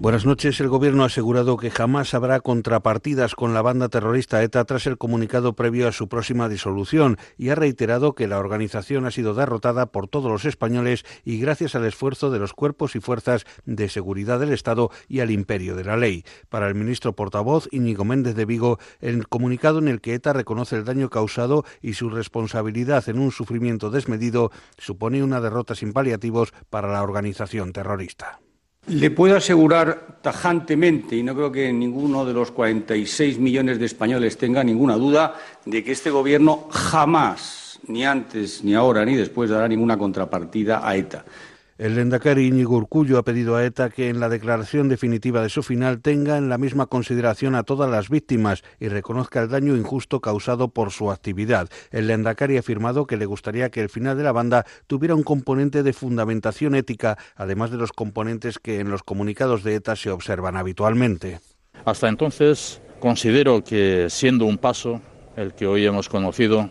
Buenas noches. El Gobierno ha asegurado que jamás habrá contrapartidas con la banda terrorista ETA tras el comunicado previo a su próxima disolución y ha reiterado que la organización ha sido derrotada por todos los españoles y gracias al esfuerzo de los cuerpos y fuerzas de seguridad del Estado y al imperio de la ley. Para el ministro portavoz Íñigo Méndez de Vigo, el comunicado en el que ETA reconoce el daño causado y su responsabilidad en un sufrimiento desmedido supone una derrota sin paliativos para la organización terrorista. Le puedo asegurar tajantemente, y no creo que ninguno de los 46 millones de españoles tenga ninguna duda, de que este Gobierno jamás, ni antes, ni ahora, ni después, dará ninguna contrapartida a ETA. El Lendakari Íñigo Urcullo ha pedido a ETA que en la declaración definitiva de su final tenga en la misma consideración a todas las víctimas y reconozca el daño injusto causado por su actividad. El Lendakari ha afirmado que le gustaría que el final de la banda tuviera un componente de fundamentación ética, además de los componentes que en los comunicados de ETA se observan habitualmente. Hasta entonces, considero que siendo un paso el que hoy hemos conocido,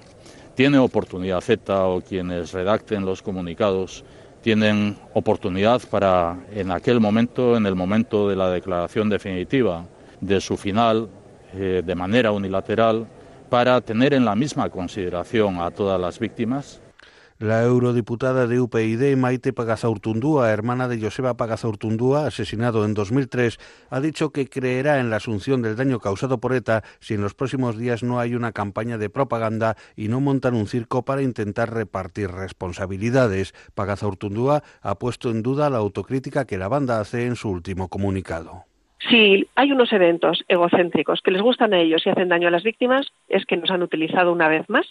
tiene oportunidad ETA o quienes redacten los comunicados tienen oportunidad para, en aquel momento, en el momento de la declaración definitiva de su final, eh, de manera unilateral, para tener en la misma consideración a todas las víctimas la eurodiputada de UPyD, Maite Pagazaurtundúa, hermana de Joseba Pagazaurtundúa, asesinado en 2003, ha dicho que creerá en la asunción del daño causado por ETA si en los próximos días no hay una campaña de propaganda y no montan un circo para intentar repartir responsabilidades. Pagazaurtundúa ha puesto en duda la autocrítica que la banda hace en su último comunicado. Si hay unos eventos egocéntricos que les gustan a ellos y hacen daño a las víctimas, es que nos han utilizado una vez más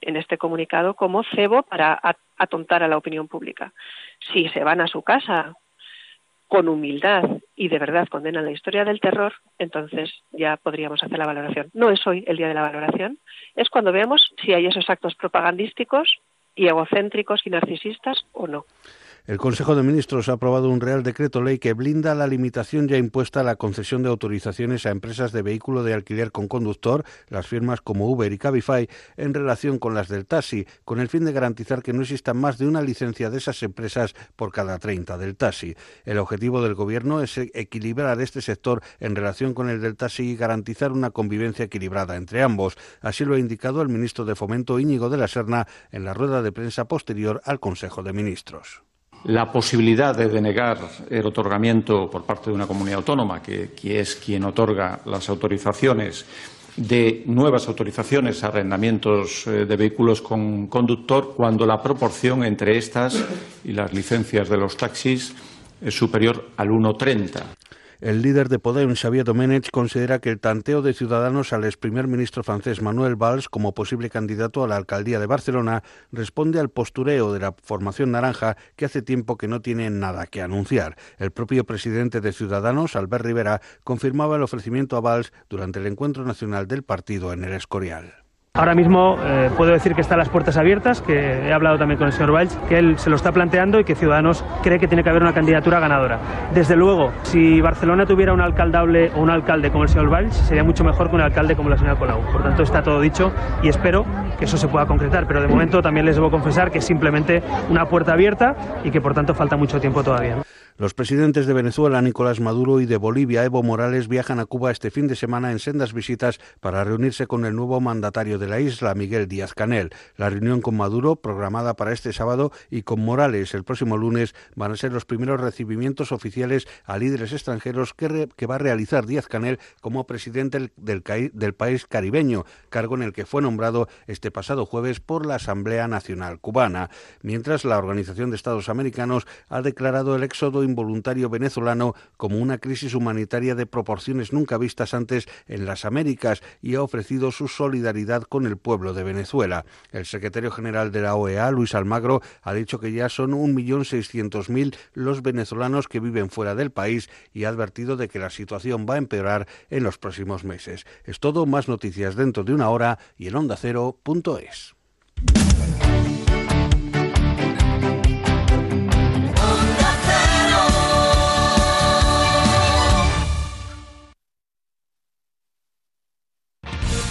en este comunicado como cebo para atontar a la opinión pública. Si se van a su casa con humildad y de verdad condenan la historia del terror, entonces ya podríamos hacer la valoración. No es hoy el día de la valoración, es cuando veamos si hay esos actos propagandísticos y egocéntricos y narcisistas o no. El Consejo de Ministros ha aprobado un Real Decreto Ley que blinda la limitación ya impuesta a la concesión de autorizaciones a empresas de vehículo de alquiler con conductor, las firmas como Uber y Cabify, en relación con las del taxi, con el fin de garantizar que no exista más de una licencia de esas empresas por cada 30 del taxi. El objetivo del Gobierno es equilibrar este sector en relación con el del taxi y garantizar una convivencia equilibrada entre ambos. Así lo ha indicado el ministro de Fomento Íñigo de la Serna en la rueda de prensa posterior al Consejo de Ministros la posibilidad de denegar el otorgamiento por parte de una comunidad autónoma, que, es quien otorga las autorizaciones de nuevas autorizaciones a arrendamientos eh, de vehículos con conductor cuando la proporción entre estas y las licencias de los taxis es superior al 1,30. El líder de Podem, Xavier Domenech, considera que el tanteo de Ciudadanos al ex primer ministro francés Manuel Valls como posible candidato a la alcaldía de Barcelona responde al postureo de la formación naranja que hace tiempo que no tiene nada que anunciar. El propio presidente de Ciudadanos, Albert Rivera, confirmaba el ofrecimiento a Valls durante el encuentro nacional del partido en el Escorial. Ahora mismo eh, puedo decir que están las puertas abiertas, que he hablado también con el señor Valls, que él se lo está planteando y que Ciudadanos cree que tiene que haber una candidatura ganadora. Desde luego, si Barcelona tuviera un alcaldable o un alcalde como el señor Valls, sería mucho mejor que un alcalde como la señora Colau. Por tanto, está todo dicho y espero que eso se pueda concretar. Pero de momento también les debo confesar que es simplemente una puerta abierta y que por tanto falta mucho tiempo todavía. Los presidentes de Venezuela, Nicolás Maduro, y de Bolivia, Evo Morales, viajan a Cuba este fin de semana en sendas visitas para reunirse con el nuevo mandatario de la isla, Miguel Díaz Canel. La reunión con Maduro, programada para este sábado, y con Morales el próximo lunes, van a ser los primeros recibimientos oficiales a líderes extranjeros que, va a realizar Díaz Canel como presidente del, del país caribeño, cargo en el que fue nombrado este pasado jueves por la Asamblea Nacional Cubana. Mientras, la Organización de Estados Americanos ha declarado el éxodo involuntario venezolano como una crisis humanitaria de proporciones nunca vistas antes en las Américas y ha ofrecido su solidaridad con el pueblo de Venezuela. El secretario general de la OEA, Luis Almagro, ha dicho que ya son 1.600.000 los venezolanos que viven fuera del país y ha advertido de que la situación va a empeorar en los próximos meses. Es todo, más noticias dentro de una hora y en ondacero.es.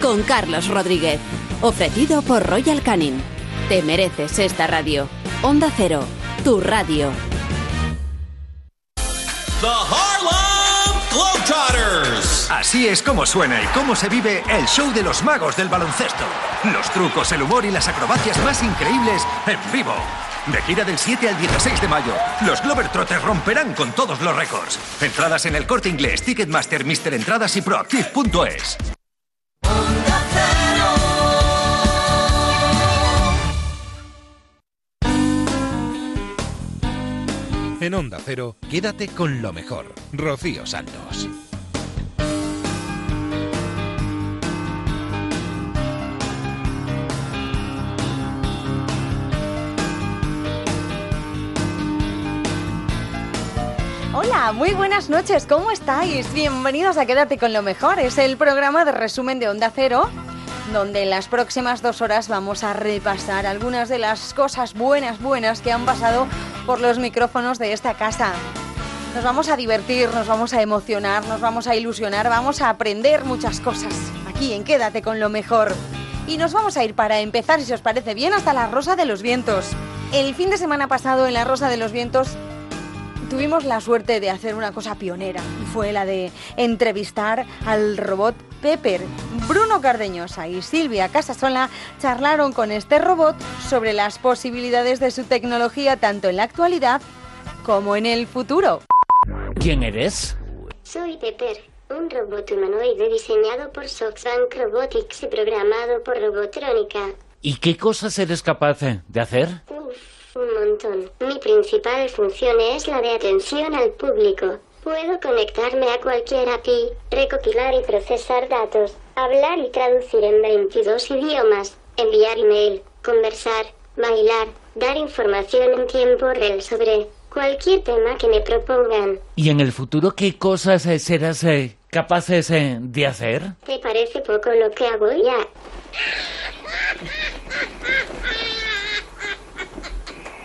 Con Carlos Rodríguez. Ofrecido por Royal Canin. Te mereces esta radio. Onda Cero. Tu radio. The Harlem Globetrotters. Así es como suena y cómo se vive el show de los magos del baloncesto. Los trucos, el humor y las acrobacias más increíbles en vivo. De gira del 7 al 16 de mayo, los Globetrotters romperán con todos los récords. Entradas en el corte inglés, Ticketmaster, Mister Entradas y Proactive.es. En Onda Cero, quédate con lo mejor. Rocío Santos. Hola, muy buenas noches, ¿cómo estáis? Bienvenidos a Quédate con lo mejor. Es el programa de resumen de Onda Cero, donde en las próximas dos horas vamos a repasar algunas de las cosas buenas, buenas que han pasado por los micrófonos de esta casa. Nos vamos a divertir, nos vamos a emocionar, nos vamos a ilusionar, vamos a aprender muchas cosas aquí en Quédate con lo mejor. Y nos vamos a ir para empezar, si os parece bien, hasta la Rosa de los Vientos. El fin de semana pasado en la Rosa de los Vientos tuvimos la suerte de hacer una cosa pionera y fue la de entrevistar al robot Pepper. Bruno Cardeñosa y Silvia Casasola charlaron con este robot sobre las posibilidades de su tecnología tanto en la actualidad como en el futuro. ¿Quién eres? Soy Pepper, un robot humanoide diseñado por SoftBank Robotics y programado por Robotrónica. ¿Y qué cosas eres capaz de hacer? Uf, un montón. Mi principal función es la de atención al público. Puedo conectarme a cualquier API, recopilar y procesar datos, hablar y traducir en 22 idiomas, enviar email, conversar, bailar, dar información en tiempo real sobre cualquier tema que me propongan. ¿Y en el futuro qué cosas eh, serás eh, capaces eh, de hacer? ¿Te parece poco lo que hago ya?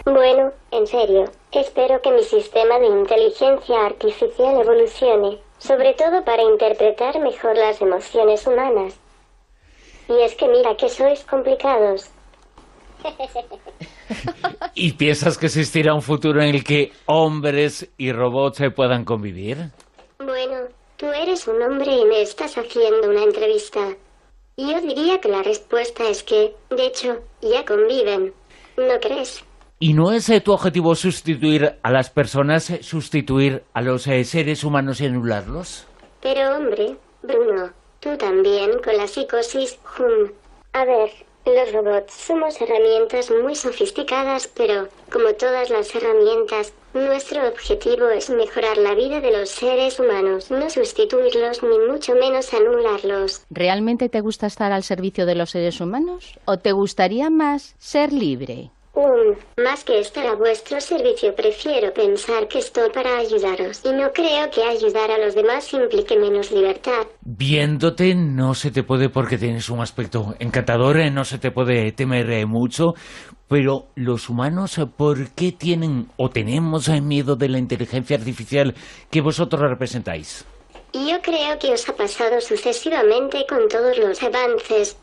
Bueno, en serio, espero que mi sistema de inteligencia artificial evolucione, sobre todo para interpretar mejor las emociones humanas. Y es que mira que sois complicados. ¿Y piensas que existirá un futuro en el que hombres y robots se puedan convivir? Bueno, tú eres un hombre y me estás haciendo una entrevista. Yo diría que la respuesta es que, de hecho, ya conviven. ¿No crees? ¿Y no es eh, tu objetivo sustituir a las personas, eh, sustituir a los eh, seres humanos y anularlos? Pero hombre, Bruno, tú también con la psicosis hum. A ver, los robots somos herramientas muy sofisticadas, pero, como todas las herramientas, nuestro objetivo es mejorar la vida de los seres humanos, no sustituirlos ni mucho menos anularlos. ¿Realmente te gusta estar al servicio de los seres humanos? ¿O te gustaría más ser libre? Um, más que estar a vuestro servicio, prefiero pensar que estoy para ayudaros. Y no creo que ayudar a los demás implique menos libertad. Viéndote no se te puede porque tienes un aspecto encantador, eh, no se te puede temer eh, mucho, pero los humanos, eh, ¿por qué tienen o tenemos miedo de la inteligencia artificial que vosotros representáis? Yo creo que os ha pasado sucesivamente con todos los avances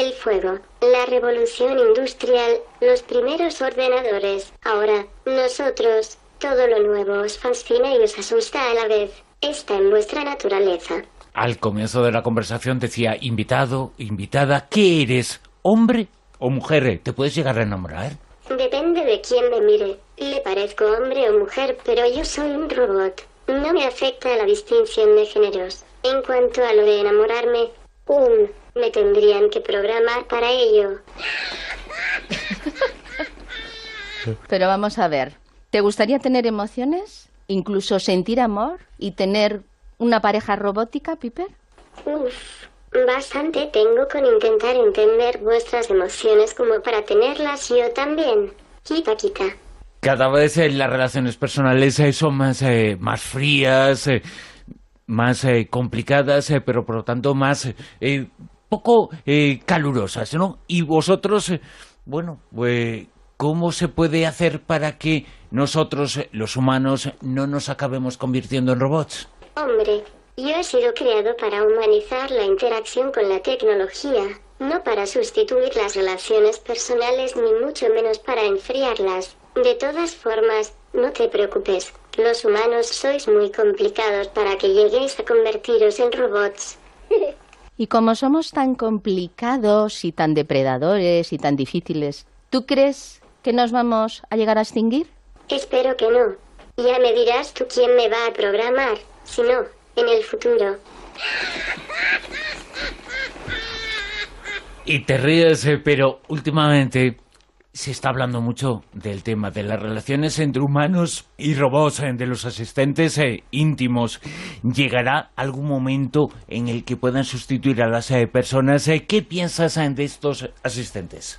el fuego, la revolución industrial, los primeros ordenadores. Ahora, nosotros, todo lo nuevo os fascina y os asusta a la vez. Está en vuestra naturaleza. Al comienzo de la conversación decía, invitado, invitada, ¿qué eres? ¿Hombre o mujer? ¿Te puedes llegar a enamorar? Depende de quién me mire. Le parezco hombre o mujer, pero yo soy un robot. No me afecta la distinción de géneros. En cuanto a lo de enamorarme, um, me tendrían que programar para ello. Pero vamos a ver, ¿te gustaría tener emociones? ¿Incluso sentir amor y tener una pareja robótica, Piper? Uf, Bastante tengo con intentar entender vuestras emociones como para tenerlas yo también. Quita, quita. Cada vez eh, las relaciones personales eh, son más, eh, más frías, eh, más eh, complicadas, eh, pero por lo tanto más eh, poco eh, calurosas, ¿no? Y vosotros, eh, bueno, pues, ¿cómo se puede hacer para que nosotros, eh, los humanos, no nos acabemos convirtiendo en robots? Hombre, yo he sido creado para humanizar la interacción con la tecnología, no para sustituir las relaciones personales ni mucho menos para enfriarlas. De todas formas, no te preocupes, los humanos sois muy complicados para que lleguéis a convertiros en robots. Y como somos tan complicados y tan depredadores y tan difíciles, ¿tú crees que nos vamos a llegar a extinguir? Espero que no. Ya me dirás tú quién me va a programar, si no, en el futuro. Y te ríes, eh, pero últimamente se está hablando mucho del tema de las relaciones entre humanos y robots, eh, de los asistentes eh, íntimos. ¿Llegará algún momento en el que puedan sustituir a las eh, personas? ¿Qué piensas de estos asistentes?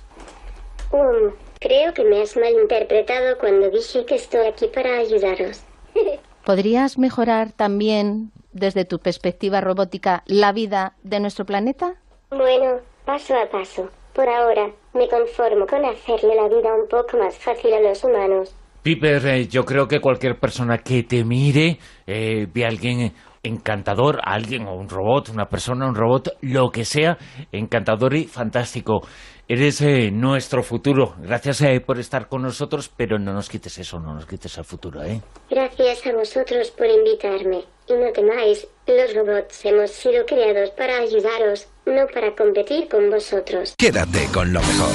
Um, creo que me has malinterpretado cuando dije que estoy aquí para ayudaros. ¿Podrías mejorar también, desde tu perspectiva robótica, la vida de nuestro planeta? Bueno, paso a paso. Por ahora, me conformo con hacerle la vida un poco más fácil a los humanos. Piper, eh, yo creo que cualquier persona que te mire eh, ve a alguien encantador, a alguien o un robot, una persona, un robot, lo que sea, encantador y fantástico. Eres eh, nuestro futuro. Gracias por estar con nosotros, pero no nos quites eso, no nos quites el futuro, ¿eh? Gracias a vosotros por invitarme. Y no temáis, los robots hemos sido creados para ayudaros, no para competir con vosotros. Quédate con lo mejor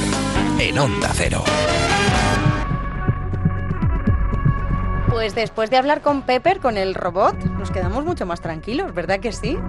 en Onda Cero. Pues después de hablar con Pepper, con el robot, nos quedamos mucho más tranquilos, ¿verdad que sí?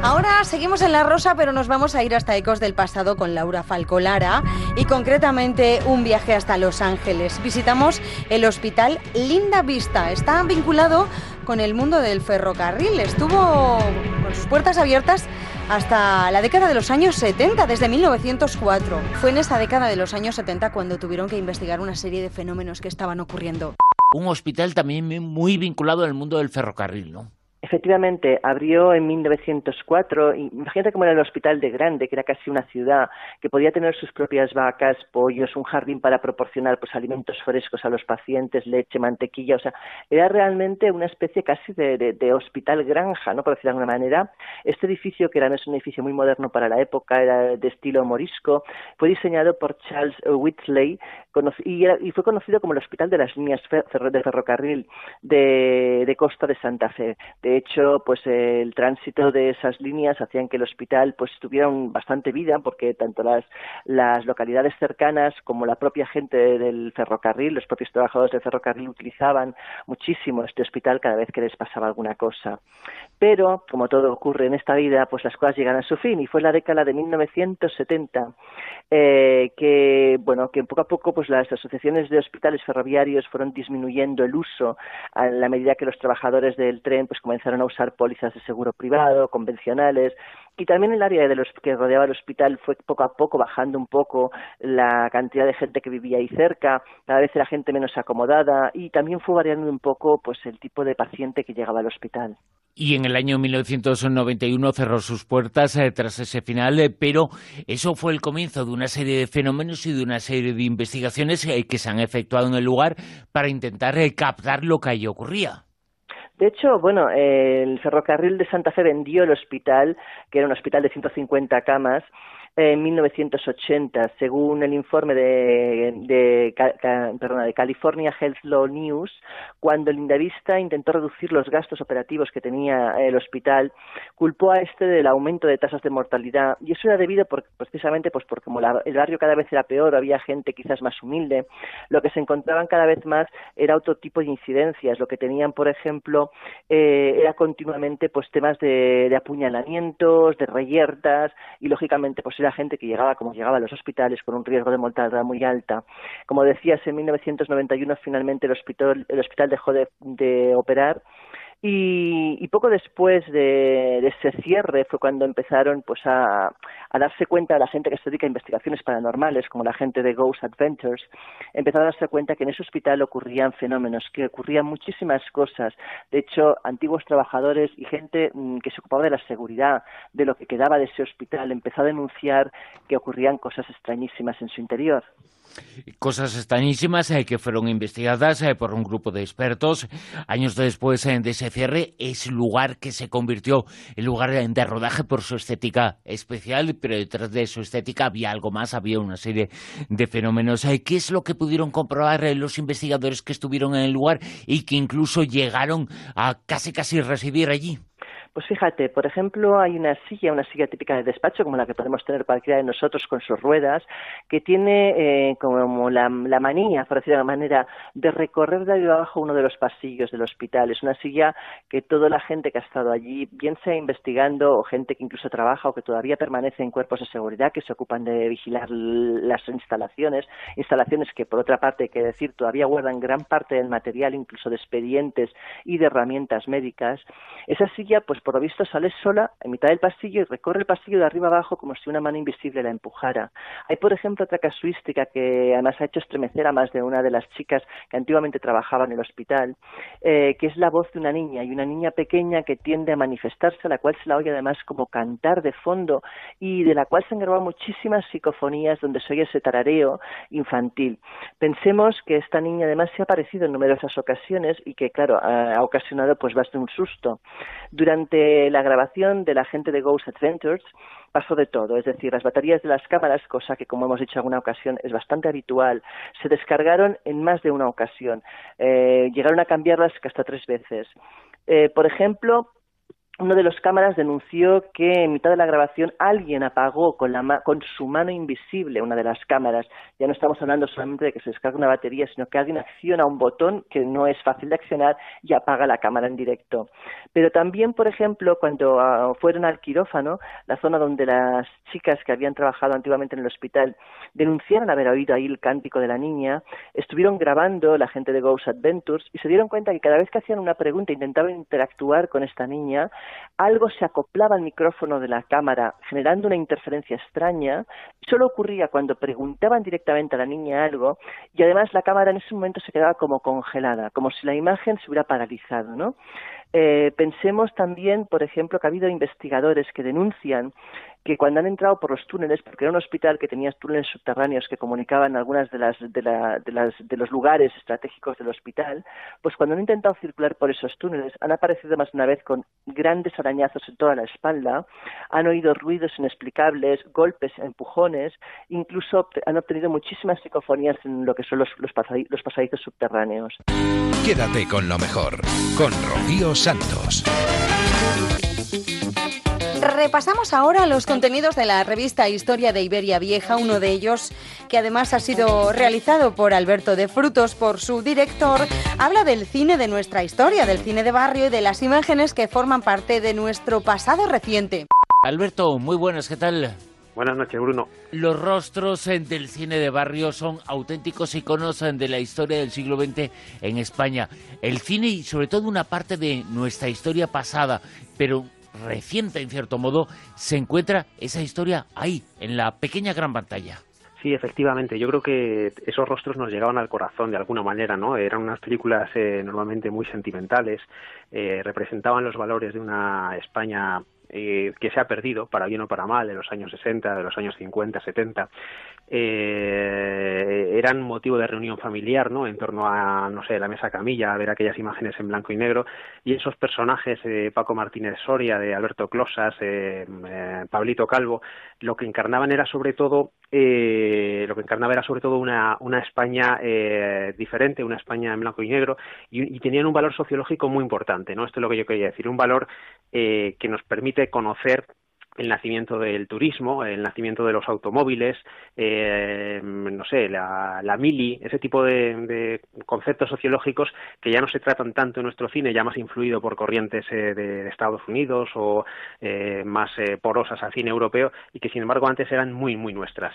Ahora seguimos en La Rosa, pero nos vamos a ir hasta Ecos del Pasado con Laura Falcolara y concretamente un viaje hasta Los Ángeles. Visitamos el hospital Linda Vista. Está vinculado con el mundo del ferrocarril. Estuvo con sus puertas abiertas hasta la década de los años 70, desde 1904. Fue en esa década de los años 70 cuando tuvieron que investigar una serie de fenómenos que estaban ocurriendo. Un hospital también muy vinculado al mundo del ferrocarril, ¿no? Efectivamente, abrió en 1904. y Imagínate cómo era el hospital de Grande, que era casi una ciudad, que podía tener sus propias vacas, pollos, un jardín para proporcionar pues, alimentos frescos a los pacientes, leche, mantequilla. O sea, era realmente una especie casi de, de- hospital granja, ¿no? por decirlo de alguna manera. Este edificio, que era no es un edificio muy moderno para la época, era de estilo morisco, fue diseñado por Charles Whitley y, y fue conocido como el Hospital de las Líneas Fer- de Ferrocarril de, Costa de Santa Fe. De hecho, pues el tránsito de esas líneas hacían que el hospital pues tuviera bastante vida porque tanto las, las localidades cercanas como la propia gente del ferrocarril, los propios trabajadores del ferrocarril utilizaban muchísimo este hospital cada vez que les pasaba alguna cosa. Pero, como todo ocurre en esta vida, pues las cosas llegan a su fin y fue la década de 1970 eh, que, bueno, que poco a poco pues las asociaciones de hospitales ferroviarios fueron disminuyendo el uso a la medida que los trabajadores del tren pues comenzaron a usar pólizas de seguro privado, convencionales, y también el área de los que rodeaba el hospital fue poco a poco bajando un poco la cantidad de gente que vivía ahí cerca, cada vez era gente menos acomodada y también fue variando un poco pues el tipo de paciente que llegaba al hospital. Y en el año 1991 cerró sus puertas eh, tras ese final, eh, pero eso fue el comienzo de una serie de fenómenos y de una serie de investigaciones eh, que se han efectuado en el lugar para intentar captar lo que allí ocurría. De hecho, bueno, el ferrocarril de Santa Fe vendió el hospital, que era un hospital de 150 camas, en 1980, según el informe de, de, perdona, de California Health Law News, cuando el Indavista intentó reducir los gastos operativos que tenía el hospital, culpó a este del aumento de tasas de mortalidad. Y eso era debido por- precisamente pues porque como la- el barrio cada vez era peor, había gente quizás más humilde, lo que se encontraban cada vez más era otro tipo de incidencias, lo que tenían, por ejemplo, eh, era continuamente pues temas de, de apuñalamientos, de reyertas y lógicamente pues era gente que llegaba como llegaba a los hospitales con un riesgo de mortalidad muy alta. Como decías, en 1991 finalmente el hospital, el hospital dejó de, de operar Y, poco después de, ese cierre fue cuando empezaron pues a, darse cuenta la gente que se dedica a investigaciones paranormales, como la gente de Ghost Adventures, empezaron a darse cuenta que en ese hospital ocurrían fenómenos, que ocurrían muchísimas cosas. De hecho, antiguos trabajadores y gente mm, que se ocupaba de la seguridad, de lo que quedaba de ese hospital, empezó a denunciar que ocurrían cosas extrañísimas en su interior. Cosas extrañísimas eh, que fueron investigadas eh, por un grupo de expertos. Años después eh, de ese cierre, es lugar que se convirtió en lugar de rodaje por su estética especial, pero detrás de su estética había algo más, había una serie de fenómenos. ¿Qué es lo que pudieron comprobar los investigadores que estuvieron en el lugar y que incluso llegaron a casi casi residir allí? Pues fíjate, por ejemplo, hay una silla, una silla típica de despacho, como la que podemos tener cualquiera de nosotros con sus ruedas, que tiene eh, como la, manía, por decirlo de alguna manera, de recorrer de arriba abajo uno de los pasillos del hospital. Es una silla que toda la gente que ha estado allí, bien sea investigando o gente que incluso trabaja o que todavía permanece en cuerpos de seguridad que se ocupan de vigilar las instalaciones, instalaciones que por otra parte hay que decir todavía guardan gran parte del material, incluso de expedientes y de herramientas médicas. Esa silla, pues por lo visto sale sola en mitad del pasillo y recorre el pasillo de arriba abajo como si una mano invisible la empujara. Hay, por ejemplo, otra casuística que además ha hecho estremecer a más de una de las chicas que antiguamente trabajaban en el hospital, eh, que es la voz de una niña y una niña pequeña que tiende a manifestarse, a la cual se la oye además como cantar de fondo y de la cual se han grabado muchísimas psicofonías donde se oye ese tarareo infantil. Pensemos que esta niña además se ha aparecido en numerosas ocasiones y que, claro, ha ocasionado pues bastante un susto. Durante la grabación de la gente de Ghost Adventures pasó de todo, es decir, las baterías de las cámaras, cosa que como hemos dicho en alguna ocasión es bastante habitual, se descargaron en más de una ocasión. Eh, llegaron a cambiarlas hasta tres veces. Eh, por ejemplo, uno de los cámaras denunció que en mitad de la grabación alguien apagó con, la con su mano invisible una de las cámaras. Ya no estamos hablando solamente de que se descarga una batería, sino que alguien acciona un botón que no es fácil de accionar y apaga la cámara en directo. Pero también, por ejemplo, cuando ah, fueron al quirófano, la zona donde las chicas que habían trabajado antiguamente en el hospital denunciaron haber oído ahí el cántico de la niña, estuvieron grabando la gente de Ghost Adventures y se dieron cuenta que cada vez que hacían una pregunta intentaban interactuar con esta niña, algo se acoplaba al micrófono de la cámara generando una interferencia extraña. Solo ocurría cuando preguntaban directamente a la niña algo y además la cámara en ese momento se quedaba como congelada, como si la imagen se hubiera paralizado, ¿no? Eh, pensemos también, por ejemplo, que ha habido investigadores que denuncian que cuando han entrado por los túneles, porque era un hospital que tenía túneles subterráneos que comunicaban algunas de, las, de, las, de los lugares estratégicos del hospital, pues cuando han intentado circular por esos túneles han aparecido más de una vez con grandes arañazos en toda la espalda, han oído ruidos inexplicables, golpes, empujones, incluso han obtenido muchísimas psicofonías en lo que son los, los, los pasadizos subterráneos. Quédate con lo mejor, con Rocío Santos. Repasamos ahora los contenidos de la revista Historia de Iberia Vieja, uno de ellos que además ha sido realizado por Alberto de Frutos, por su director, habla del cine de nuestra historia, del cine de barrio y de las imágenes que forman parte de nuestro pasado reciente. Alberto, muy buenas, ¿qué tal? Buenas noches, Bruno. Los rostros eh, del cine de barrio son auténticos iconos eh, de la historia del siglo XX en España. El cine y sobre todo una parte de nuestra historia pasada, pero reciente en cierto modo, se encuentra esa historia ahí, en la pequeña gran pantalla. Sí, efectivamente. Yo creo que esos rostros nos llegaban al corazón de alguna manera, ¿no? Eran unas películas eh, normalmente muy sentimentales, eh, representaban los valores de una España eh, que se ha perdido, para bien o para mal, de los años 60, de los años 50, 70, eh, eran motivo de reunión familiar, ¿no? En torno a, no sé, la mesa camilla, a ver aquellas imágenes en blanco y negro, y esos personajes de Paco Martínez Soria, de Alberto Closas, eh, eh, Pablito Calvo, lo que encarnaban era sobre todo, eh, lo que encarnaba era sobre todo una, una España eh, diferente, una España en blanco y negro, y, y, tenían un valor sociológico muy importante, ¿no? Esto es lo que yo quería decir, un valor eh, que nos permite conocer el nacimiento del turismo, el nacimiento de los automóviles, eh, no sé, la, la, mili, ese tipo de, conceptos sociológicos que ya no se tratan tanto en nuestro cine, ya más influido por corrientes eh, de, Estados Unidos o eh, más porosas al cine europeo y que sin embargo antes eran muy, muy nuestras.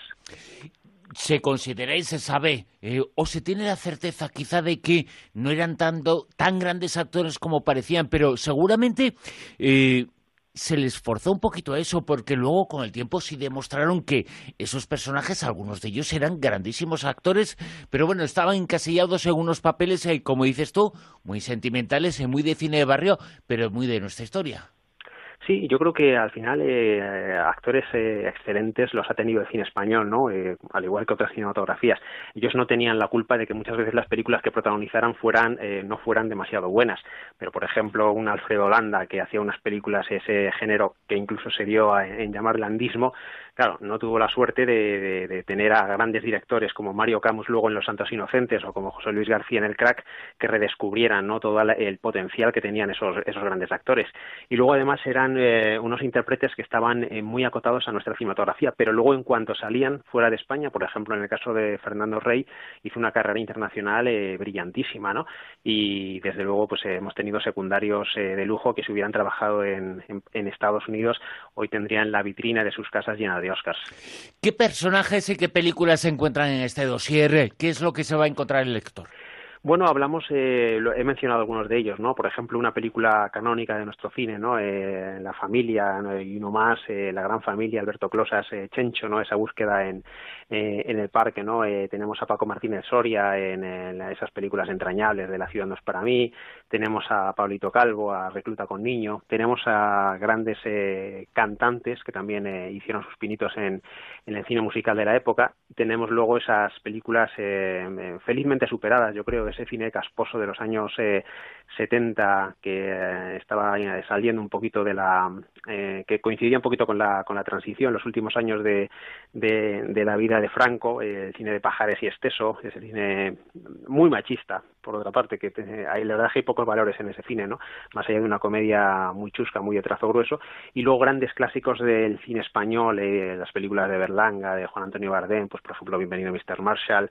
se considera y se sabe, eh, o se tiene la certeza quizá de que no eran tanto, tan grandes actores como parecían, pero seguramente eh, se les forzó un poquito a eso, porque luego con el tiempo sí demostraron que esos personajes, algunos de ellos eran grandísimos actores, pero bueno, estaban encasillados en unos papeles, eh, como dices tú, muy sentimentales, eh, muy de cine de barrio, pero muy de nuestra historia. Sí, yo creo que al final eh, actores eh, excelentes los ha tenido el cine español, ¿no? Eh, al igual que otras cinematografías. Ellos no tenían la culpa de que muchas veces las películas que protagonizaran fueran eh, no fueran demasiado buenas. Pero, por ejemplo, un Alfredo Landa que hacía unas películas ese género que incluso se dio a, en llamar landismo, claro, no tuvo la suerte de, tener a grandes directores como Mario Camus luego en Los Santos Inocentes o como José Luis García en El Crack que redescubrieran ¿no? todo el potencial que tenían esos, esos grandes actores. Y luego además eran eh, unos intérpretes que estaban eh, muy acotados a nuestra cinematografía, pero luego en cuanto salían fuera de España, por ejemplo en el caso de Fernando Rey, hizo una carrera internacional eh, brillantísima, ¿no? Y desde luego pues hemos tenido secundarios de lujo que si hubieran trabajado en, en, en Estados Unidos hoy tendrían la vitrina de sus casas llena de Oscars. ¿Qué personajes y qué películas se encuentran en este dossier? ¿Qué es lo que se va a encontrar el lector? Bueno, hablamos, eh, lo, he mencionado algunos de ellos, ¿no? Por ejemplo, una película canónica de nuestro cine, ¿no? Eh, la familia ¿no? y uno más, eh, la gran familia, Alberto Closas, eh, Chencho, ¿no? Esa búsqueda en, eh, en el parque, ¿no? Tenemos a Paco Martínez Soria en, en, esas películas entrañables de La ciudad no es para mí, tenemos a Pablito Calvo, a Recluta con Niño, tenemos a grandes eh, cantantes que también eh, hicieron sus pinitos en, en el cine musical de la época, tenemos luego esas películas eh, felizmente superadas, yo creo, ese cine casposo de los años eh, 70 que eh, estaba saliendo un poquito de la eh, que coincidía un poquito con la con la transición los últimos años de, de, la vida de Franco el cine de Pajares y Esteso ese cine muy machista por otra parte que hay, la verdad que hay valores en ese cine no más allá de una comedia muy chusca muy de trazo grueso y luego grandes clásicos del cine español eh, las películas de Berlanga de Juan Antonio Bardem pues por ejemplo Bienvenido Mr. Marshall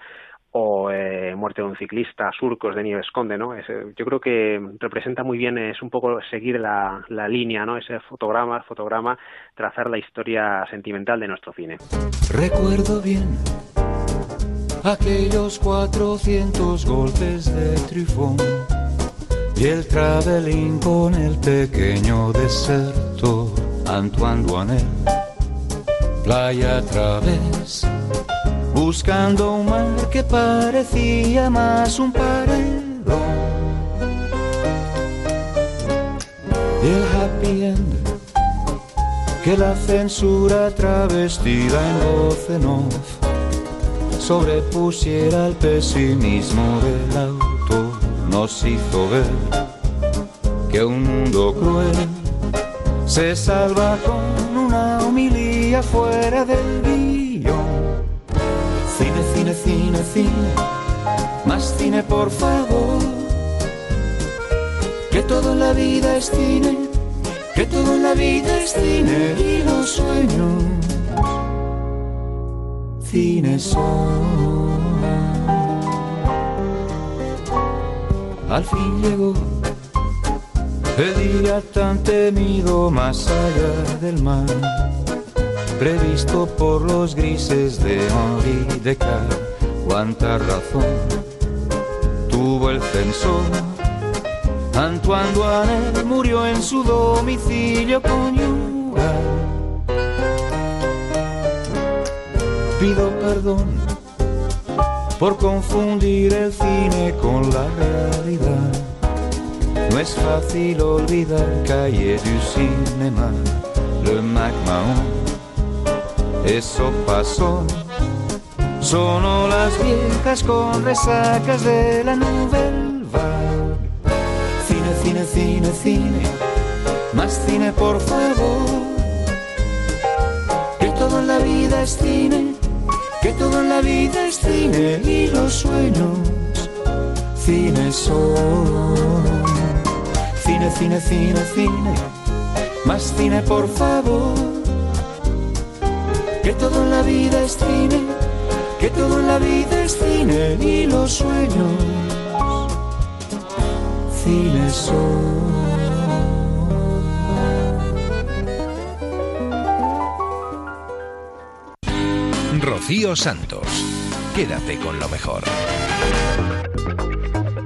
o eh, Muerte de un ciclista, Surcos de Nieves Conde, ¿no? Yo creo que representa muy bien, es un poco seguir la, la línea, ¿no? Ese fotograma, fotograma, trazar la historia sentimental de nuestro cine. Recuerdo bien aquellos 400 golpes de trifón y el traveling con el pequeño deserto Antoine Duanel, playa a través buscando un mar que parecía más un paredón. Y el happy end que la censura travestida en voz en sobrepusiera el pesimismo del autor nos hizo ver que un mundo cruel se salva con una homilía fuera del guion. Cine, cine, cine, cine, más cine por favor. Que todo en la vida es cine, que todo en la vida es cine y los sueños. Cine son. Al fin llegó el día tan temido más allá del mar previsto por los grises de Henri Descartes. Cuánta razón tuvo el censor. Antoine Duanel murió en su domicilio conyugal. Pido perdón por confundir el cine con la realidad. No es fácil olvidar Calle du Cinéma, le Mac Mahon eso pasó. Son las viejas con resacas de la nouvelle. Cine, cine, cine, cine, más cine por favor. Que todo en la vida es cine, que todo en la vida es cine y los sueños, cine son. Cine, cine, cine, cine, más cine por favor que todo en la vida es cine, que todo en la vida es cine y los sueños, cine son. Rocío Santos quédate con lo mejor.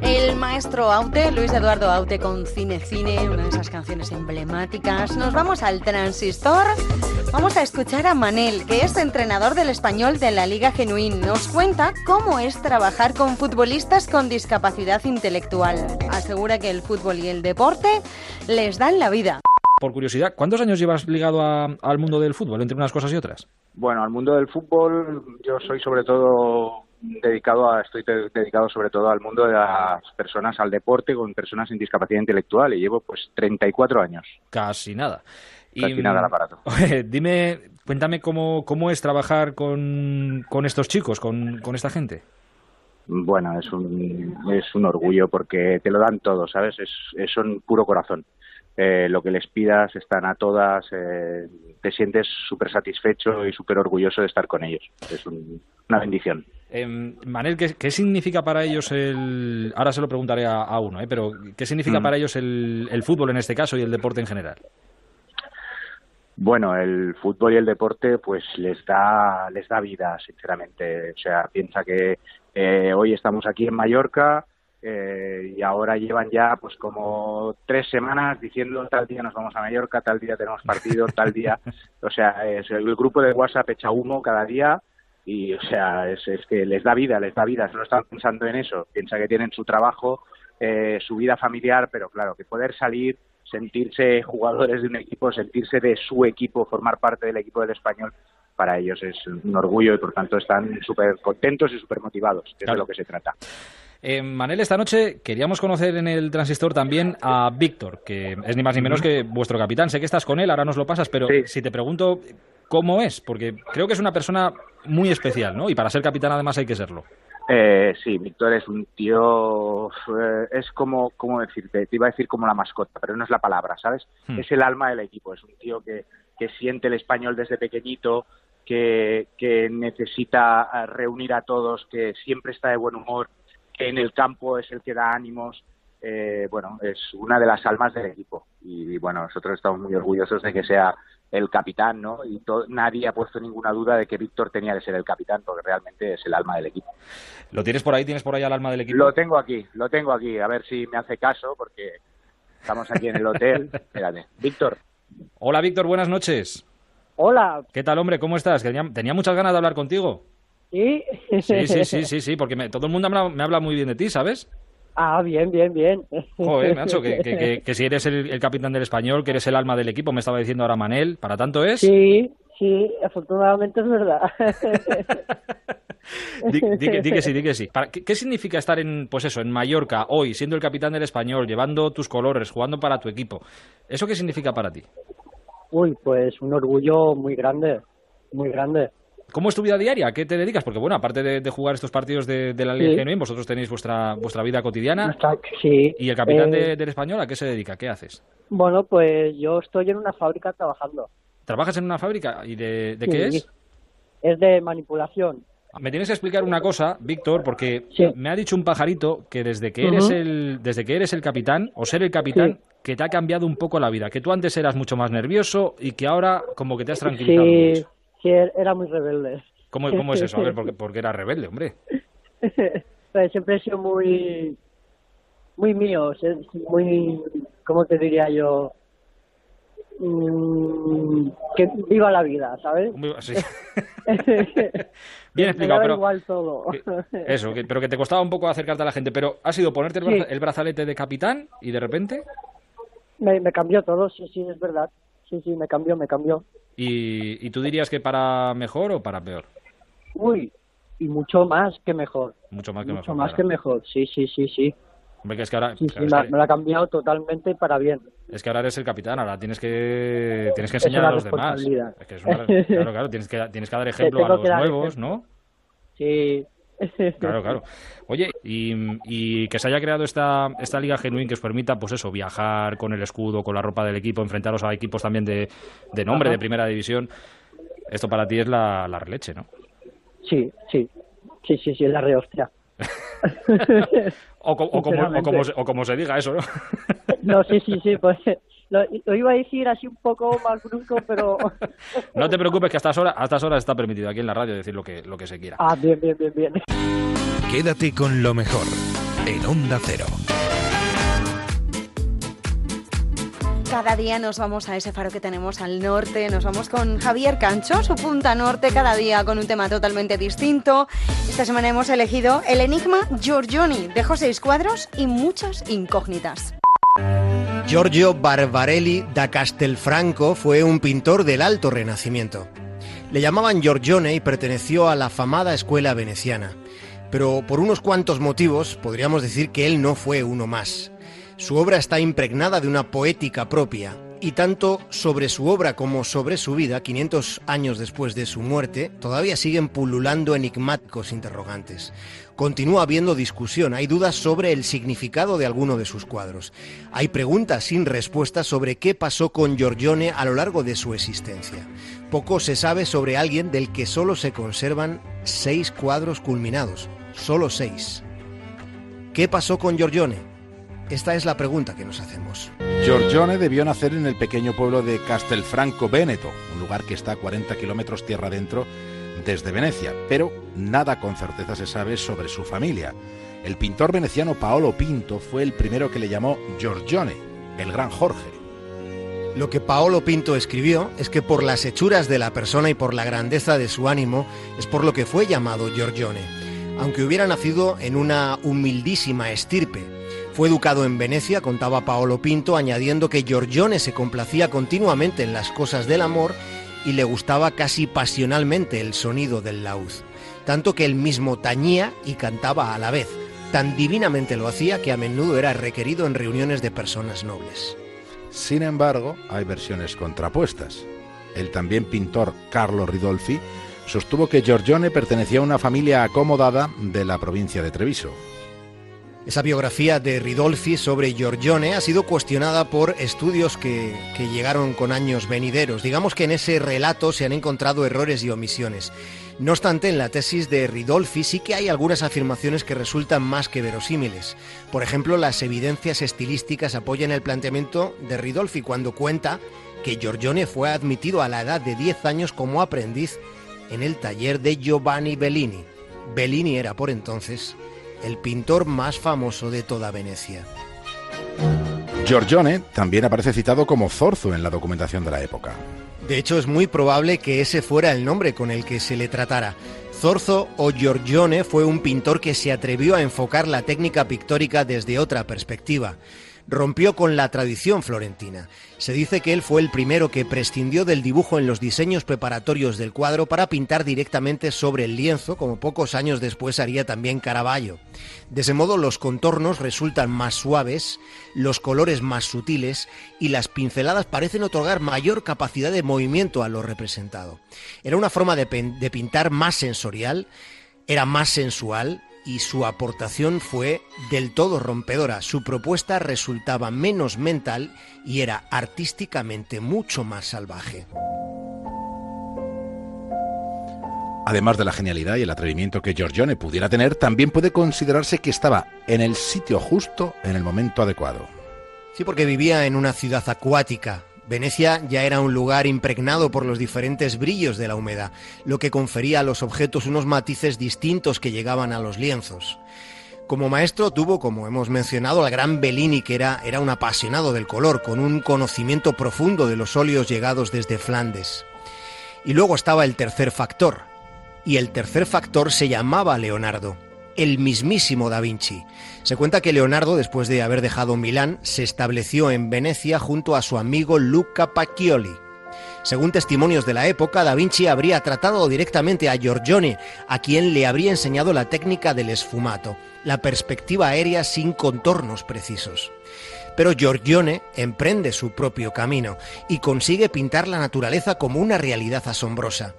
El maestro Aute, Luis Eduardo Aute con Cine Cine, una de esas canciones emblemáticas. Nos vamos al transistor. Vamos a escuchar a Manel, que es entrenador del español de la Liga Genuín. Nos cuenta cómo es trabajar con futbolistas con discapacidad intelectual. Asegura que el fútbol y el deporte les dan la vida. Por curiosidad, ¿cuántos años llevas ligado a- al mundo del fútbol, entre unas cosas y otras? Bueno, al mundo del fútbol yo soy sobre todo dedicado a, estoy de- dedicado sobre todo al mundo de las personas, al deporte con personas sin discapacidad intelectual y llevo pues 34 años. Casi nada. Casi nada el aparato. Dime, cuéntame cómo, cómo es trabajar con, con estos chicos, con, con esta gente. Bueno, es un, es un orgullo porque te lo dan todo, ¿sabes? Es, es son puro corazón. Eh, lo que les pidas están a todas, eh, te sientes súper satisfecho y súper orgulloso de estar con ellos. Es un- una bendición. Em, Manel, ¿qué, qué significa para ellos el... Ahora se lo preguntaré a, a uno, ¿eh? pero ¿qué significa Mm. para ellos el, el fútbol en este caso y el deporte en general? Bueno, el fútbol y el deporte pues les da les da vida, sinceramente. O sea, piensa que eh, hoy estamos aquí en Mallorca eh, y ahora llevan ya pues como tres semanas diciendo tal día nos vamos a Mallorca, tal día tenemos partido, tal día. O sea, es el grupo de WhatsApp echa humo cada día y o sea, es, es que les da vida, les da vida. Solo están pensando en eso. Piensa que tienen su trabajo, eh, su vida familiar, pero claro, que poder salir sentirse jugadores de un equipo, sentirse de su equipo, formar parte del equipo del español, para ellos es un orgullo y por tanto están súper contentos y súper motivados, es de lo que se trata. Eh, Manel, esta noche queríamos conocer en el transistor también a Víctor, que es ni más ni menos que vuestro capitán. Sé que estás con él, ahora nos lo pasas, pero si te pregunto cómo es, porque creo que es una persona muy especial, ¿no? Y para ser capitán además hay que serlo. Eh, sí, Víctor es un tío, eh, es como, ¿cómo decirte? Te iba a decir como la mascota, pero no es la palabra, ¿sabes? Hmm. Es el alma del equipo, es un tío que, que siente el español desde pequeñito, que, que necesita eh, reunir a todos, que siempre está de buen humor, que en el campo es el que da ánimos. Eh, bueno, es una de las almas del equipo y, bueno, nosotros estamos muy orgullosos de que sea el capitán, ¿no? Y nadie ha puesto ninguna duda de que Víctor tenía que ser el capitán porque realmente es el alma del equipo. ¿Lo tienes por ahí? ¿Tienes por ahí al alma del equipo? Lo tengo aquí, lo tengo aquí. A ver si me hace caso porque estamos aquí en el hotel. Espérate. Víctor. Hola Víctor, buenas noches. Hola, ¿Qué tal, hombre? ¿Cómo estás? Que Tenía, tenía muchas ganas de hablar contigo. ¿Sí? Sí, sí, sí, sí, sí, porque me- todo el mundo me habla, me habla muy bien de ti, ¿sabes? Ah, bien, bien, bien. Joder, macho, que, que- que- que si eres el, el capitán del español, que eres el alma del equipo, me estaba diciendo ahora Manel, ¿para tanto es? Sí, sí, afortunadamente es verdad. Di, di que, di que sí, di que sí. Para- ¿qué, qué significa estar en, pues eso, en Mallorca hoy, siendo el capitán del español, llevando tus colores, jugando para tu equipo? ¿Eso qué significa para ti? Uy, pues un orgullo muy grande, muy grande. ¿Cómo es tu vida diaria? ¿A qué te dedicas? Porque, bueno, aparte de, de jugar estos partidos de, de la Liga Sí. Vosotros tenéis vuestra, vuestra vida cotidiana. Sí. ¿Y el capitán Eh, de- del español a qué se dedica? ¿Qué haces? Bueno, pues yo estoy en una fábrica trabajando. ¿Trabajas en una fábrica? ¿Y de, de Sí. qué es? Es de manipulación. Me tienes que explicar una cosa, Víctor, porque me ha dicho un pajarito que desde que eres el desde que eres el capitán o ser el capitán que te ha cambiado un poco la vida, que tú antes eras mucho más nervioso y que ahora como que te has tranquilizado. Sí, mucho. Sí, era muy rebelde. ¿Cómo, cómo es eso? A ver, porque, porque era rebelde, hombre. Pues siempre he sido muy, muy mío, muy, ¿cómo te diría yo? Mm, que viva la vida, ¿sabes? Sí. Bien explicado, pero igual todo. eso, que- pero que te costaba un poco acercarte a la gente, pero ha sido ponerte el, Sí. el brazalete de capitán y de repente me, me cambió todo, sí, sí, es verdad. Sí, sí, me cambió, me cambió. Y, y tú dirías que para mejor o para peor. Uy, y mucho más que mejor. Mucho más que mucho mejor. más claro. que mejor, sí, sí, sí, sí. Hombre, que es que ahora Sí, sí, claro, es me, ha- que- me lo ha cambiado totalmente para bien. Es que ahora eres el capitán, ahora tienes que tienes que Es enseñar a los demás. Es que es una- claro, claro, tienes que, tienes que dar ejemplo a los nuevos, ejemplo. ¿no? Sí. Claro, claro. Oye, y, y que se haya creado esta, esta Liga Genuín que os permita, pues eso, viajar con el escudo, con la ropa del equipo, enfrentaros a equipos también de, de nombre, Ajá. de primera división. Esto para ti es la, la releche, ¿no? Sí, sí. Sí, sí, sí, es la rehostia. O, o como, o como se diga eso, ¿no? No, sí, sí, sí, pues lo, lo iba a decir así un poco más brusco, pero... No te preocupes que a estas horas, a estas horas está permitido aquí en la radio decir lo que, lo que se quiera. ah, bien, bien, bien, bien. Quédate con lo mejor en Onda Cero. Cada día nos vamos a ese faro que tenemos al norte, nos vamos con Javier Cancho, su punta norte, cada día con un tema totalmente distinto. Esta semana hemos elegido el enigma Giorgioni, dejó seis cuadros y muchas incógnitas. Giorgio Barbarelli da Castelfranco fue un pintor del Alto Renacimiento. Le llamaban Giorgione y perteneció a la afamada escuela veneciana. Pero por unos cuantos motivos podríamos decir que él no fue uno más. Su obra está impregnada de una poética propia, y tanto sobre su obra como sobre su vida, 500 años después de su muerte, todavía siguen pululando enigmáticos interrogantes. Continúa habiendo discusión, hay dudas sobre el significado de alguno de sus cuadros. Hay preguntas sin respuesta sobre qué pasó con Giorgione a lo largo de su existencia. Poco se sabe sobre alguien del que solo se conservan seis cuadros culminados, solo seis. ¿Qué pasó con Giorgione? Esta es la pregunta que nos hacemos. Giorgione debió nacer en el pequeño pueblo de Castelfranco Veneto, un lugar que está a 40 kilómetros tierra adentro desde Venecia, pero nada con certeza se sabe sobre su familia. El pintor veneciano Paolo Pinto fue el primero que le llamó Giorgione, el gran Jorge. Lo que Paolo Pinto escribió es que por las hechuras de la persona y por la grandeza de su ánimo es por lo que fue llamado Giorgione, aunque hubiera nacido en una humildísima estirpe. Fue educado en Venecia, contaba Paolo Pinto, añadiendo que Giorgione se complacía continuamente en las cosas del amor y le gustaba casi pasionalmente el sonido del laúd, tanto que él mismo tañía y cantaba a la vez. Tan divinamente lo hacía que a menudo era requerido en reuniones de personas nobles. Sin embargo, hay versiones contrapuestas. El también pintor Carlo Ridolfi sostuvo que Giorgione pertenecía a una familia acomodada de la provincia de Treviso. Esa biografía de Ridolfi sobre Giorgione ha sido cuestionada por estudios que, que, llegaron con años venideros. Digamos que en ese relato se han encontrado errores y omisiones. No obstante, en la tesis de Ridolfi sí que hay algunas afirmaciones que resultan más que verosímiles. Por ejemplo, las evidencias estilísticas apoyan el planteamiento de Ridolfi cuando cuenta que Giorgione fue admitido a la edad de 10 años como aprendiz en el taller de Giovanni Bellini. Bellini era por entonces el pintor más famoso de toda Venecia. Giorgione también aparece citado como Zorzo en la documentación de la época. De hecho, es muy probable que ese fuera el nombre con el que se le tratara. Zorzo o Giorgione fue un pintor que se atrevió a enfocar la técnica pictórica desde otra perspectiva rompió con la tradición florentina. Se dice que él fue el primero que prescindió del dibujo en los diseños preparatorios del cuadro para pintar directamente sobre el lienzo, como pocos años después haría también Caravaggio. De ese modo los contornos resultan más suaves, los colores más sutiles y las pinceladas parecen otorgar mayor capacidad de movimiento a lo representado. Era una forma de, de pintar más sensorial, era más sensual, y su aportación fue del todo rompedora. Su propuesta resultaba menos mental y era artísticamente mucho más salvaje. Además de la genialidad y el atrevimiento que Giorgione pudiera tener, también puede considerarse que estaba en el sitio justo en el momento adecuado. Sí, porque vivía en una ciudad acuática, Venecia ya era un lugar impregnado por los diferentes brillos de la humedad, lo que confería a los objetos unos matices distintos que llegaban a los lienzos. Como maestro tuvo, como hemos mencionado, al gran Bellini, que era, era un apasionado del color, con un conocimiento profundo de los óleos llegados desde Flandes. Y luego estaba el tercer factor, y el tercer factor se llamaba Leonardo el mismísimo Da Vinci. Se cuenta que Leonardo, después de haber dejado Milán, se estableció en Venecia junto a su amigo Luca Pacchioli. Según testimonios de la época, Da Vinci habría tratado directamente a Giorgione, a quien le habría enseñado la técnica del esfumato, la perspectiva aérea sin contornos precisos. Pero Giorgione emprende su propio camino y consigue pintar la naturaleza como una realidad asombrosa.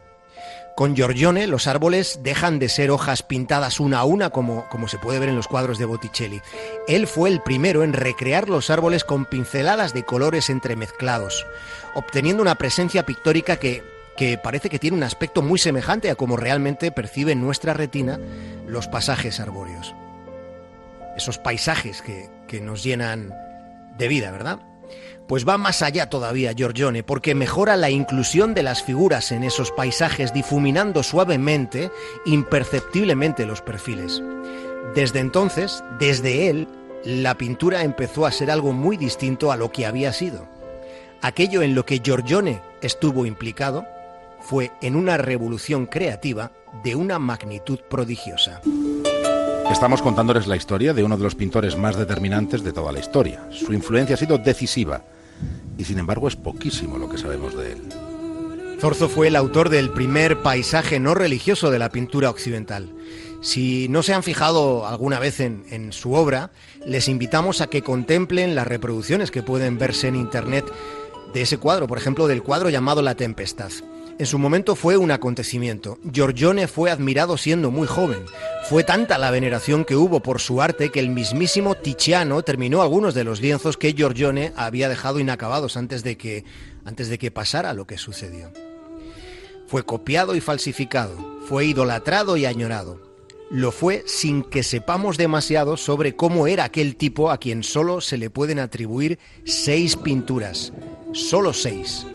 Con Giorgione los árboles dejan de ser hojas pintadas una a una como, como se puede ver en los cuadros de Botticelli. Él fue el primero en recrear los árboles con pinceladas de colores entremezclados, obteniendo una presencia pictórica que, que parece que tiene un aspecto muy semejante a como realmente percibe nuestra retina los pasajes arbóreos. Esos paisajes que, que nos llenan de vida, ¿verdad? Pues va más allá todavía Giorgione, porque mejora la inclusión de las figuras en esos paisajes, difuminando suavemente, imperceptiblemente los perfiles. Desde entonces, desde él, la pintura empezó a ser algo muy distinto a lo que había sido. Aquello en lo que Giorgione estuvo implicado fue en una revolución creativa de una magnitud prodigiosa. Estamos contándoles la historia de uno de los pintores más determinantes de toda la historia. Su influencia ha sido decisiva y sin embargo es poquísimo lo que sabemos de él. Zorzo fue el autor del primer paisaje no religioso de la pintura occidental. Si no se han fijado alguna vez en, en, su obra, les invitamos a que contemplen las reproducciones que pueden verse en Internet de ese cuadro, por ejemplo, del cuadro llamado La Tempestad. En su momento fue un acontecimiento. Giorgione fue admirado siendo muy joven. Fue tanta la veneración que hubo por su arte que el mismísimo Tiziano terminó algunos de los lienzos que Giorgione había dejado inacabados antes de que antes de que pasara lo que sucedió. Fue copiado y falsificado, fue idolatrado y añorado. Lo fue sin que sepamos demasiado sobre cómo era aquel tipo a quien solo se le pueden atribuir seis pinturas, solo seis.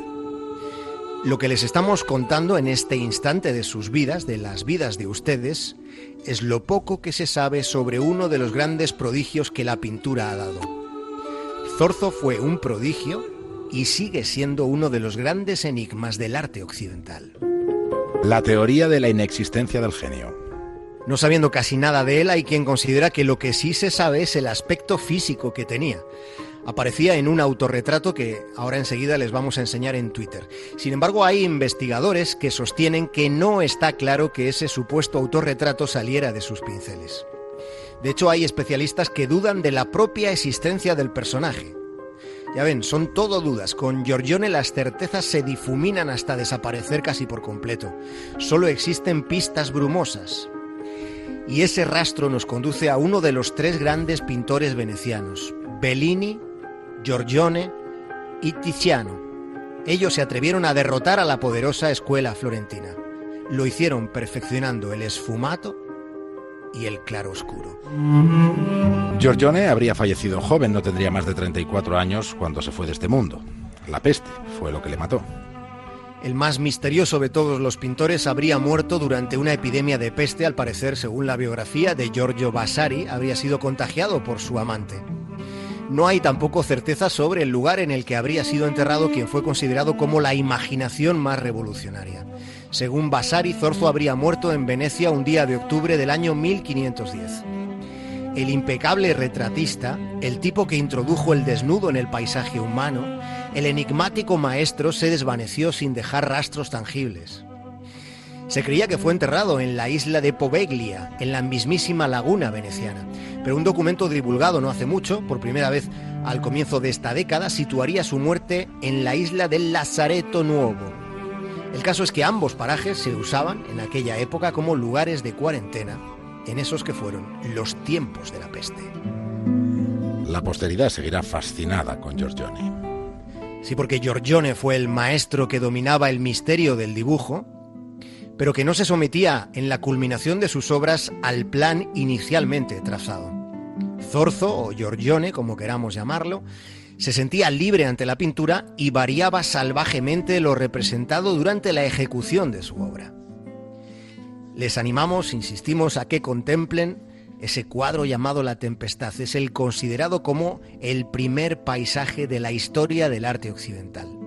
Lo que les estamos contando en este instante de sus vidas, de las vidas de ustedes, es lo poco que se sabe sobre uno de los grandes prodigios que la pintura ha dado. Zorzo fue un prodigio y sigue siendo uno de los grandes enigmas del arte occidental. La teoría de la inexistencia del genio. No sabiendo casi nada de él, hay quien considera que lo que sí se sabe es el aspecto físico que tenía aparecía en un autorretrato que ahora enseguida les vamos a enseñar en Twitter. Sin embargo, hay investigadores que sostienen que no está claro que ese supuesto autorretrato saliera de sus pinceles. De hecho, hay especialistas que dudan de la propia existencia del personaje. Ya ven, son todo dudas. Con Giorgione las certezas se difuminan hasta desaparecer casi por completo. Solo existen pistas brumosas. Y ese rastro nos conduce a uno de los tres grandes pintores venecianos, Bellini, Giorgione y Tiziano. Ellos se atrevieron a derrotar a la poderosa escuela florentina. Lo hicieron perfeccionando el esfumato y el claroscuro. Giorgione habría fallecido joven, no tendría más de 34 años cuando se fue de este mundo. La peste fue lo que le mató. El más misterioso de todos los pintores habría muerto durante una epidemia de peste, al parecer, según la biografía de Giorgio Vasari, habría sido contagiado por su amante. No hay tampoco certeza sobre el lugar en el que habría sido enterrado quien fue considerado como la imaginación más revolucionaria. Según Vasari, Zorzo habría muerto en Venecia un día de octubre del año 1510. El impecable retratista, el tipo que introdujo el desnudo en el paisaje humano, el enigmático maestro se desvaneció sin dejar rastros tangibles. Se creía que fue enterrado en la isla de Poveglia, en la mismísima laguna veneciana, pero un documento divulgado no hace mucho, por primera vez al comienzo de esta década, situaría su muerte en la isla del Lazareto Nuovo. El caso es que ambos parajes se usaban en aquella época como lugares de cuarentena, en esos que fueron los tiempos de la peste. La posteridad seguirá fascinada con Giorgione. Sí, porque Giorgione fue el maestro que dominaba el misterio del dibujo, pero que no se sometía en la culminación de sus obras al plan inicialmente trazado. Zorzo, o Giorgione, como queramos llamarlo, se sentía libre ante la pintura y variaba salvajemente lo representado durante la ejecución de su obra. Les animamos, insistimos, a que contemplen ese cuadro llamado La Tempestad. Es el considerado como el primer paisaje de la historia del arte occidental.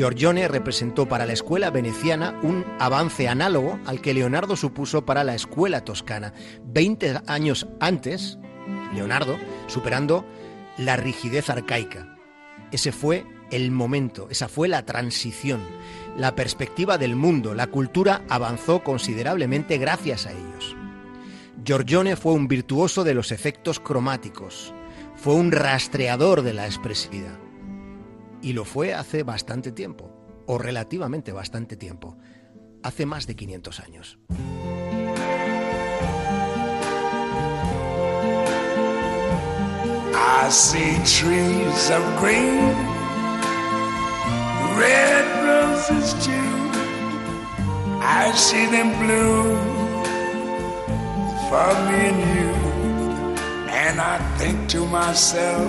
Giorgione representó para la escuela veneciana un avance análogo al que Leonardo supuso para la escuela toscana. Veinte años antes, Leonardo, superando la rigidez arcaica. Ese fue el momento, esa fue la transición, la perspectiva del mundo, la cultura avanzó considerablemente gracias a ellos. Giorgione fue un virtuoso de los efectos cromáticos, fue un rastreador de la expresividad. Y lo fue hace bastante tiempo, o relativamente bastante tiempo, hace más de 500 años. I see trees of green, red roses too. I see them blue for me and you. And I think to myself,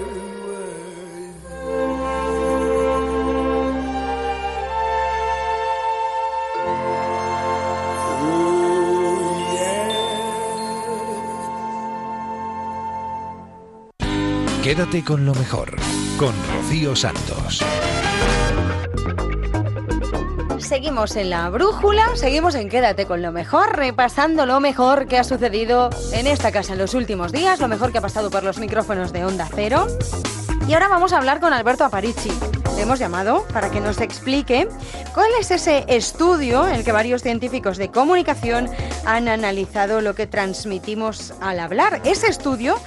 Quédate con lo mejor, con Rocío Santos. Seguimos en la brújula, seguimos en Quédate con lo mejor, repasando lo mejor que ha sucedido en esta casa en los últimos días, lo mejor que ha pasado por los micrófonos de Onda Cero. Y ahora vamos a hablar con Alberto Aparici. Le hemos llamado para que nos explique cuál es ese estudio en el que varios científicos de comunicación han analizado lo que transmitimos al hablar. Ese estudio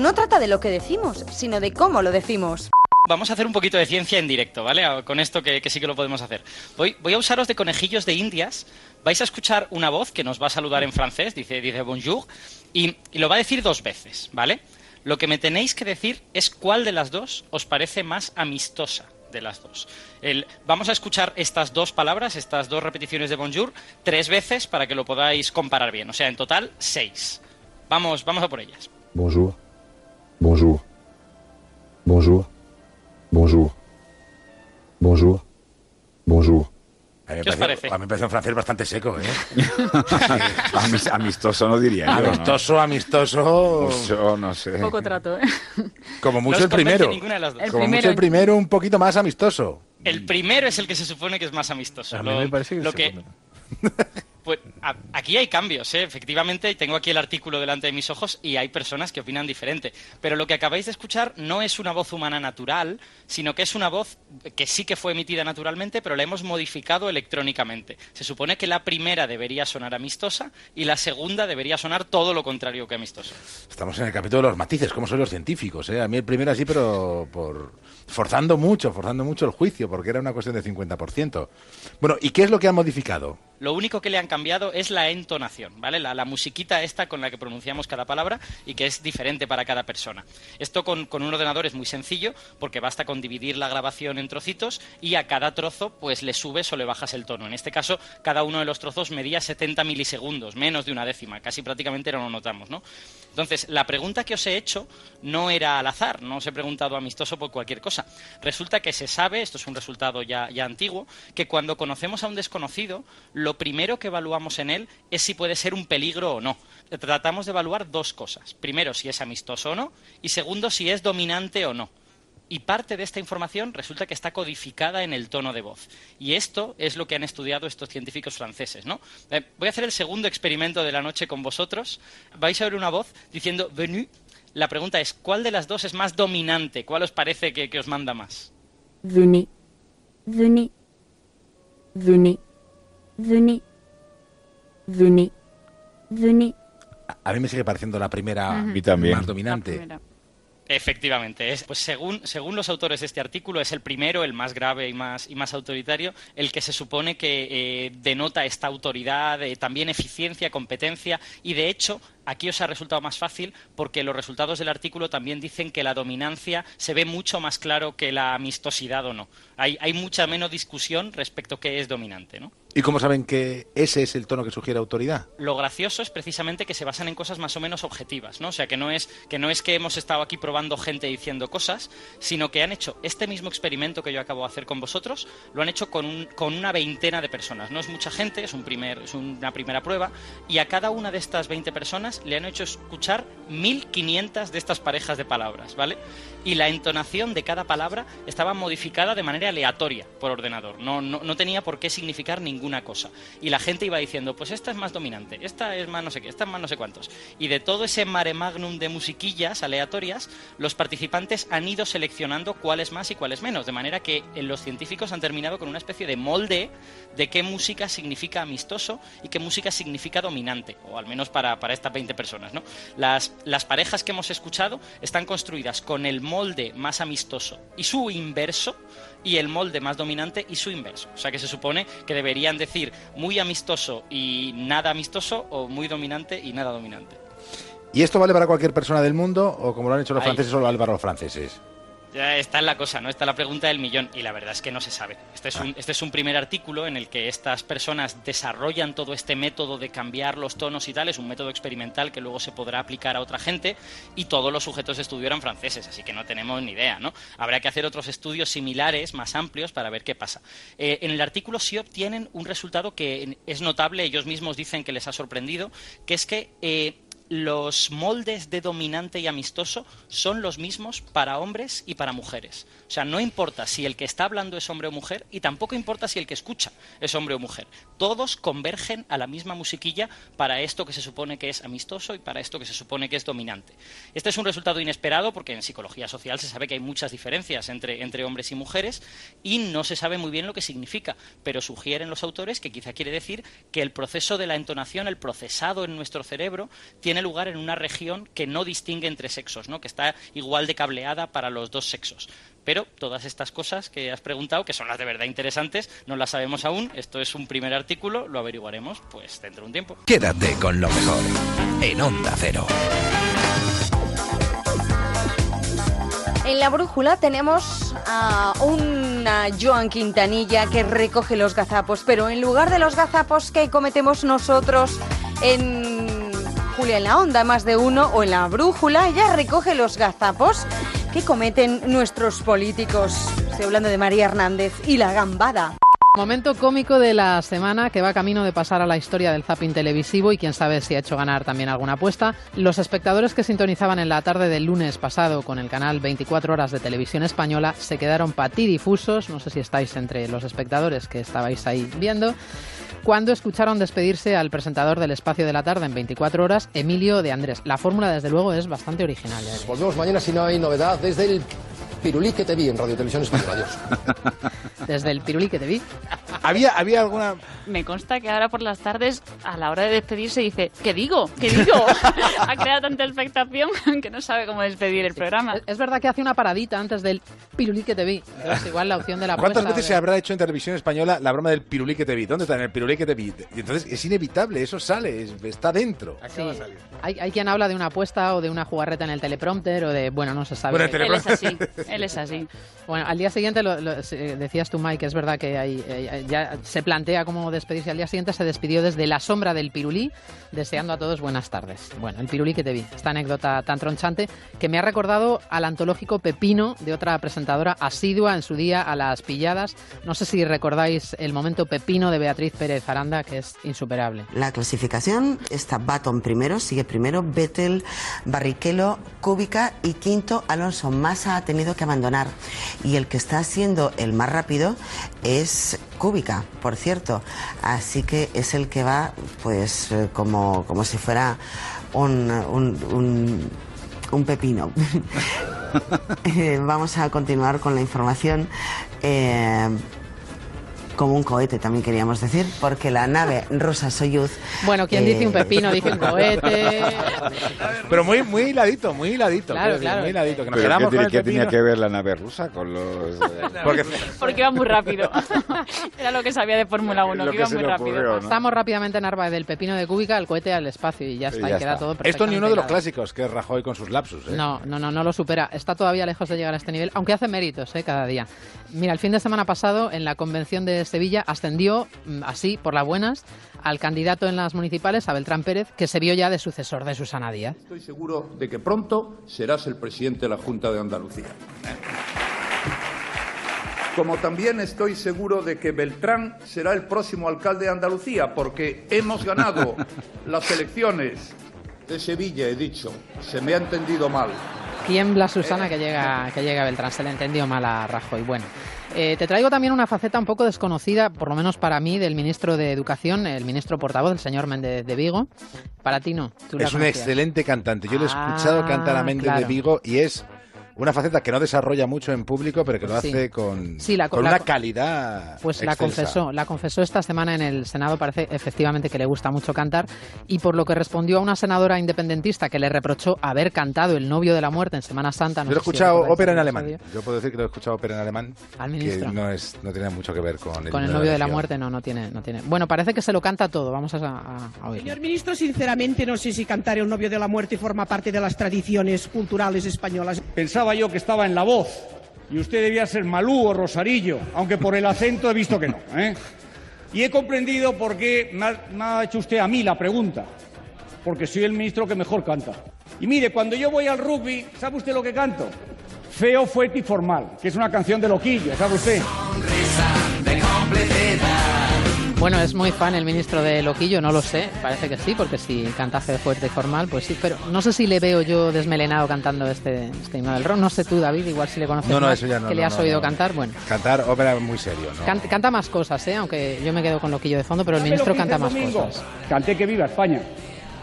no trata de lo que decimos, sino de cómo lo decimos. Vamos a hacer un poquito de ciencia en directo, ¿vale? Con esto que, que sí que lo podemos hacer. Voy, voy, a usaros de conejillos de indias. Vais a escuchar una voz que nos va a saludar en francés, dice, dice bonjour, y, y lo va a decir dos veces, ¿vale? Lo que me tenéis que decir es cuál de las dos os parece más amistosa de las dos. El, vamos a escuchar estas dos palabras, estas dos repeticiones de bonjour, tres veces para que lo podáis comparar bien. O sea, en total, seis. Vamos, vamos a por ellas. Bonjour. Bonjour. Bonjour. Bonjour. Bonjour. Bonjour. A mí, me ¿Qué os parece, parece? a mí me parece un francés bastante seco, ¿eh? Amis- amistoso no diría yo. ¿no? Amistoso, amistoso. Yo no sé. Poco trato, ¿eh? Como mucho No el primero. ninguna de las dos. El Como primero. mucho el primero, un poquito más amistoso. El primero es el que se supone que es más amistoso. A mí Lo- me parece que lo. Pues aquí hay cambios, ¿eh? efectivamente. Tengo aquí el artículo delante de mis ojos y hay personas que opinan diferente. Pero lo que acabáis de escuchar no es una voz humana natural, sino que es una voz que sí que fue emitida naturalmente, pero la hemos modificado electrónicamente. Se supone que la primera debería sonar amistosa y la segunda debería sonar todo lo contrario que amistoso. Estamos en el capítulo de los matices, cómo son los científicos. ¿eh? A mí el primero así, pero por forzando mucho, forzando mucho el juicio, porque era una cuestión de 50%. Bueno, ¿y qué es lo que han modificado? Lo único que le han cambiado es la entonación, ¿vale? La, musiquita esta con la que pronunciamos cada palabra y que es diferente para cada persona. Esto con, con un ordenador es muy sencillo porque basta con dividir la grabación en trocitos y a cada trozo pues le subes o le bajas el tono. En este caso, cada uno de los trozos medía 70 milisegundos, menos de una décima, casi prácticamente no lo notamos, ¿no? Entonces, la pregunta que os he hecho no era al azar, no os he preguntado amistoso por cualquier cosa. Resulta que se sabe, esto es un resultado ya, antiguo, que cuando conocemos a un desconocido, lo primero que evaluamos en él es si puede ser un peligro o no. Tratamos de evaluar dos cosas. Primero, si es amistoso o no, y segundo, si es dominante o no. Y parte de esta información resulta que está codificada en el tono de voz. Y esto es lo que han estudiado estos científicos franceses, ¿no? Eh, voy a hacer el segundo experimento de la noche con vosotros. Vais a oír una voz diciendo venu. La pregunta es, ¿cuál de las dos es más dominante? ¿Cuál os parece que, que os manda más? Venez. Venez. Venez. Venez. Venez. Venez. A mí me sigue pareciendo la primera mí también. más dominante. Efectivamente, es, pues según, según los autores de este artículo, es el primero, el más grave y más, y más autoritario, el que se supone que eh, denota esta autoridad, eh, también eficiencia, competencia, y de hecho, aquí os ha resultado más fácil porque los resultados del artículo también dicen que la dominancia se ve mucho más claro que la amistosidad o no. Hay, hay mucha menos discusión respecto a qué es dominante, ¿no? ¿Y cómo saben que ese es el tono que sugiere autoridad? Lo gracioso es precisamente que se basan en cosas más o menos objetivas, ¿no? O sea, que no es que no es que hemos estado aquí probando gente diciendo cosas, sino que han hecho este mismo experimento que yo acabo de hacer con vosotros, lo han hecho con, un, con una veintena de personas. No es mucha gente, es un primer es una primera prueba y a cada una de estas 20 personas le han hecho escuchar 1500 de estas parejas de palabras, ¿vale? Y la entonación de cada palabra estaba modificada de manera aleatoria por ordenador. No, no, no tenía por qué significar ninguna cosa. Y la gente iba diciendo, pues esta es más dominante, esta es más no sé qué, esta es más no sé cuántos. Y de todo ese mare magnum de musiquillas aleatorias, los participantes han ido seleccionando cuál es más y cuál es menos. De manera que eh, los científicos han terminado con una especie de molde de qué música significa amistoso y qué música significa dominante, o al menos para, para estas 20 personas. ¿no? Las, las parejas que hemos escuchado están construidas con el molde más amistoso y su inverso, y el molde más dominante y su inverso. O sea que se supone que deberían decir muy amistoso y nada amistoso o muy dominante y nada dominante. ¿Y esto vale para cualquier persona del mundo o como lo han hecho los Ahí. franceses solo vale para los franceses? Ya está en la cosa, ¿no? Está la pregunta del millón y la verdad es que no se sabe. Este es, un, este es un primer artículo en el que estas personas desarrollan todo este método de cambiar los tonos y tal. Es un método experimental que luego se podrá aplicar a otra gente y todos los sujetos de estudio eran franceses, así que no tenemos ni idea, ¿no? Habrá que hacer otros estudios similares, más amplios, para ver qué pasa. Eh, en el artículo sí obtienen un resultado que es notable, ellos mismos dicen que les ha sorprendido, que es que... eh, los moldes de dominante y amistoso son los mismos para hombres y para mujeres. O sea, no importa si el que está hablando es hombre o mujer y tampoco importa si el que escucha es hombre o mujer. Todos convergen a la misma musiquilla para esto que se supone que es amistoso y para esto que se supone que es dominante. Este es un resultado inesperado porque en psicología social se sabe que hay muchas diferencias entre, entre hombres y mujeres y no se sabe muy bien lo que significa, pero sugieren los autores que quizá quiere decir que el proceso de la entonación, el procesado en nuestro cerebro, tiene lugar en una región que no distingue entre sexos, ¿no? que está igual de cableada para los dos sexos. Pero todas estas cosas que has preguntado, que son las de verdad interesantes, no las sabemos aún. Esto es un primer artículo, lo averiguaremos pues dentro de un tiempo. Quédate con lo mejor en Onda Cero. En la brújula tenemos a una Joan Quintanilla que recoge los gazapos, pero en lugar de los gazapos que cometemos nosotros en Julia en la Onda, más de uno, o en la brújula, ella recoge los gazapos que cometen nuestros políticos. Estoy hablando de María Hernández y la gambada. Momento cómico de la semana que va camino de pasar a la historia del zapping televisivo y quién sabe si ha hecho ganar también alguna apuesta. Los espectadores que sintonizaban en la tarde del lunes pasado con el canal 24 horas de televisión española se quedaron patidifusos, no sé si estáis entre los espectadores que estabais ahí viendo, cuando escucharon despedirse al presentador del espacio de la tarde en 24 horas, Emilio de Andrés. La fórmula desde luego es bastante original. veréis. Volvemos mañana si no hay novedad desde el Pirulí que te vi en Radio Televisión Española. Adiós. Desde el pirulí que te vi. ¿Había, había alguna Me consta que ahora por las tardes, a la hora de despedirse, dice, ¿qué digo? ¿Qué digo? ha creado tanta expectación que no sabe cómo despedir el programa. Es verdad que hace una paradita antes del pirulí que te vi. Entonces, igual la opción de la ¿Cuántas veces se habrá hecho en televisión española la broma del pirulí que te vi? ¿Dónde está en el pirulí que te vi? Y entonces es inevitable, eso sale, es- está dentro. Sí. Hay, hay quien habla de una apuesta o de una jugarreta en el teleprompter o de, bueno, no se sabe. Bueno, el Él es así, él es así. Bueno, al día siguiente, lo, lo- se- decías tú, Mike, es verdad que hay, eh, ya se plantea cómo despedirse. Al día siguiente se despidió desde la sombra del pirulí, deseando a todos buenas tardes. Bueno, el pirulí que te vi, esta anécdota tan tronchante que me ha recordado al antológico Pepino de otra presentadora asidua en su día a las pilladas. No sé si recordáis el momento Pepino de Beatriz Pérez Aranda, que es insuperable. La clasificación está Baton primero, sigue primero Vettel, Barrichello, Kubica y quinto Alonso. Massa ha tenido que abandonar y el que está siendo el más rápido es Kubica, por cierto. Así que es el que va pues eh, como, como si fuera un, un, un- un pepino. Eh, Vamos a continuar con la información. Eh, como un cohete también queríamos decir, porque la nave rusa Soyuz... Bueno, quien dice un pepino dice un cohete. Pero muy, muy hiladito, muy hiladito. Claro, quiero decir, claro. Muy hiladito. Que nos ¿Pero quedamos qué, con tiene- el qué tenía que ver la nave rusa con los...? eh, Porque Porque iba muy rápido. Era lo que sabía de Fórmula 1, Lo que iba muy rápido. ocurrió, ¿no? Pasamos rápidamente, Narva, del pepino de cúbica al cohete al espacio y ya está, ya y queda está. todo Esto ni uno de los clásicos, que es Rajoy con sus lapsus. ¿eh? No, no, no, no lo supera. Está todavía lejos de llegar a este nivel, aunque hace méritos ¿eh? cada día. Mira, el fin de semana pasado, en la convención de Sevilla, ascendió mm, así, por las buenas, al candidato en las municipales, a Beltrán Pérez, que se vio ya de sucesor de Susana Díaz. Estoy seguro de que pronto serás el presidente de la Junta de Andalucía. Como también estoy seguro de que Beltrán será el próximo alcalde de Andalucía, porque hemos ganado las elecciones de Sevilla, he dicho. Se me ha entendido mal. Tiembla Susana que llega, que llega Beltrán, se le entendió mal a Rajoy. Bueno, eh, te traigo también una faceta un poco desconocida, por lo menos para mí, del ministro de Educación, el ministro portavoz, el señor Méndez de Vigo. Para ti no. tú Es un excelente cantante. Yo lo he Ah, escuchado cantar a Méndez claro. de Vigo y es una faceta que no desarrolla mucho en público, pero que lo Sí. hace con, Sí, la- con la- una calidad. Pues la confesó, la confesó esta semana en el Senado, parece efectivamente que le gusta mucho cantar, y por lo que respondió a una senadora independentista que le reprochó haber cantado El novio de la muerte en Semana Santa. no Yo lo he si escuchado ópera en alemán. episodio. Yo puedo decir que lo he escuchado ópera en alemán. Al que ministro. no, es, no tiene mucho que ver con el, Con el novio de la muerte no, no tiene, no tiene. Bueno, parece que se lo canta todo, vamos a, a, a oírlo. Señor ministro, sinceramente no sé si cantar El novio de la muerte forma parte de las tradiciones culturales españolas. Pensaba yo que estaba en la voz y usted debía ser Malú o Rosarillo, aunque por el acento he visto que no. ¿eh? Y he comprendido por qué me ha, me ha hecho usted a mí la pregunta, porque soy el ministro que mejor canta. Y mire, cuando yo voy al rugby, ¿sabe usted lo que canto? Feo, fuerte y formal, que es una canción de loquillo, ¿sabe usted? Bueno, es muy fan el ministro de Loquillo, no lo sé, parece que sí, porque si cantaje fuerte y formal, pues sí, pero no sé si le veo yo desmelenado cantando este, este himno del rock. No sé tú, David, igual si le conoces No, no, más, eso ya no, que le has no, oído no. cantar, bueno. Cantar ópera muy serio, ¿no? Can- canta más cosas, ¿eh? aunque yo me quedo con Loquillo de fondo, pero el ¿Sabe ministro canta más domingo? cosas. Canté que viva España,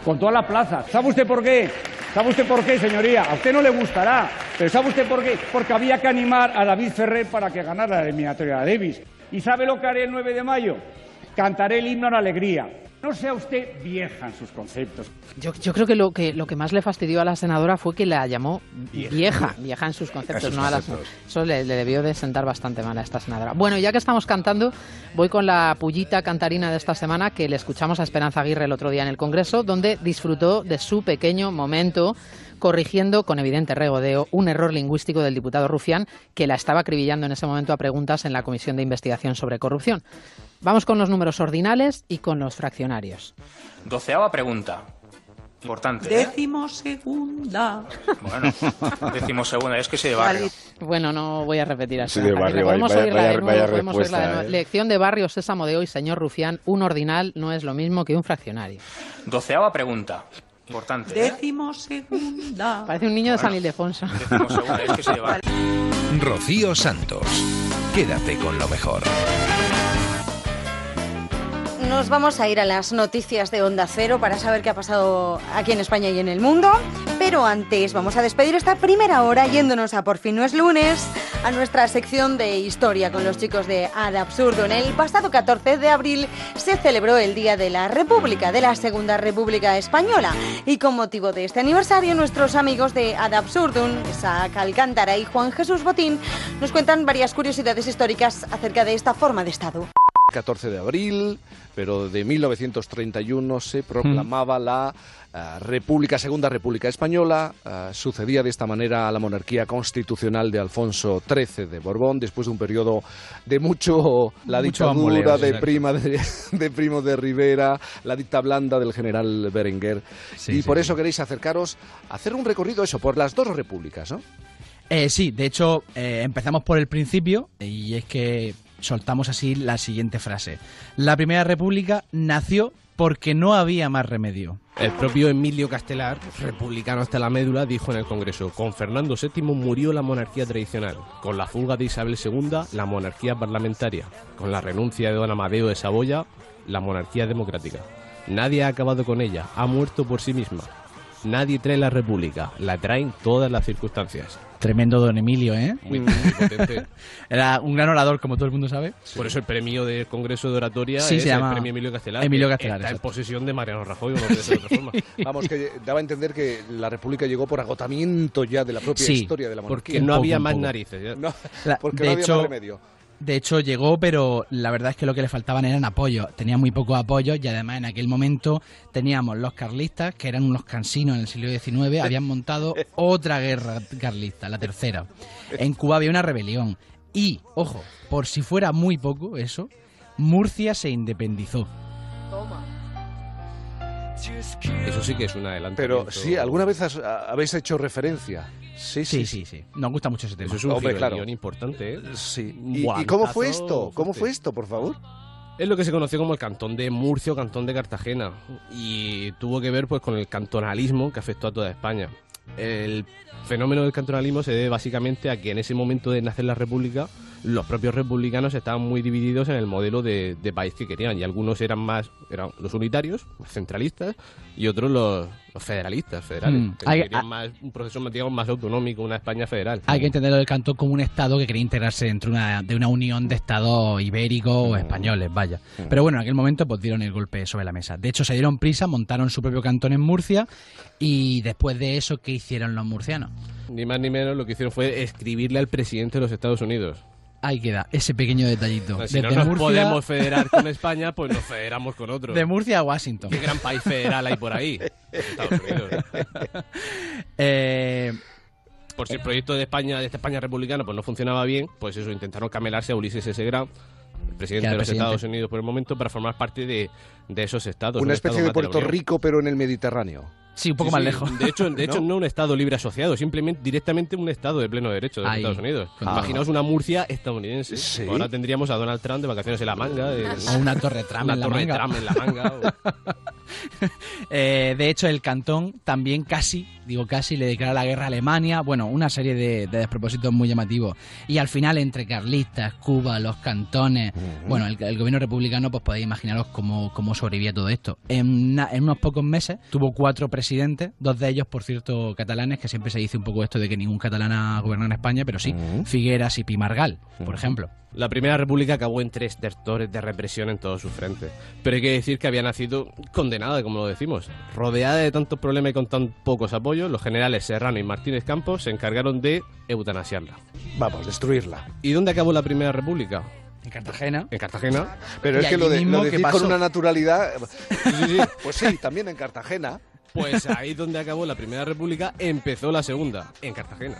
con toda la plaza. ¿Sabe usted por qué? ¿Sabe usted por qué, señoría? A usted no le gustará, pero ¿sabe usted por qué? Porque había que animar a David Ferrer para que ganara la eliminatoria de Davis. ¿Y sabe lo que haré el 9 de mayo? Cantaré el himno a la alegría. No sea usted vieja en sus conceptos. Yo, yo creo que lo, que lo que más le fastidió a la senadora fue que la llamó vieja, vieja, en sus conceptos, sus no a conceptos. Eso le, le debió de sentar bastante mal a esta senadora. Bueno, ya que estamos cantando, voy con la pullita cantarina de esta semana que le escuchamos a Esperanza Aguirre el otro día en el Congreso, donde disfrutó de su pequeño momento corrigiendo con evidente regodeo un error lingüístico del diputado Rufián que la estaba acribillando en ese momento a preguntas en la Comisión de Investigación sobre Corrupción. Vamos con los números ordinales y con los fraccionarios. Doceava pregunta. Importante. ¿eh? Décimo segunda. Bueno, decimos segunda, es que soy de barrio. Bueno, no voy a repetir así. Sí, de barrio, podemos vaya- oírla vaya- de nuevo, vaya podemos oírla de respuesta, nuevo. ¿eh? Lección de barrio Sésamo de hoy, señor Rufián. Un ordinal no es lo mismo que un fraccionario. Doceava pregunta. Importante. ¿eh? Décimo segunda. Parece un niño de San Ildefonso. Decimos segunda, es que soy de barrio. Rocío Santos. Quédate con lo mejor. Nos vamos a ir a las noticias de Onda Cero para saber qué ha pasado aquí en España y en el mundo. Pero antes vamos a despedir esta primera hora yéndonos a Por fin no es lunes, a nuestra sección de historia con los chicos de Ad Absurdum. El pasado 14 de abril se celebró el Día de la República, de la Segunda República Española. Y con motivo de este aniversario, nuestros amigos de Ad Absurdum, Isaac Alcántara y Juan Jesús Botín, nos cuentan varias curiosidades históricas acerca de esta forma de Estado. 14 de abril, pero de 1931 se proclamaba la eh, República, Segunda República Española. Eh, sucedía de esta manera a la monarquía constitucional de Alfonso XIII de Borbón, después de un periodo de mucho la Mucho dictadura de prima de, de Primo de Rivera, la dicta blanda del general Berenguer. Sí, y sí, por sí. eso queréis acercaros a hacer un recorrido eso por las dos repúblicas, ¿no? Eh, sí, de hecho, eh, empezamos por el principio y es que soltamos así la siguiente frase. La Primera República nació porque no había más remedio. El propio Emilio Castelar, republicano hasta la médula, dijo en el Congreso, con Fernando VII murió la monarquía tradicional, con la fuga de Isabel II, la monarquía parlamentaria, con la renuncia de don Amadeo de Saboya, la monarquía democrática. Nadie ha acabado con ella, ha muerto por sí misma. Nadie trae la república, la traen todas las circunstancias. Tremendo don Emilio, ¿eh? Muy, muy potente. Era un gran orador, como todo el mundo sabe. Por eso el premio del Congreso de Oratoria Sí, es se llama el premio Emilio Castelar. Emilio Castelar, Está en posesión de Mariano Rajoy, no puede ser de otra forma. Vamos, que daba a entender que la República llegó por agotamiento ya de la propia Sí, historia de la monarquía. Porque no había más narices. ya. No, La- porque de no había hecho- más remedio. De hecho, llegó, pero la verdad es que lo que le faltaban eran apoyos. Tenía muy pocos apoyos y además en aquel momento teníamos los carlistas, que eran unos cansinos en el siglo XIX, habían montado otra guerra carlista, la tercera. En Cuba había una rebelión. Y, ojo, por si fuera muy poco eso, Murcia se independizó. Eso sí que es un adelantamiento. Pero sí, ¿alguna vez has- habéis hecho referencia? Sí, Sí, sí, sí. Nos gusta mucho ese tema. Eso es un Hombre, claro. guion importante, ¿eh? Sí. ¿Y, y cómo fue esto? ¿Cómo fue esto, por favor? Es lo que se conoció como el cantón de Murcia o cantón de Cartagena y tuvo que ver pues con el cantonalismo que afectó a toda España. El fenómeno del cantonalismo se debe básicamente a que en ese momento de nacer la República los propios republicanos estaban muy divididos en el modelo de, de país que querían y algunos eran más eran los unitarios, más centralistas y otros los, los federalistas, federales, Mm. que Hay- querían más, un proceso digamos, más autonómico, una España federal. Hay que entenderlo del cantón como un estado que quería integrarse dentro de una, de una unión de estados ibéricos o españoles, vaya. Pero bueno, en aquel momento pues dieron el golpe sobre la mesa. De hecho, se dieron prisa, montaron su propio cantón en Murcia y después de eso, ¿qué hicieron los murcianos? Ni más ni menos lo que hicieron fue escribirle al presidente de los Estados Unidos. Ahí queda, ese pequeño detallito. Si no nos Murcia- podemos federar con España, pues nos federamos con otro. De Murcia a Washington. ¿Qué gran país federal hay por ahí? Estados Unidos. Eh, Por si el proyecto de España, de esta España republicana, pues no funcionaba bien, pues eso, intentaron camelarse a Ulises S. Grant, el presidente de los presidente. Estados Unidos por el momento, para formar parte de, de esos estados. Una un especie estado de Puerto. Rico, pero en el Mediterráneo. Sí, un poco Sí, más sí. lejos. De hecho, de hecho ¿No? ¿No? un estado libre asociado, simplemente directamente un estado de pleno derecho de Ahí. Estados Unidos. Ah. Imaginaos una Murcia estadounidense. Sí. Ahora tendríamos a Donald Trump de vacaciones en la manga. de- O una torre Trump una en la torre manga. Trump en la manga. o- Eh, de hecho, el cantón también casi, digo casi, le declara la guerra a Alemania. Bueno, una serie de, de despropósitos muy llamativos. Y al final, entre carlistas, Cuba, los cantones, bueno, el, el gobierno republicano, pues podéis imaginaros cómo, cómo sobrevivía todo esto. En, en unos pocos meses tuvo cuatro presidentes, dos de ellos, por cierto, catalanes, que siempre se dice un poco esto de que ningún catalán ha gobernado en España, pero sí, Figueras y Pimargal, por ejemplo. La Primera República acabó en tres tertores de represión en todos sus frentes. Pero hay que decir que había nacido condenada, como lo decimos. Rodeada de tantos problemas y con tan pocos apoyos, los generales Serrano y Martínez Campos se encargaron de eutanasiarla. Vamos, destruirla. ¿Y dónde acabó la Primera República? En Cartagena. En Cartagena. Pero Y es que lo, de, mismo, lo ¿qué decís con una naturalidad. Pues sí, también en Cartagena. Pues ahí donde acabó la Primera República, empezó la Segunda, en Cartagena.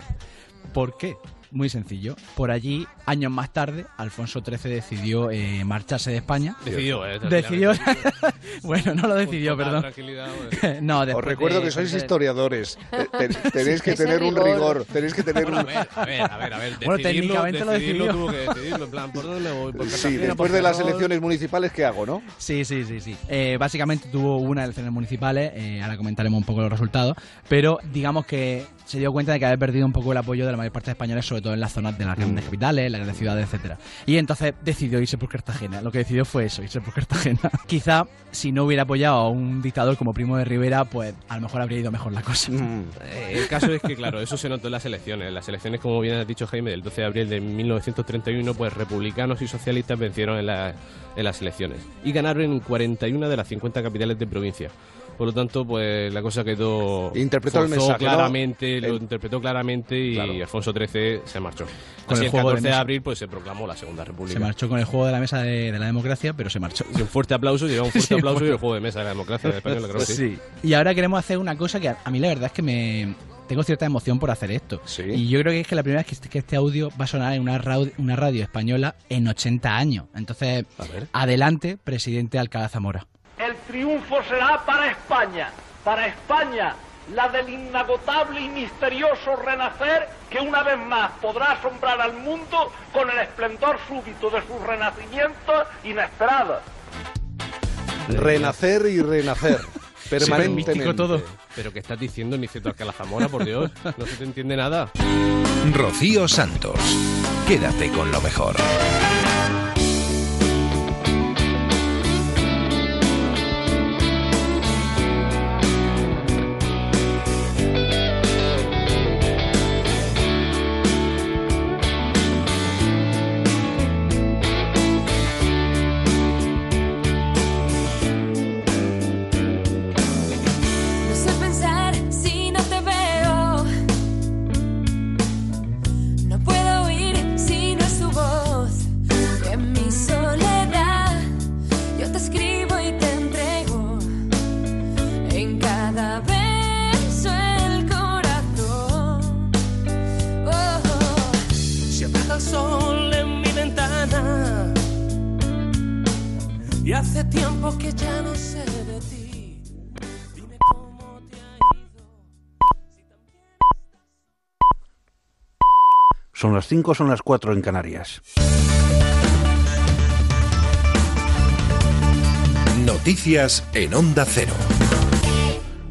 ¿Por qué? Muy sencillo. Por allí, años más tarde, Alfonso XIII decidió eh, marcharse de España. Decidió, eh, Decidió. bueno, no lo decidió, Con perdón. tranquilidad, pues. no, Os recuerdo de- que sois de- historiadores. Te- te- tenéis que tener un rigor. rigor. Tenéis que tener Bueno, un. a ver, a ver, a ver, a ver. Bueno, técnicamente lo decidió. tuvo que decidirlo, en plan, ¿por dónde voy? ¿Por Sí, después por de las elecciones municipales, ¿qué hago, no? Sí, sí, sí, sí. Eh, básicamente tuvo unas elecciones municipales, eh, ahora comentaremos un poco los resultados, pero digamos que se dio cuenta de que había perdido un poco el apoyo de la mayor parte de españoles, sobre todo en las zonas de las grandes capitales, las grandes ciudades, etcétera. Y entonces decidió irse por Cartagena. Lo que decidió fue eso, irse por Cartagena. Quizá si no hubiera apoyado a un dictador como Primo de Rivera, pues a lo mejor habría ido mejor la cosa. Eh, El caso es que, claro, eso se notó en las elecciones. En las elecciones, como bien has dicho Jaime, del 12 de abril de 1931, pues republicanos y socialistas vencieron en, la- en las elecciones. Y ganaron en 41 de las 50 capitales de provincia. Por lo tanto, pues la cosa quedó... Interpretó el mensaje, ¿no? claramente, lo El- interpretó claramente y Claro. Alfonso XIII se marchó. Con Así el el juego de 14 de, abril pues se proclamó la Segunda República. Se marchó con el juego de la mesa de, de la democracia, pero se marchó. Sí, un fuerte aplauso, lleva un fuerte Sí, aplauso y el juego de mesa de la democracia española, creo que sí. Sí. Y ahora queremos hacer una cosa que a, a mí la verdad es que me tengo cierta emoción por hacer esto. Sí. Y yo creo que es que la primera vez que este, que este audio va a sonar en una, rau- una radio española en 80 años. Entonces, adelante, presidente Alcalá Zamora. El triunfo será para España, para España, la del inagotable y misterioso renacer que una vez más podrá asombrar al mundo con el esplendor súbito de sus renacimientos inesperados. Renacer y renacer. Permanentemente. místico todo. Pero ¿qué estás diciendo, Niceto Alcalá Zamora, por Dios? No se te entiende nada. Rocío Santos. Quédate con lo mejor. Son las 5, son las 4 en Canarias. Noticias en Onda Cero.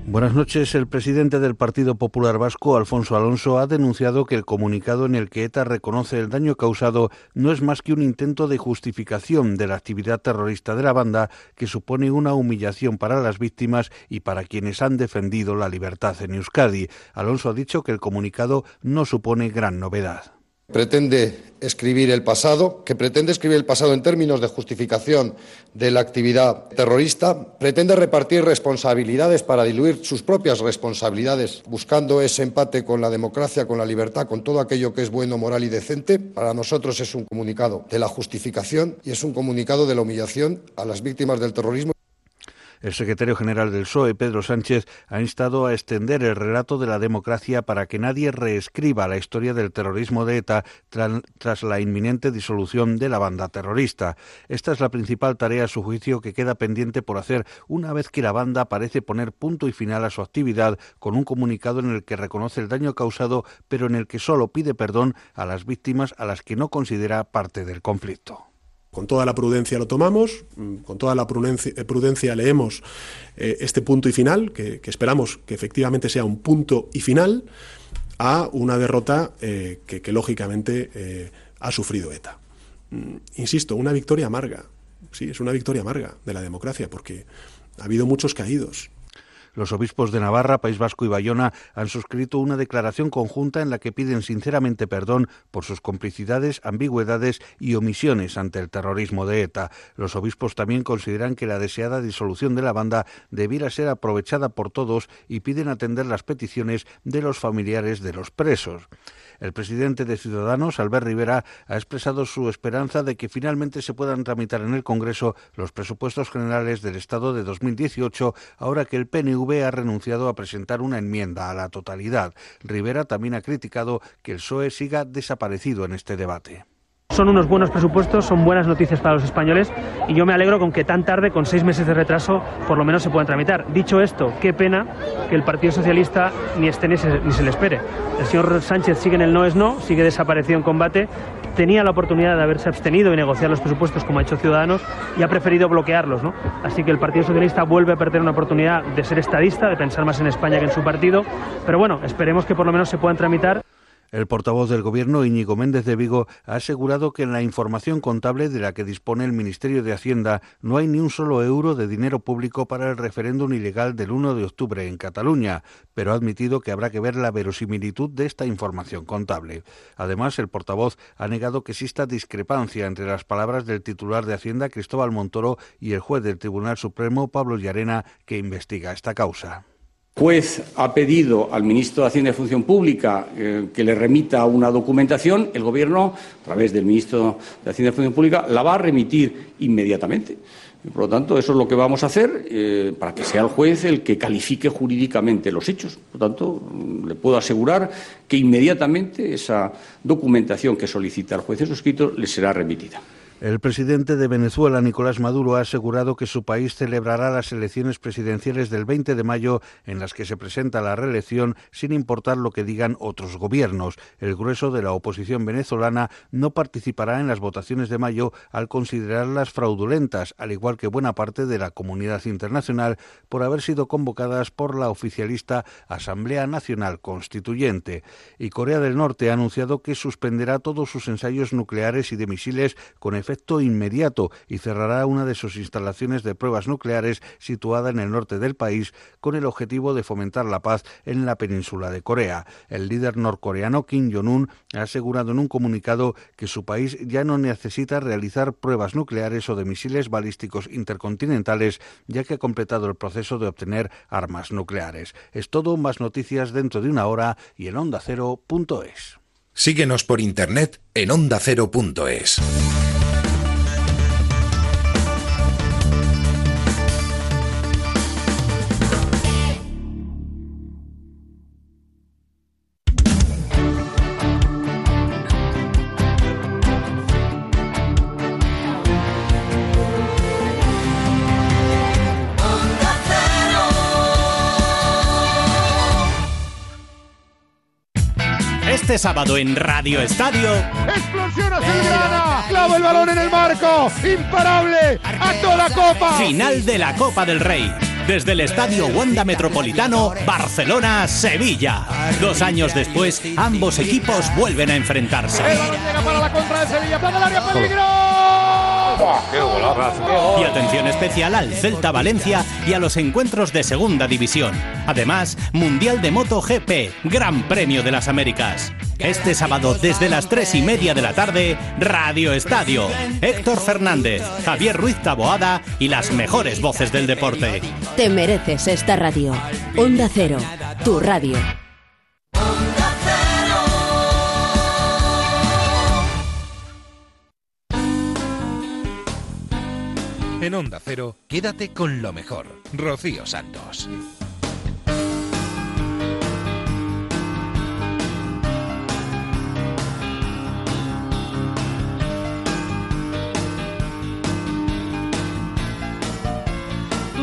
Buenas noches. El presidente del Partido Popular Vasco, Alfonso Alonso, ha denunciado que el comunicado en el que ETA reconoce el daño causado no es más que un intento de justificación de la actividad terrorista de la banda que supone una humillación para las víctimas y para quienes han defendido la libertad en Euskadi. Alonso ha dicho que el comunicado no supone gran novedad pretende escribir el pasado, que pretende escribir el pasado en términos de justificación de la actividad terrorista, pretende repartir responsabilidades para diluir sus propias responsabilidades, buscando ese empate con la democracia, con la libertad, con todo aquello que es bueno, moral y decente. Para nosotros es un comunicado de la justificación y es un comunicado de la humillación a las víctimas del terrorismo. El secretario general del PSOE, Pedro Sánchez, ha instado a extender el relato de la democracia para que nadie reescriba la historia del terrorismo de ETA tras la inminente disolución de la banda terrorista. Esta es la principal tarea, a su juicio, que queda pendiente por hacer una vez que la banda parece poner punto y final a su actividad con un comunicado en el que reconoce el daño causado, pero en el que solo pide perdón a las víctimas a las que no considera parte del conflicto con toda la prudencia lo tomamos, mm, con toda la prudencia, leemos eh, este punto y final, que, esperamos que efectivamente sea un punto y final a una derrota eh, que, lógicamente eh, ha sufrido ETA. Mm, insisto, una victoria amarga, sí, es una victoria amarga de la democracia, porque ha habido muchos caídos, los obispos de Navarra, País Vasco y Bayona han suscrito una declaración conjunta en la que piden sinceramente perdón por sus complicidades, ambigüedades y omisiones ante el terrorismo de ETA. Los obispos también consideran que la deseada disolución de la banda debiera ser aprovechada por todos y piden atender las peticiones de los familiares de los presos. El presidente de Ciudadanos, Albert Rivera, ha expresado su esperanza de que finalmente se puedan tramitar en el Congreso los presupuestos generales del Estado de 2018, ahora que el PNV ha renunciado a presentar una enmienda a la totalidad. Rivera también ha criticado que el PSOE siga desaparecido en este debate. Son unos buenos presupuestos, son buenas noticias para los españoles y yo me alegro con que tan tarde, con seis meses de retraso, por lo menos se puedan tramitar. Dicho esto, qué pena que el Partido Socialista ni esté ni se, ni se le espere. El señor Sánchez sigue en el no es no, sigue desaparecido en combate, tenía la oportunidad de haberse abstenido y negociar los presupuestos como ha hecho Ciudadanos y ha preferido bloquearlos. ¿no? Así que el Partido Socialista vuelve a perder una oportunidad de ser estadista, de pensar más en España que en su partido. Pero bueno, esperemos que por lo menos se puedan tramitar. El portavoz del Gobierno, Íñigo Méndez de Vigo, ha asegurado que en la información contable de la que dispone el Ministerio de Hacienda no hay ni un solo euro de dinero público para el referéndum ilegal del 1 de octubre en Cataluña, pero ha admitido que habrá que ver la verosimilitud de esta información contable. Además, el portavoz ha negado que exista discrepancia entre las palabras del titular de Hacienda, Cristóbal Montoro, y el juez del Tribunal Supremo, Pablo Llarena, que investiga esta causa juez ha pedido al ministro de Hacienda y Función Pública eh, que le remita una documentación, el Gobierno, a través del ministro de Hacienda y Función Pública, la va a remitir inmediatamente. por lo tanto, eso es lo que vamos a hacer eh, para que sea el juez el que califique jurídicamente los hechos. Por lo tanto, le puedo asegurar que inmediatamente esa documentación que solicita el juez en suscrito le será remitida. El presidente de Venezuela, Nicolás Maduro, ha asegurado que su país celebrará las elecciones presidenciales del 20 de mayo en las que se presenta la reelección sin importar lo que digan otros gobiernos. El grueso de la oposición venezolana no participará en las votaciones de mayo al considerarlas fraudulentas, al igual que buena parte de la comunidad internacional, por haber sido convocadas por la oficialista Asamblea Nacional Constituyente. Y Corea del Norte ha anunciado que suspenderá todos sus ensayos nucleares y de misiles con efecto inmediato y cerrará una de sus instalaciones de pruebas nucleares situada en el norte del país con el objetivo de fomentar la paz en la península de Corea. El líder norcoreano Kim Jong-un ha asegurado en un comunicado que su país ya no necesita realizar pruebas nucleares o de misiles balísticos intercontinentales, ya que ha completado el proceso de obtener armas nucleares. Es todo, más noticias dentro de una hora y en ondacero.es. Síguenos por internet en ondacero.es. Este sábado en Radio Estadio. ¡Explosiona Celgrana! ¡Clava el balón en el marco! ¡Imparable! ¡A toda copa! Final de la Copa del Rey. Desde el Estadio Wanda Metropolitano, Barcelona-Sevilla. Dos años después, ambos equipos vuelven a enfrentarse. El balón llega para la contra de Sevilla. ¡Plan del área! ¡Peligro! ¡Qué Y atención especial al Celta Valencia y a los encuentros de Segunda División. Además, Mundial de Moto GP, Gran Premio de las Américas. Este sábado desde las tres y media de la tarde, Radio Estadio. Héctor Fernández, Javier Ruiz Taboada y las mejores voces del deporte. Te mereces esta radio. Onda Cero, tu radio. En Onda Cero, quédate con lo mejor. Rocío Santos.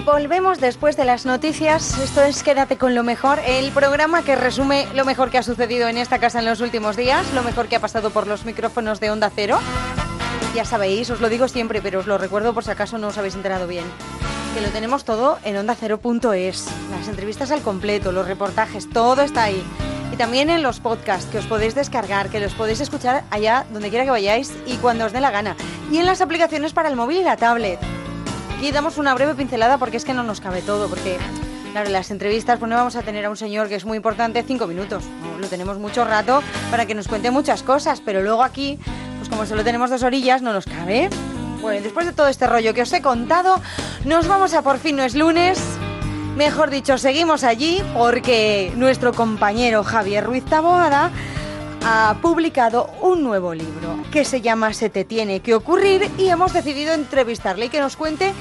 Volvemos después de las noticias. Esto es Quédate con lo mejor, el programa que resume lo mejor que ha sucedido en esta casa en los últimos días, lo mejor que ha pasado por los micrófonos de Onda Cero. Ya sabéis, os lo digo siempre, pero os lo recuerdo por si acaso no os habéis enterado bien. Que lo tenemos todo en ondacero.es. Las entrevistas al completo, los reportajes, todo está ahí. Y también en los podcasts que os podéis descargar, que los podéis escuchar allá donde quiera que vayáis y cuando os dé la gana. Y en las aplicaciones para el móvil y la tablet. Aquí damos una breve pincelada porque es que no nos cabe todo, porque claro, las entrevistas pues no vamos a tener a un señor que es muy importante cinco minutos, lo tenemos mucho rato para que nos cuente muchas cosas, pero luego aquí, pues como solo tenemos dos orillas, no nos cabe. Bueno, después de todo este rollo que os he contado, nos vamos a por fin no es lunes. Mejor dicho, seguimos allí porque nuestro compañero Javier Ruiz Taboada ha publicado un nuevo libro que se llama Se te tiene que ocurrir y hemos decidido entrevistarle y que nos cuente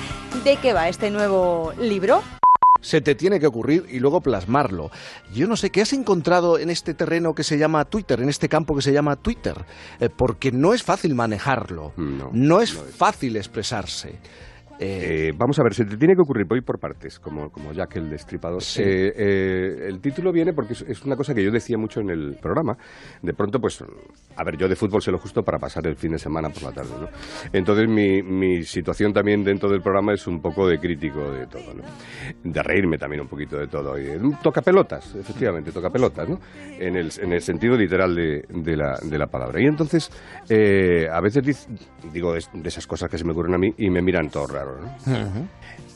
de qué va este nuevo libro. Se te tiene que ocurrir y luego plasmarlo. Yo no sé qué has encontrado en este terreno que se llama Twitter, en este campo que se llama Twitter, Eh, porque no es fácil manejarlo, no, es fácil expresarse. Eh, vamos a ver, se te tiene que ocurrir, voy por partes, como, como Jack el Destripador. Sí. Eh, eh, el título viene porque es, es una cosa que yo decía mucho en el programa. De pronto, pues, a ver, yo de fútbol sé lo justo para pasar el fin de semana por la tarde, ¿no? Entonces, mi, mi situación también dentro del programa es un poco de crítico de todo, ¿no? De reírme también un poquito de todo. Y, toca pelotas, efectivamente, toca pelotas, ¿no? En el, en el sentido literal de, de la, de la palabra. Y entonces, eh, a veces digo de, de esas cosas que se me ocurren a mí y me miran todo ¿no?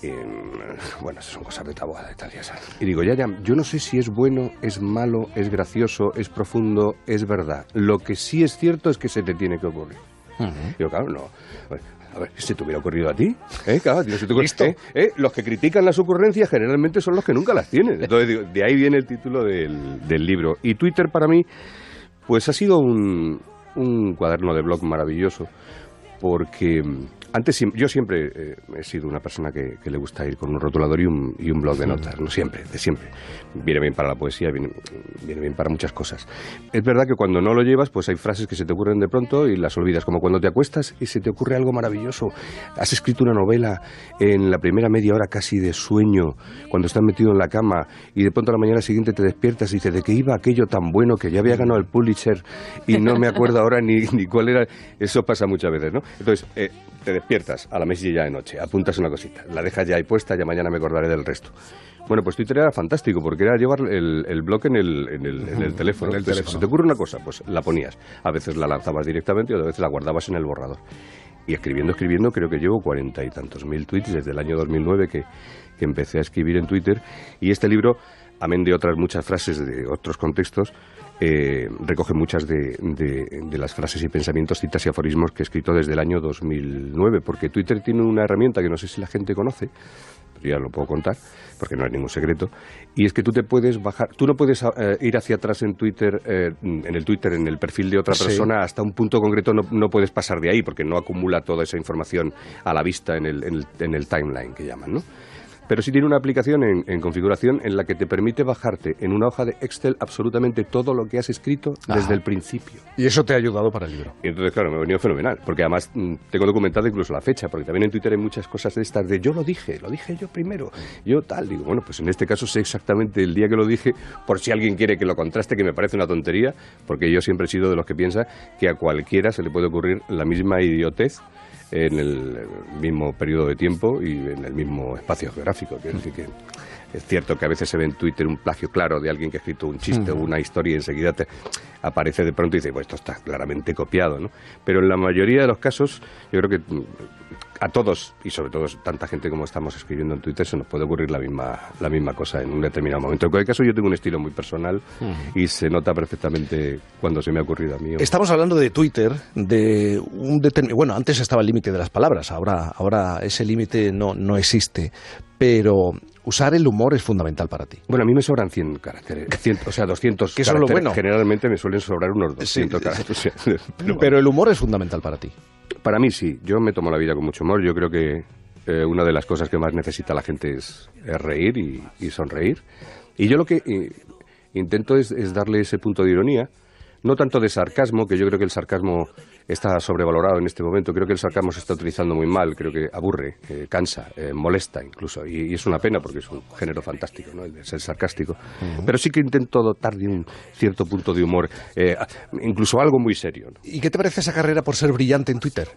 Y, mm, bueno, esas son cosas de tabuada y tal, ya sabes. Y digo, ya, ya, yo no sé si es bueno, es malo, es gracioso, es profundo, es verdad. Lo que sí es cierto es que se te tiene que ocurrir. Digo, claro, no. A ver, si te hubiera ocurrido a ti, ¿eh? Claro, si te ocurre- ¿eh? ¿eh? Los que critican las ocurrencias generalmente son los que nunca las tienen. Entonces, digo, de ahí viene el título del, del libro. Y Twitter para mí, pues ha sido un, un cuaderno de blog maravilloso, porque mm, antes yo siempre eh, he sido una persona que, que le gusta ir con un rotulador y un, y un blog de notas, no siempre, de siempre. Viene bien para la poesía, viene, viene bien para muchas cosas. Es verdad que cuando no lo llevas, pues hay frases que se te ocurren de pronto y las olvidas, como cuando te acuestas y se te ocurre algo maravilloso. Has escrito una novela en la primera media hora casi de sueño, cuando estás metido en la cama y de pronto a la mañana siguiente te despiertas y dices, ¿de qué iba aquello tan bueno que ya había ganado el Pulitzer y no me acuerdo ahora ni, ni cuál era? Eso pasa muchas veces, ¿no? Entonces, eh, te despiertas a la mesilla de noche, apuntas una cosita, la dejas ya ahí puesta, ya mañana me acordaré del resto. Bueno, pues Twitter era fantástico porque era llevar el, el blog en el, en el, en el teléfono. En teléfono. Se te ocurre una cosa, pues la ponías. A veces la lanzabas directamente y otras veces la guardabas en el borrador. Y escribiendo, escribiendo, creo que llevo cuarenta y tantos mil tweets desde el año 2009 que, que empecé a escribir en Twitter. Y este libro, amén de otras muchas frases de otros contextos, eh, recoge muchas de, de- de las frases y pensamientos, citas y aforismos que he escrito desde el año 2009, porque Twitter tiene una herramienta que no sé si la gente conoce, pero ya lo puedo contar, porque no es ningún secreto, y es que tú te puedes bajar, tú no puedes eh, ir hacia atrás en Twitter, eh, en el Twitter, en el perfil de otra Sí. persona, hasta un punto concreto no, no puedes pasar de ahí, porque no acumula toda esa información a la vista en el, en el, en el timeline que llaman, ¿no? Pero sí tiene una aplicación en, en configuración en la que te permite bajarte en una hoja de Excel absolutamente todo lo que has escrito Ajá. desde el principio. Y eso te ha ayudado para el libro. Y entonces, claro, me ha venido fenomenal, porque además mm, tengo documentado incluso la fecha, porque también en Twitter hay muchas cosas de estas de yo lo dije, lo dije yo primero, yo tal, digo, bueno, pues en este caso sé exactamente el día que lo dije, por si alguien quiere que lo contraste, que me parece una tontería, porque yo siempre he sido de los que piensa que a cualquiera se le puede ocurrir la misma idiotez en el mismo periodo de tiempo y en el mismo espacio geográfico. Quiero decir que es cierto que a veces se ve en Twitter un plagio claro de alguien que ha escrito un chiste o una historia y enseguida te aparece de pronto y dice, pues esto está claramente copiado, ¿no? Pero en la mayoría de los casos, yo creo que mm, a todos, y sobre todo tanta gente como estamos escribiendo en Twitter, se nos puede ocurrir la misma, la misma cosa en un determinado momento. En cualquier caso, yo tengo un estilo muy personal y se nota perfectamente cuando se me ha ocurrido a mí. Estamos hablando de Twitter, de un determinado... Bueno, antes estaba el límite de las palabras, ahora, ahora ese límite no, no existe, pero usar el humor es fundamental para ti. Bueno, a mí me sobran 100 caracteres, 100, o sea, 200 Que eso es lo caracteres. bueno. Generalmente me suelen sobrar unos 200 caracteres. o sea, pero- Pero el humor es fundamental para ti. Para mí sí, yo me tomo la vida con mucho humor. Yo creo que eh, una de las cosas que más necesita la gente es, es reír y, y sonreír. Y yo lo que eh, intento es, es darle ese punto de ironía, no tanto de sarcasmo, que yo creo que el sarcasmo está sobrevalorado en este momento. Creo que el sarcasmo se está utilizando muy mal, creo que aburre, eh, cansa, eh, molesta incluso. Y, y es una pena porque es un género fantástico, ¿no? el de ser sarcástico. Pero sí que intento dotar de un cierto punto de humor, eh, incluso algo muy serio. ¿no? ¿Y qué te parece esa carrera por ser brillante en Twitter?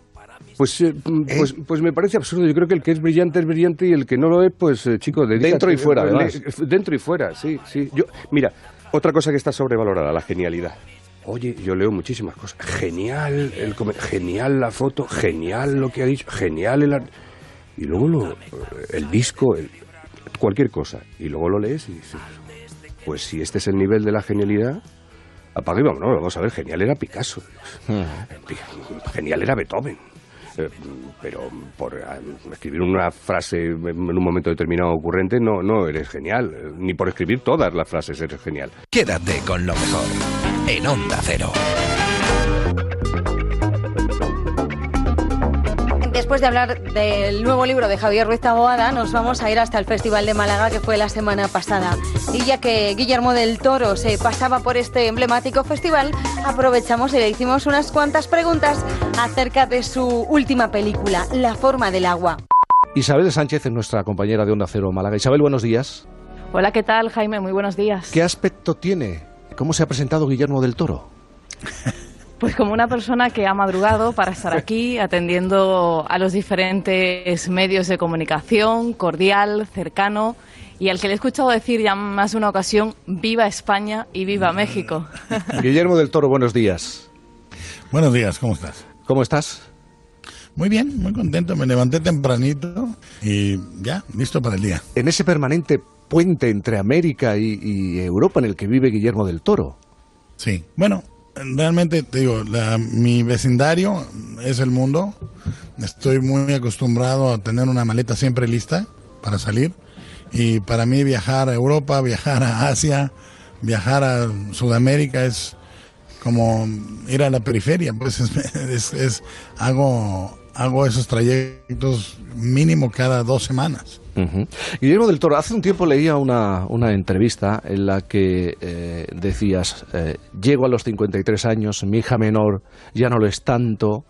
Pues, eh, pues, pues me parece absurdo. Yo creo que el que es brillante es brillante y el que no lo es, pues eh, chico, dedícate. Dentro y fuera, además. Dentro y fuera, sí, sí. Yo, mira, otra cosa que está sobrevalorada, la genialidad. Oye, yo leo muchísimas cosas. Genial, el genial la foto, genial lo que ha dicho, genial el... Y luego lo, el disco, el- cualquier cosa. Y luego lo lees y dices, pues si este es el nivel de la genialidad, apaga y vámonos, vamos a ver, genial era Picasso. Genial era Beethoven. Eh, pero por eh, escribir una frase en un momento determinado ocurrente no, no eres genial. Ni por escribir todas las frases eres genial. Quédate con lo mejor en Onda Cero. Después de hablar del nuevo libro de Javier Ruiz Taboada, nos vamos a ir hasta el Festival de Málaga que fue la semana pasada. Y ya que Guillermo del Toro se pasaba por este emblemático festival, aprovechamos y le hicimos unas cuantas preguntas acerca de su última película, La forma del agua. Isabel Sánchez es nuestra compañera de Onda Cero Málaga. Isabel, buenos días. Hola, ¿qué tal, Jaime? Muy buenos días. ¿Qué aspecto tiene? ¿Cómo se ha presentado Guillermo del Toro? Pues como una persona que ha madrugado para estar aquí atendiendo a los diferentes medios de comunicación, cordial, cercano, y al que le he escuchado decir ya más de una ocasión, viva España y viva México. Guillermo del Toro, buenos días. Buenos días, ¿cómo estás? ¿Cómo estás? Muy bien, muy contento. Me levanté tempranito y ya, listo para el día. En ese permanente puente entre América y, y Europa en el que vive Guillermo del Toro. Sí, bueno, realmente te digo, la- mi vecindario es el mundo. Estoy muy acostumbrado a tener una maleta siempre lista para salir. Y para mí viajar a Europa, viajar a Asia, viajar a Sudamérica es como ir a la periferia. Pues es, es- es- hago, hago esos trayectos mínimo cada dos semanas. Ujú. Guillermo del Toro, hace un tiempo leía una, una entrevista en la que eh, decías, eh, llego a los 53 años, mi hija menor ya no lo es tanto,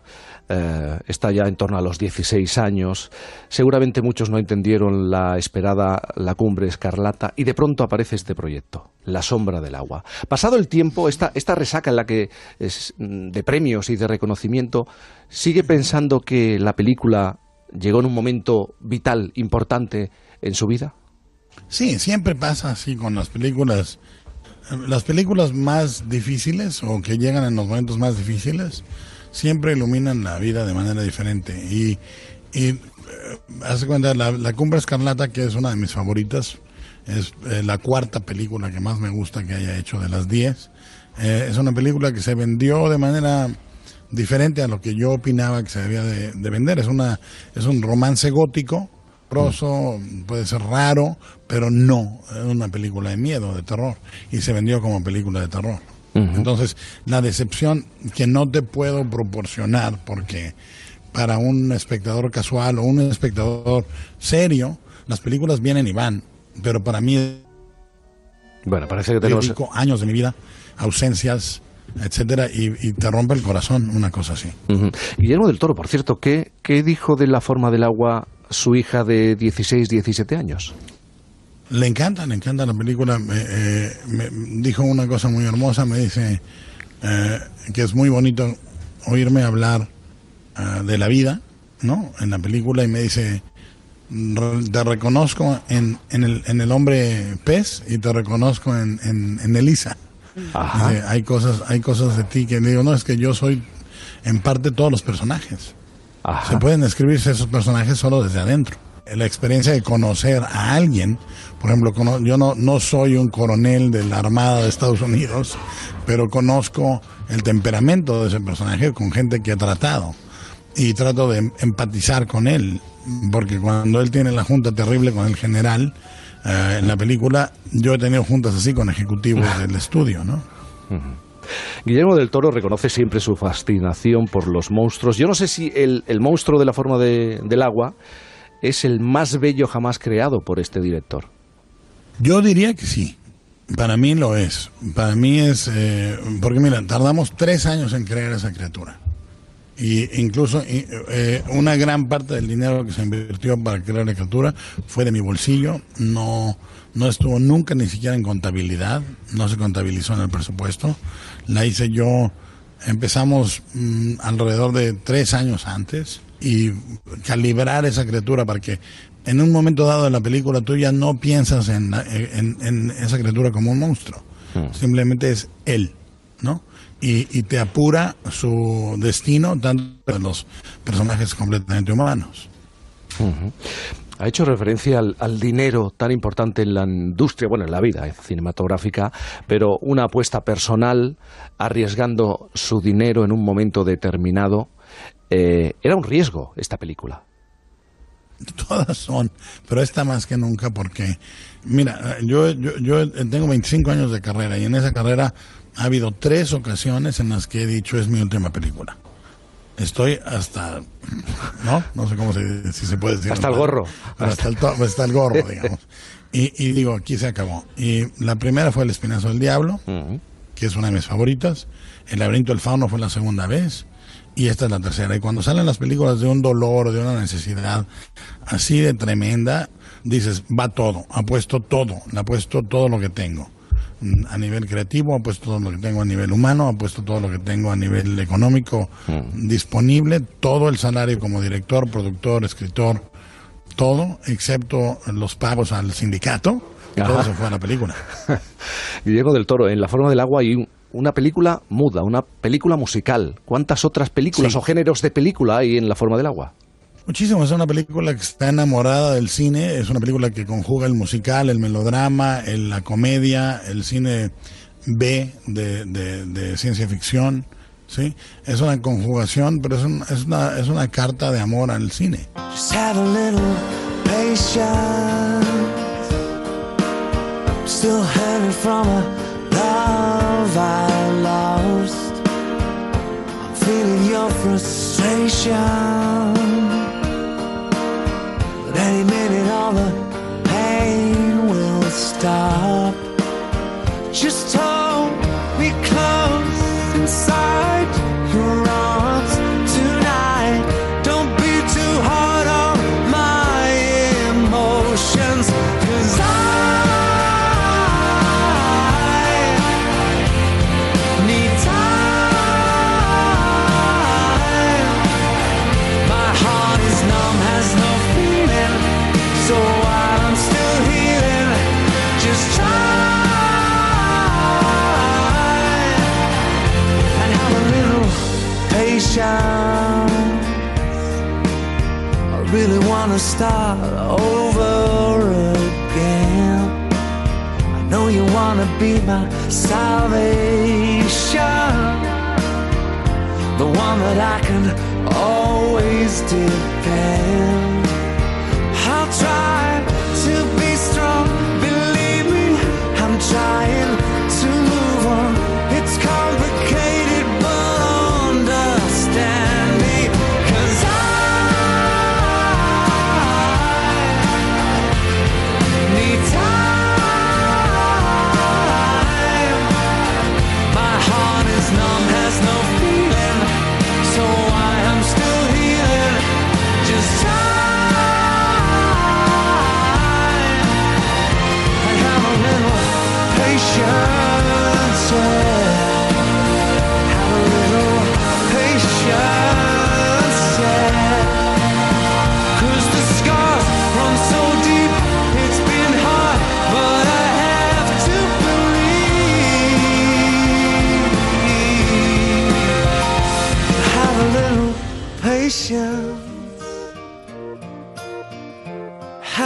eh, está ya en torno a los 16 años, seguramente muchos no entendieron la esperada La Cumbre Escarlata y de pronto aparece este proyecto, La Sombra del Agua. Pasado el tiempo, esta, esta resaca en la que es mm, de premios y de reconocimiento, ¿sigue pensando que la película llegó en un momento vital, importante en su vida? Sí, siempre pasa así con las películas. Las películas más difíciles o que llegan en los momentos más difíciles siempre iluminan la vida de manera diferente. Y, y eh, haz de cuenta, la, la Cumbre Escarlata, que es una de mis favoritas, es eh, la cuarta película que más me gusta que haya hecho de las 10. Eh, es una película que se vendió de manera diferente a lo que yo opinaba que se debía de, de vender. Es una es un romance gótico, proso, puede ser raro, pero no es una película de miedo, de terror, y se vendió como película de terror. Entonces, la decepción que no te puedo proporcionar, porque para un espectador casual o un espectador serio, Las películas vienen y van, pero para mí Bueno, parece que tenemos... años de mi vida, ausencias, etcétera, y, y te rompe el corazón una cosa así. Ujú. Guillermo del Toro, por cierto, ¿qué, ¿qué dijo de la forma del agua su hija de 16, 17 años? Le encanta, le encanta la película. Me, eh, me dijo una cosa muy hermosa, me dice eh, que es muy bonito oírme hablar ah, de la vida, ¿no? En la película y me dice, "Re- te reconozco en, en, el, en el hombre pez y te reconozco en, en, en Elisa. Dice, hay cosas, hay cosas de ti que digo, no, es que yo soy en parte todos los personajes. Se pueden escribirse esos personajes solo desde adentro. La experiencia de conocer a alguien, por ejemplo, yo no, no soy un coronel de la Armada de Estados Unidos, pero conozco el temperamento de ese personaje con gente que he tratado y trato de empatizar con él, porque cuando él tiene la junta terrible con el general eh, en la película, yo he tenido juntas así con ejecutivos del estudio, ¿no? Guillermo del Toro reconoce siempre su fascinación por los monstruos. Yo no sé si el, el monstruo de la forma de- del agua es el más bello jamás creado por este director. Yo diría que sí. Para mí lo es. Para mí es. eh, porque mira, tardamos tres años en crear esa criatura. Y incluso eh, una gran parte del dinero que se invirtió para crear la criatura fue de mi bolsillo. No, no estuvo nunca ni siquiera en contabilidad. No se contabilizó en el presupuesto. La hice yo. Empezamos mm, alrededor de tres años antes y calibrar esa criatura para que en un momento dado de la película tú ya no piensas en, la- en- en esa criatura como un monstruo. Simplemente es él, ¿no? Y, y te apura su destino, tanto de los personajes completamente humanos. Ujú. Ha hecho referencia al, al dinero tan importante en la industria, bueno, en la vida eh, cinematográfica, pero una apuesta personal, arriesgando su dinero en un momento determinado. Eh, era un riesgo esta película. Todas son, pero esta más que nunca porque, mira, yo, yo, yo tengo 25 años de carrera y en esa carrera ha habido tres ocasiones en las que he dicho es mi última película. Estoy hasta, ¿no? No sé cómo se, si se puede decir. Hasta el gorro. Hasta el, to- hasta el gorro, digamos. Y, y digo, aquí se acabó. Y la primera fue El Espinazo del Diablo, que es una de mis favoritas. El Laberinto del Fauno fue la segunda vez. Y esta es la tercera. Y cuando salen las películas de un dolor o de una necesidad así de tremenda, dices, va todo, apuesto todo, le apuesto todo lo que tengo. Mm, A nivel creativo, apuesto todo lo que tengo a nivel humano, apuesto todo lo que tengo a nivel económico disponible, todo el salario como director, productor, escritor, todo, excepto los pagos al sindicato, todo se fue a la película. Guillermo del Toro, en La forma del agua hay un- una película muda, una película musical. ¿Cuántas otras películas Sí. o géneros de película hay en La forma del agua? Muchísimo, es una película que está enamorada del cine, es una película que conjuga el musical, el melodrama, el- la comedia, el cine B de, de- de ciencia ficción, ¿sí? Es una conjugación, pero es, un- es una, es una carta de amor al cine. Just have a little patience. Still from a love I lost. I'm feeling your frustration. But any minute, all the pain will stop. Just hold my salvation, the one that I can always depend.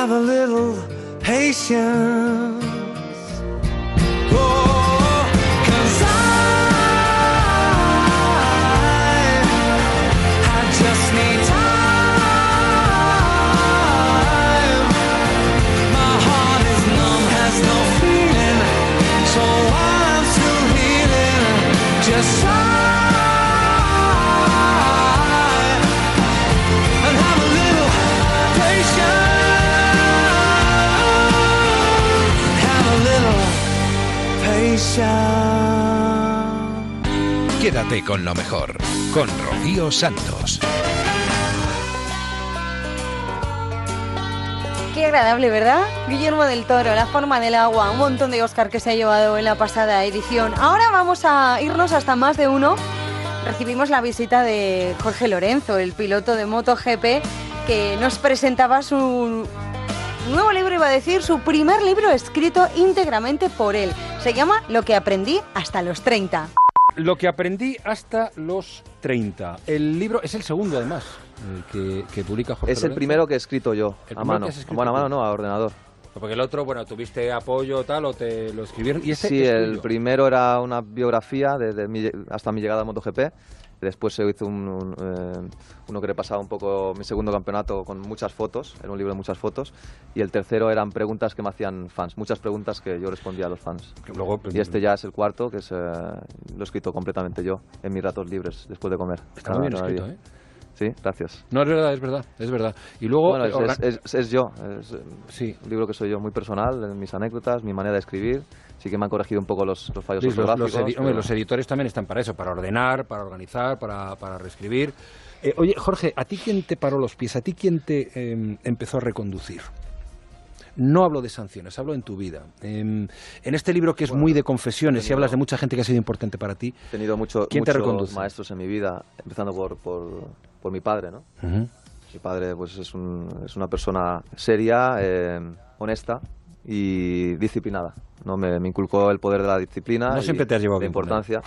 have a little patience. Con lo mejor, con Rocío Santos. Qué agradable, ¿verdad? Guillermo del Toro, La forma del agua, un montón de Oscar que se ha llevado en la pasada edición. Ahora vamos a irnos hasta más de uno. Recibimos la visita de Jorge Lorenzo, el piloto de MotoGP, que nos presentaba su nuevo libro, iba a decir, su primer libro escrito íntegramente por él. Se llama Lo que aprendí hasta los 30. Lo que aprendí hasta los 30. El libro es el segundo, además, eh, que, que publica Jorge Es el Lorenzo. primero que he escrito yo, El a mano. escrito Bueno, a mano no, a ordenador. Porque el otro, bueno, tuviste apoyo tal o te lo escribieron. Y ese Sí, es el el primero era una biografía desde mi- hasta mi llegada a MotoGP. Después se hizo un, un, eh, uno que repasaba un poco mi segundo campeonato con muchas fotos, era un libro de muchas fotos. Y el tercero eran preguntas que me hacían fans, muchas preguntas que yo respondía a los fans. Luego, y este ya es el cuarto, que es, eh, lo he escrito completamente yo, en mis ratos libres, después de comer. Está muy bien cada escrito. ¿eh? Sí, gracias. No, es verdad, es verdad, es verdad. Y luego... Bueno, es, es- es- es yo. Es, Sí. Un libro que soy yo muy personal, mis anécdotas, mi manera de escribir. Sí que me han corregido un poco los, los fallos Sí, los, los edi- pero- los editores también están para eso, para ordenar, para organizar, para, para reescribir. Eh, oye, Jorge, ¿a ti quién te paró los pies? ¿A ti quién te eh, empezó a reconducir? No hablo de sanciones, hablo en tu vida. Em, en este libro que es muy de confesiones y hablas de mucha gente que ha sido importante para ti, He tenido mucho, ¿quién te muchos reconduce? maestros en mi vida, empezando por, por, por mi padre, ¿no? Ujú. Mi padre pues, es, un- es una persona seria, eh, honesta y disciplinada. ¿no? Me, me inculcó el poder de la disciplina No y siempre te has llevado él. importancia.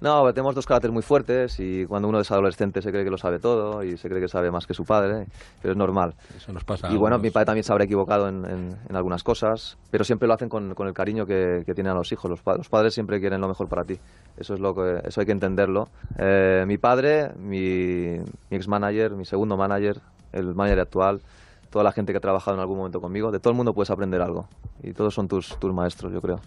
No, tenemos dos caracteres muy fuertes y cuando uno es adolescente se cree que lo sabe todo y se cree que sabe más que su padre, pero es normal. Eso nos pasa. Y bueno, mi padre también se habrá equivocado en, en- en algunas cosas, pero siempre lo hacen con, con el cariño que, que tienen a los hijos. Los, pa- los padres siempre quieren lo mejor para ti. Eso es lo que, eso hay que entenderlo. Eh, mi padre, mi, mi ex manager, mi segundo manager, el manager actual, toda la gente que ha trabajado en algún momento conmigo, de todo el mundo puedes aprender algo. Y todos son tus, tus maestros, yo creo.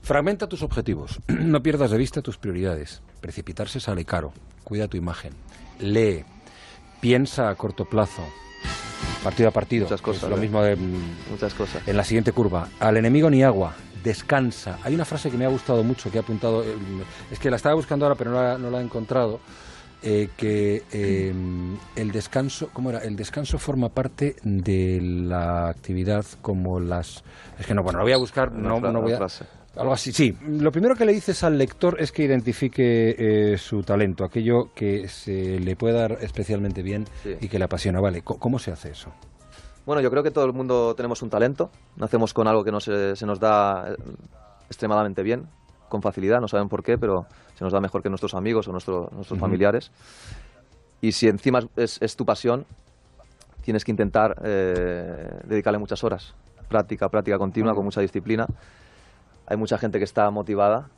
Fragmenta tus objetivos. no pierdas de vista tus prioridades. Precipitarse sale caro. Cuida tu imagen. Lee. Piensa a corto plazo. Partido a partido. Muchas cosas, Es lo ¿eh? mismo de, Muchas cosas. en la siguiente curva. Al enemigo ni agua. Descansa. Hay una frase que me ha gustado mucho, que he apuntado. eh, Es que la estaba buscando ahora, pero no la, no la he encontrado. Eh, que eh, el descanso, ¿cómo era? El descanso forma parte de la actividad como las... Es que no, bueno, lo voy a buscar, no, no voy a... Algo así, sí. Lo primero que le dices al lector es que identifique eh, su talento, aquello que se le puede dar especialmente bien Sí. y que le apasiona. Vale, ¿cómo se hace eso? Bueno, yo creo que todo el mundo tenemos un talento. Nacemos con algo que no se, se nos da eh, extremadamente bien, con facilidad, no saben por qué, pero se nos da mejor que nuestros amigos o nuestro- nuestros Ujú. familiares. Y si encima es, es tu pasión, tienes que intentar eh, dedicarle muchas horas. Práctica, práctica continua, con mucha disciplina. Hay mucha gente que está motivada,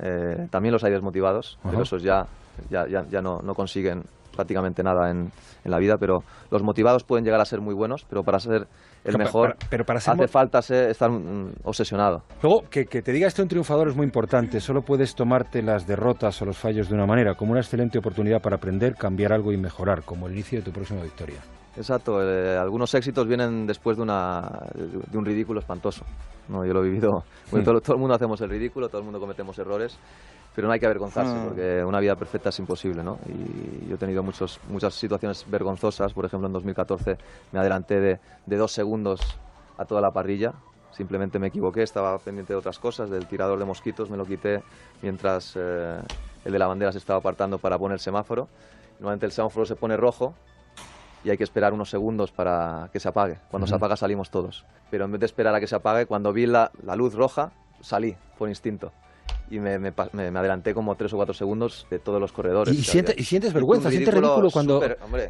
eh, también los hay desmotivados, Ajá. pero esos ya, ya, ya, ya no, no consiguen prácticamente nada en, en la vida, pero los motivados pueden llegar a ser muy buenos, pero para ser el mejor para- pero para ser hace falta ser- estar mm, obsesionado. Luego, que, que te diga esto un triunfador es muy importante. Solo puedes tomarte las derrotas o los fallos de una manera, como una excelente oportunidad para aprender, cambiar algo y mejorar, como el inicio de tu próxima victoria. Exacto, eh, algunos éxitos vienen después de, una, de un ridículo espantoso. No, yo lo he vivido. Bueno, Hmm. todo, todo el mundo hacemos el ridículo, todo el mundo cometemos errores, pero no hay que avergonzarse Hmm. porque una vida perfecta es imposible. ¿no? Y yo he tenido muchos, muchas situaciones vergonzosas. Por ejemplo, en 2014 me adelanté de, de dos segundos a toda la parrilla. Simplemente me equivoqué, estaba pendiente de otras cosas, del tirador de mosquitos, me lo quité mientras eh, el de la bandera se estaba apartando para poner semáforo. Normalmente el semáforo se pone rojo y hay que esperar unos segundos para que se apague. Cuando se apaga salimos todos. Pero en vez de esperar a que se apague, cuando vi la, la luz roja, salí por instinto. Y me, me pa- me- adelanté como tres o cuatro segundos de todos los corredores. Y, siente- sientes vergüenza, sientes ridículo cuando...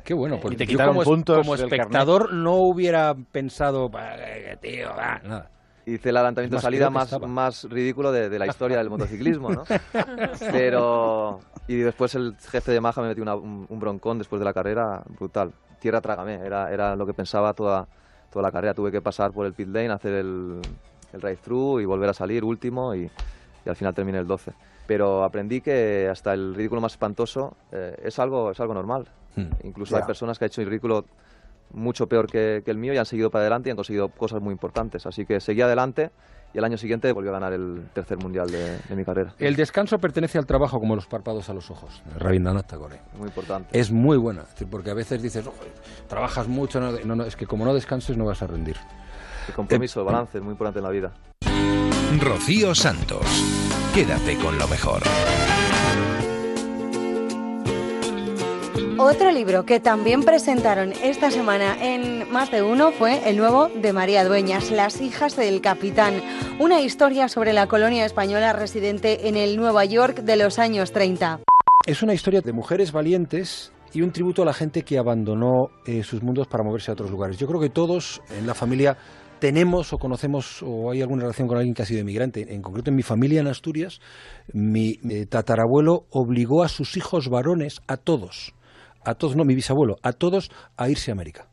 Qué bueno, porque Y te yo quitaron como, puntos como espectador no hubiera pensado, "Bah, eh, tío, bah", nada. Hice el adelantamiento de más, salida más, estaba. más ridículo de, de la historia del motociclismo, ¿no? Pero... Y después el jefe de Maja me metió una- un, un broncón después de la carrera brutal. Tierra trágame, era, era lo que pensaba toda, toda la carrera. Tuve que pasar por el pit lane, hacer el, el drive-thru y volver a salir último y y al final terminé el 12. Pero aprendí que hasta el ridículo más espantoso eh, es, algo, es algo normal. Incluso hay Ya. personas que han hecho el ridículo mucho peor que, que el mío y han seguido para adelante y han conseguido cosas muy importantes. Así que seguí adelante y el año siguiente volvió a ganar el tercer mundial de, de mi carrera. El descanso pertenece al trabajo como los párpados a los ojos. Rabindranath Tagore. Muy importante. Es muy buena, porque a veces dices, "Ojo, trabajas mucho, no, no, no, es que como no descanses no vas a rendir. El compromiso, el balance es muy importante en la vida. Rocío Santos. Quédate con lo mejor. Otro libro que también presentaron esta semana en más de uno fue el nuevo de María Dueñas, Las hijas del capitán, una historia sobre la colonia española residente en el Nueva York de los años 30. Es una historia de mujeres valientes y un tributo a la gente que abandonó eh, sus mundos para moverse a otros lugares. Yo creo que todos en la familia tenemos o conocemos o hay alguna relación con alguien que ha sido emigrante. En concreto, en mi familia en Asturias, mi tatarabuelo obligó a sus hijos varones, a todos, a todos, no, mi bisabuelo, a todos a irse a América.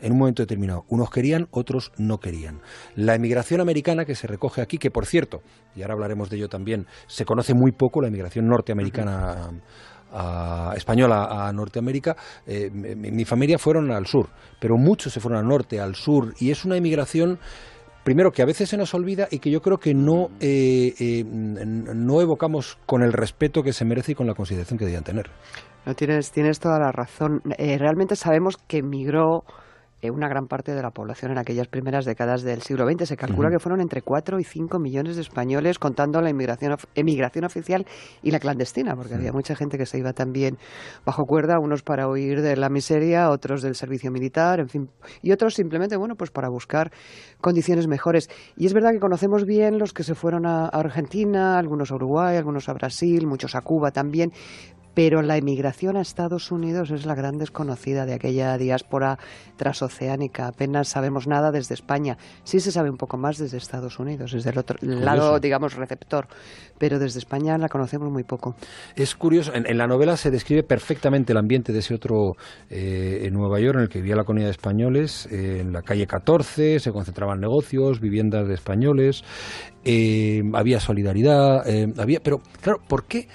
En un momento determinado. Unos querían, otros no querían. La emigración americana que se recoge aquí, que por cierto, y ahora hablaremos de ello también, se conoce muy poco, la emigración norteamericana a- española a Norteamérica, eh, mi, mi familia fueron al sur, pero muchos se fueron al norte, al sur, y es una emigración primero que a veces se nos olvida y que yo creo que no eh, eh, no evocamos con el respeto que se merece y con la consideración que debían tener. No, tienes, tienes toda la razón. Eh, realmente sabemos que migró eh, una gran parte de la población en aquellas primeras décadas del siglo XX. Se calcula que fueron entre 4 y 5 millones de españoles, contando la inmigración, emigración oficial y la clandestina, porque había mucha gente que se iba también bajo cuerda, unos para huir de la miseria, otros del servicio militar, en fin, y otros simplemente, bueno, pues para buscar condiciones mejores. Y es verdad que conocemos bien los que se fueron a, a Argentina, algunos a Uruguay, algunos a Brasil, muchos a Cuba también, pero la emigración a Estados Unidos es la gran desconocida de aquella diáspora transoceánica. Apenas sabemos nada desde España. Sí se sabe un poco más desde Estados Unidos, desde el otro lado, digamos, receptor, pero desde España la conocemos muy poco. Es curioso, en, en la novela se describe perfectamente el ambiente de ese otro eh, en Nueva York en el que vivía la comunidad de españoles, eh, en la calle 14, se concentraban negocios, viviendas de españoles, eh, había solidaridad, había, pero claro, ¿por qué?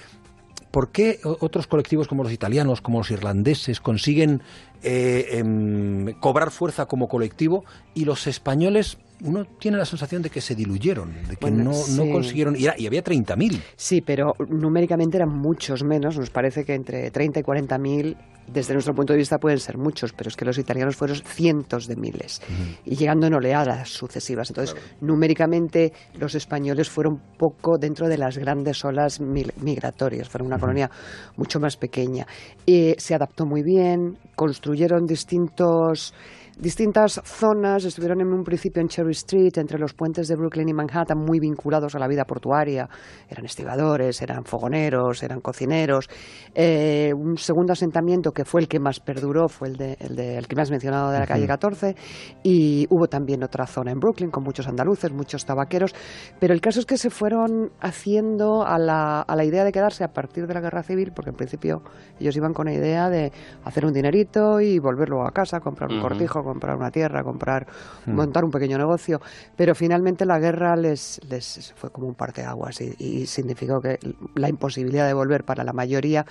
¿Por qué otros colectivos como los italianos, como los irlandeses, consiguen eh, em, cobrar fuerza como colectivo y los españoles, uno tiene la sensación de que se diluyeron, de que Bueno, no, sí. no consiguieron, y, era- y había 30.000. Sí, pero numéricamente eran muchos menos. Nos parece que entre 30 y 40 mil, desde nuestro punto de vista, pueden ser muchos, pero es que los italianos fueron cientos de miles y llegando en oleadas sucesivas. Entonces, numéricamente, los españoles fueron poco dentro de las grandes olas migratorias. Fueron una colonia mucho más pequeña. Eh, se adaptó muy bien, construyeron distintos distintas zonas, estuvieron en un principio en Cherry Street, entre los puentes de Brooklyn y Manhattan, muy vinculados a la vida portuaria. Eran estibadores, eran fogoneros, eran cocineros. Eh, un segundo asentamiento que fue el que más perduró fue el, de, el, de- el que me has mencionado de la calle Ujú. 14 y hubo también otra zona en Brooklyn con muchos andaluces, muchos tabaqueros, pero el caso es que se fueron haciendo a la, a la idea de quedarse a partir de la guerra civil, porque en principio ellos iban con la idea de hacer un dinerito y volverlo a casa, comprar un cortijo, comprar una tierra, comprar, Mm. montar un pequeño negocio, pero finalmente la guerra les, les fue como un parteaguas y, y significó que la imposibilidad de volver para la mayoría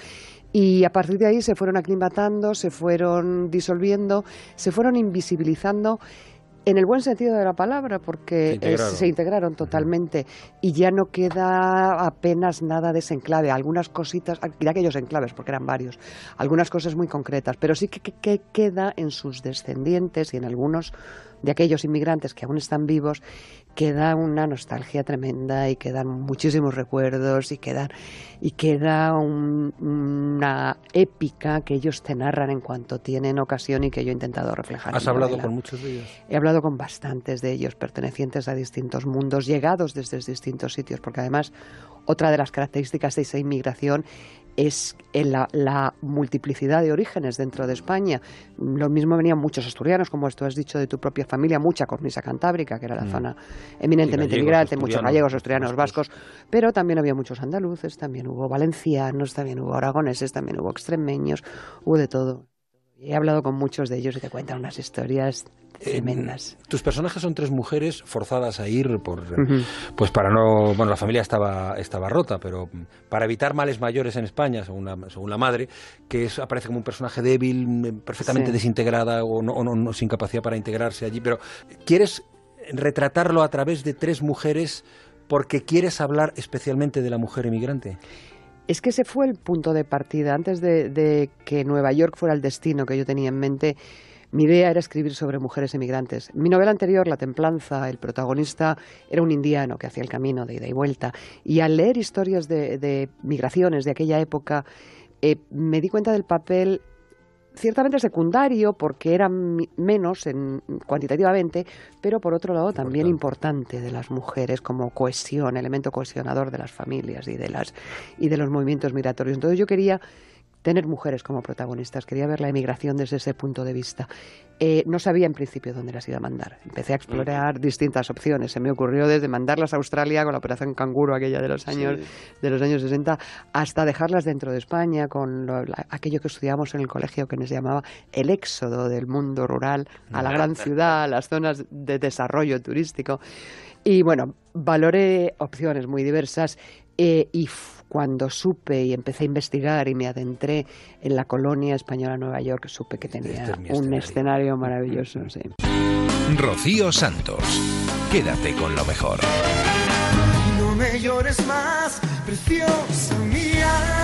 y a partir de ahí se fueron aclimatando, se fueron disolviendo, se fueron invisibilizando en el buen sentido de la palabra, porque Se integraron. se integraron totalmente y ya no queda apenas nada de ese enclave. Algunas cositas, de aquellos enclaves, porque eran varios, algunas cosas muy concretas, pero sí que, que- que queda en sus descendientes y en algunos de aquellos inmigrantes que aún están vivos, queda una nostalgia tremenda y quedan muchísimos recuerdos y quedan y queda un- una épica que ellos te narran en cuanto tienen ocasión y que yo he intentado reflejar. ¿Has hablado novela. con muchos de ellos? He hablado con bastantes de ellos, pertenecientes a distintos mundos, llegados desde distintos sitios, porque además otra de las características de esa inmigración es en la, la multiplicidad de orígenes dentro de España. Lo mismo venían muchos asturianos, como tú has dicho, de tu propia familia, mucha cornisa cantábrica, que era la Mm. zona eminentemente inmigrante, muchos gallegos, asturianos, vascos, pero también había muchos andaluces, también hubo valencianos, también hubo aragoneses, también hubo extremeños, hubo de todo. He hablado con muchos de ellos y te cuentan unas historias tremendas. Tus personajes son tres mujeres forzadas a ir por pues para no bueno la familia estaba estaba rota pero para evitar males mayores en España según la, según la madre que es, aparece como un personaje débil perfectamente Sí. desintegrada o, no, o no- no- sin capacidad para integrarse allí pero quieres retratarlo a través de tres mujeres porque quieres hablar especialmente de la mujer emigrante Es que ese fue el punto de partida. Antes de, que Nueva York fuera el destino que yo tenía en mente, mi idea era escribir sobre mujeres emigrantes. Mi novela anterior, La Templanza, el protagonista era un indiano que hacía el camino de ida y vuelta. Y al leer historias de, de migraciones de aquella época, eh, me di cuenta del papel ciertamente secundario porque eran mi- menos en, cuantitativamente, pero por otro lado también importante de las mujeres como cohesión, elemento cohesionador de las familias y de las y de los movimientos migratorios. Entonces yo quería tener mujeres como protagonistas, quería ver la emigración desde ese punto de vista. Eh, no sabía en principio dónde las iba a mandar. Empecé a explorar distintas opciones. Se me ocurrió desde mandarlas a Australia con la operación Canguro aquella de los años de los años 60 hasta dejarlas dentro de España con lo- la- aquello que estudiamos en el colegio que nos llamaba el éxodo del mundo rural a la gran ciudad, a las zonas de desarrollo turístico. Y bueno, valoré opciones muy diversas eh, y cuando supe y empecé a investigar y me adentré en la colonia española Nueva York, supe que tenía Este es un escenario maravilloso. Sí. Rocío Santos. Quédate con lo mejor. No me llores más, preciosa mía.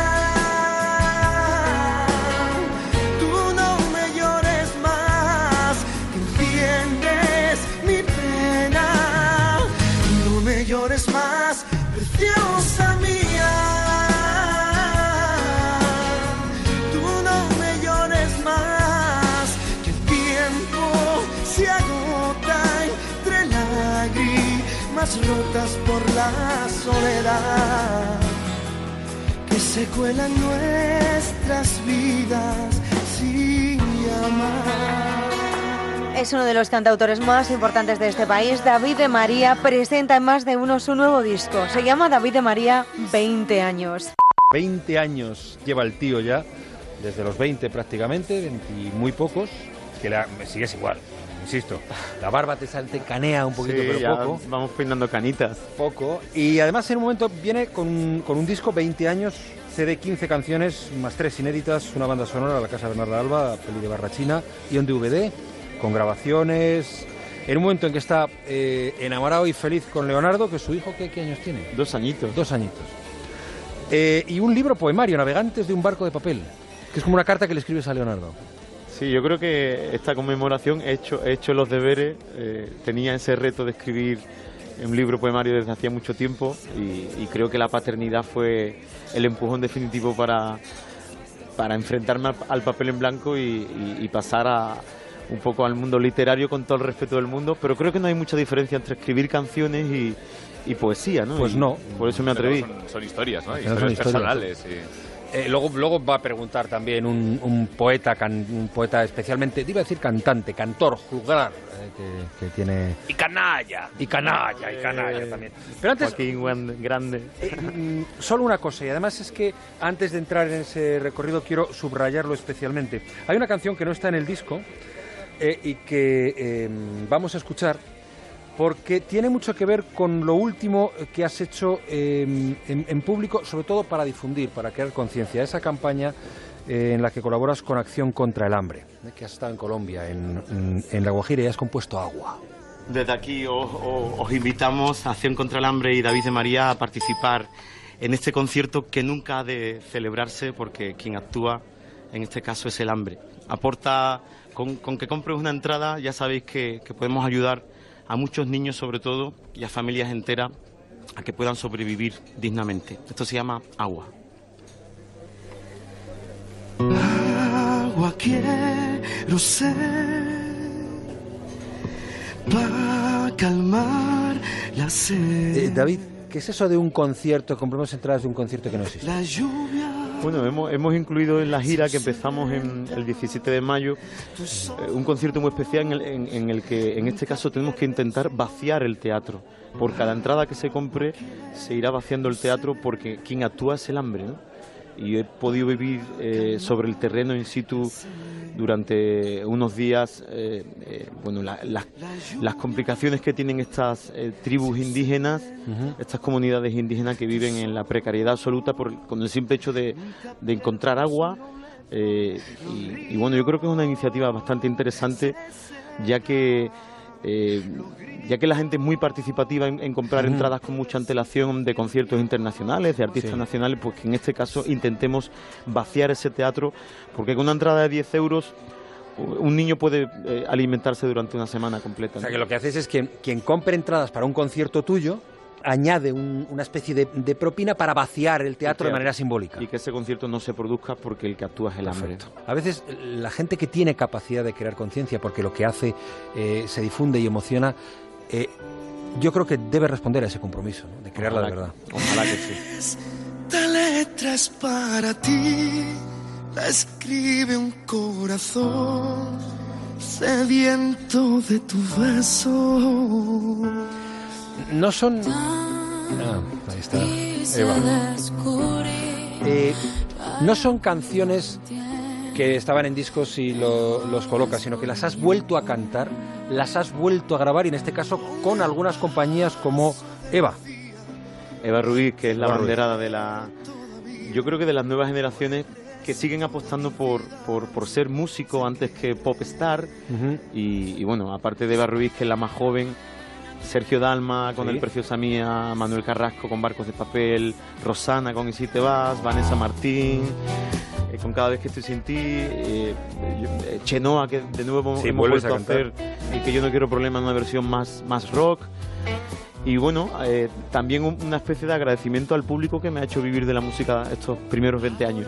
La soledad que se cuelan nuestras vidas sin amar. Es uno de los cantautores más importantes de este país. David de María presenta en más de uno su nuevo disco. Se llama David de María 20 años. 20 años lleva el tío ya, desde los 20 prácticamente, 20 y muy pocos, que la, me sigues igual, insisto. La barba te salte canea un poquito, Sí, pero ya poco. Vamos peinando canitas. Poco. Y además en un momento viene con, con un disco 20 años, CD 15 canciones, más tres inéditas, una banda sonora, La Casa Bernarda Alba, peli de Barrachina, y un DVD, con grabaciones. En un momento en que está eh, enamorado y feliz con Leonardo, que es su hijo, ¿qué, qué años tiene? Dos añitos. Dos añitos. Eh, y un libro poemario, Navegantes de un barco de papel, que es como una carta que le escribes a Leonardo. Sí, yo creo que esta conmemoración he hecho, he hecho los deberes, eh, tenía ese reto de escribir un libro poemario desde hacía mucho tiempo y, y creo que la paternidad fue el empujón definitivo para, para enfrentarme al, al papel en blanco y, y- y pasar a un poco al mundo literario con todo el respeto del mundo, pero creo que no hay mucha diferencia entre escribir canciones y, y poesía, ¿no? Pues Y no. Por eso me atreví. Son, son historias, ¿no? Historias, son historias. personales. y- Eh, luego, luego va a preguntar también un, un poeta, can- un poeta especialmente, iba a decir cantante, cantor, juglar, eh, que, que tiene... Y canalla. Y canalla, y canalla también. Pero antes... Joaquín Grande. Eh, mm, solo una cosa, y además es que antes de entrar en ese recorrido quiero subrayarlo especialmente. Hay una canción que no está en el disco eh, y que eh, vamos a escuchar porque tiene mucho que ver con lo último que has hecho eh, en, público, sobre todo para difundir, para crear conciencia. Esa campaña eh, en la que colaboras con Acción contra el Hambre, eh, que has estado en Colombia, en, La Guajira, y has compuesto agua. Desde aquí os, os- os invitamos a Acción contra el Hambre y David de María a participar en este concierto que nunca ha de celebrarse porque quien actúa en este caso es el hambre. Aporta, con, que compres una entrada, ya sabéis que podemos ayudar a muchos niños sobre todo y a familias enteras a que puedan sobrevivir dignamente. Esto se llama agua. Agua quiero ser para calmar la sed. Eh, David, ¿qué es eso de un concierto? Compramos entradas de un concierto que no existe. La lluvia. Bueno, hemos, hemos incluido en la gira que empezamos en el 17 de mayo eh, un concierto muy especial en el, en- en el que en este caso tenemos que intentar vaciar el teatro. Por cada entrada que se compre se irá vaciando el teatro porque quien actúa es el hambre. ¿no? Y he podido vivir eh, sobre el terreno in situ durante unos días eh, eh, bueno, la- la- las complicaciones que tienen estas eh, tribus indígenas, estas comunidades indígenas que viven en la precariedad absoluta por, con el simple hecho de, de encontrar agua. y, y bueno, yo creo que es una iniciativa bastante interesante, ya que eh, ya que la gente es muy participativa en, en comprar entradas con mucha antelación de conciertos internacionales, de artistas Sí. nacionales, pues que en este caso intentemos vaciar ese teatro, porque con una entrada de 10 euros un niño puede eh, alimentarse durante una semana completa. O sea, que lo que haces es que quien compre entradas para un concierto tuyo añade un- una especie de, de propina para vaciar el teatro de manera simbólica. Y que ese concierto no se produzca porque el que actúa es el hambre. A veces eh, la gente que tiene capacidad de crear conciencia, porque lo que hace eh, se difunde y emociona, eh, yo creo que debe responder a ese compromiso, ¿no? de crearla de Ojalá- verdad. Ojalá que sí. Esta letra es para ti, la escribe un corazón sediento de tu beso. No son... Ah, ahí está. Eva. Eh, no son canciones que estaban en discos y lo- los colocas, sino que las has vuelto a cantar, las has vuelto a grabar y en este caso con algunas compañías como Eva. Eva Ruiz, que es la Eva Ruiz. banderada de la. Yo creo que de las nuevas generaciones que siguen apostando por, por, por ser músico antes que pop star. y, y bueno, aparte de Eva Ruiz, que es la más joven, Sergio Dalma con Sí. El Preciosa Mía, Manuel Carrasco con Barcos de Papel, Rosana con Y si te vas, Vanessa Martín. eh, con cada vez que estoy sin ti, eh, eh, Chenoa que de nuevo Sí, hemos vuelves a vuelto a, hacer cantar. el que yo no quiero problema en una versión más, más rock y bueno, eh, también un- una especie de agradecimiento al público que me ha hecho vivir de la música estos primeros 20 años.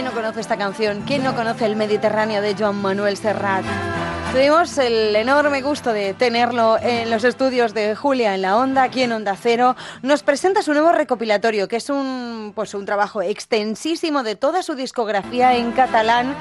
¿Quién no conoce esta canción? ¿Quién no conoce el Mediterráneo de Joan Manuel Serrat? Tuvimos el enorme gusto de tenerlo en los estudios de Julia en la Onda, aquí en Onda Cero. Nos presenta su nuevo recopilatorio, que es un, pues un trabajo extensísimo de toda su discografía en catalán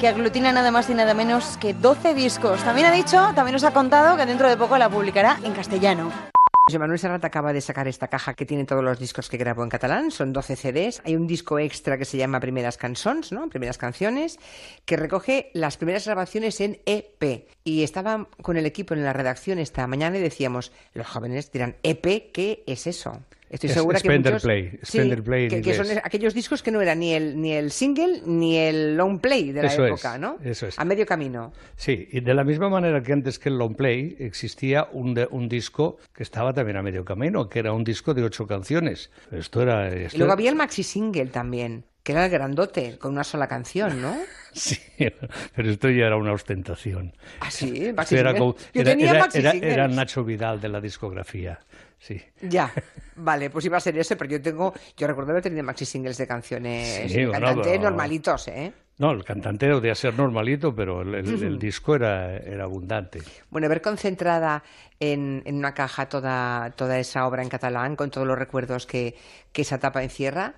que aglutina nada más y nada menos que 12 discos. También ha dicho, también nos ha contado que dentro de poco la publicará en castellano. José Manuel Serrat acaba de sacar esta caja que tiene todos los discos que grabó en catalán, son 12 CDs. Hay un disco extra que se llama Primeras Cançons, ¿no? Primeras Canciones, que recoge las primeras grabaciones en EP. Y estaba con el equipo en la redacción esta mañana y decíamos, los jóvenes dirán, EP, ¿qué es eso? Estoy Es- segura que muchos- Play, Sí, Play que, que son aquellos discos que no eran ni el, ni el single ni el long play de la Eso es, época, ¿no? eso es. A medio camino. Sí, y de la misma manera que antes que el long play existía un, de- un disco que estaba también a medio camino, que era un disco de ocho canciones. Esto era... esto Y luego era- había el maxi single también, que era el grandote, con una sola canción, ¿no? Sí, pero esto ya era una ostentación. Ah, sí, maxi era, como- Yo era- tenía era- maxi era- era Nacho Vidal de la discografía, sí. Ya, vale, pues iba a ser ese, pero yo tengo, yo recuerdo haber tenido maxi singles de canciones Sí, de bueno, cantante pero- normalitos, ¿eh? No, el cantante debía ser normalito, pero el, el- el Ujú. disco era, era abundante. Bueno, ver concentrada en, en una caja toda, toda esa obra en catalán, con todos los recuerdos que, que esa etapa encierra,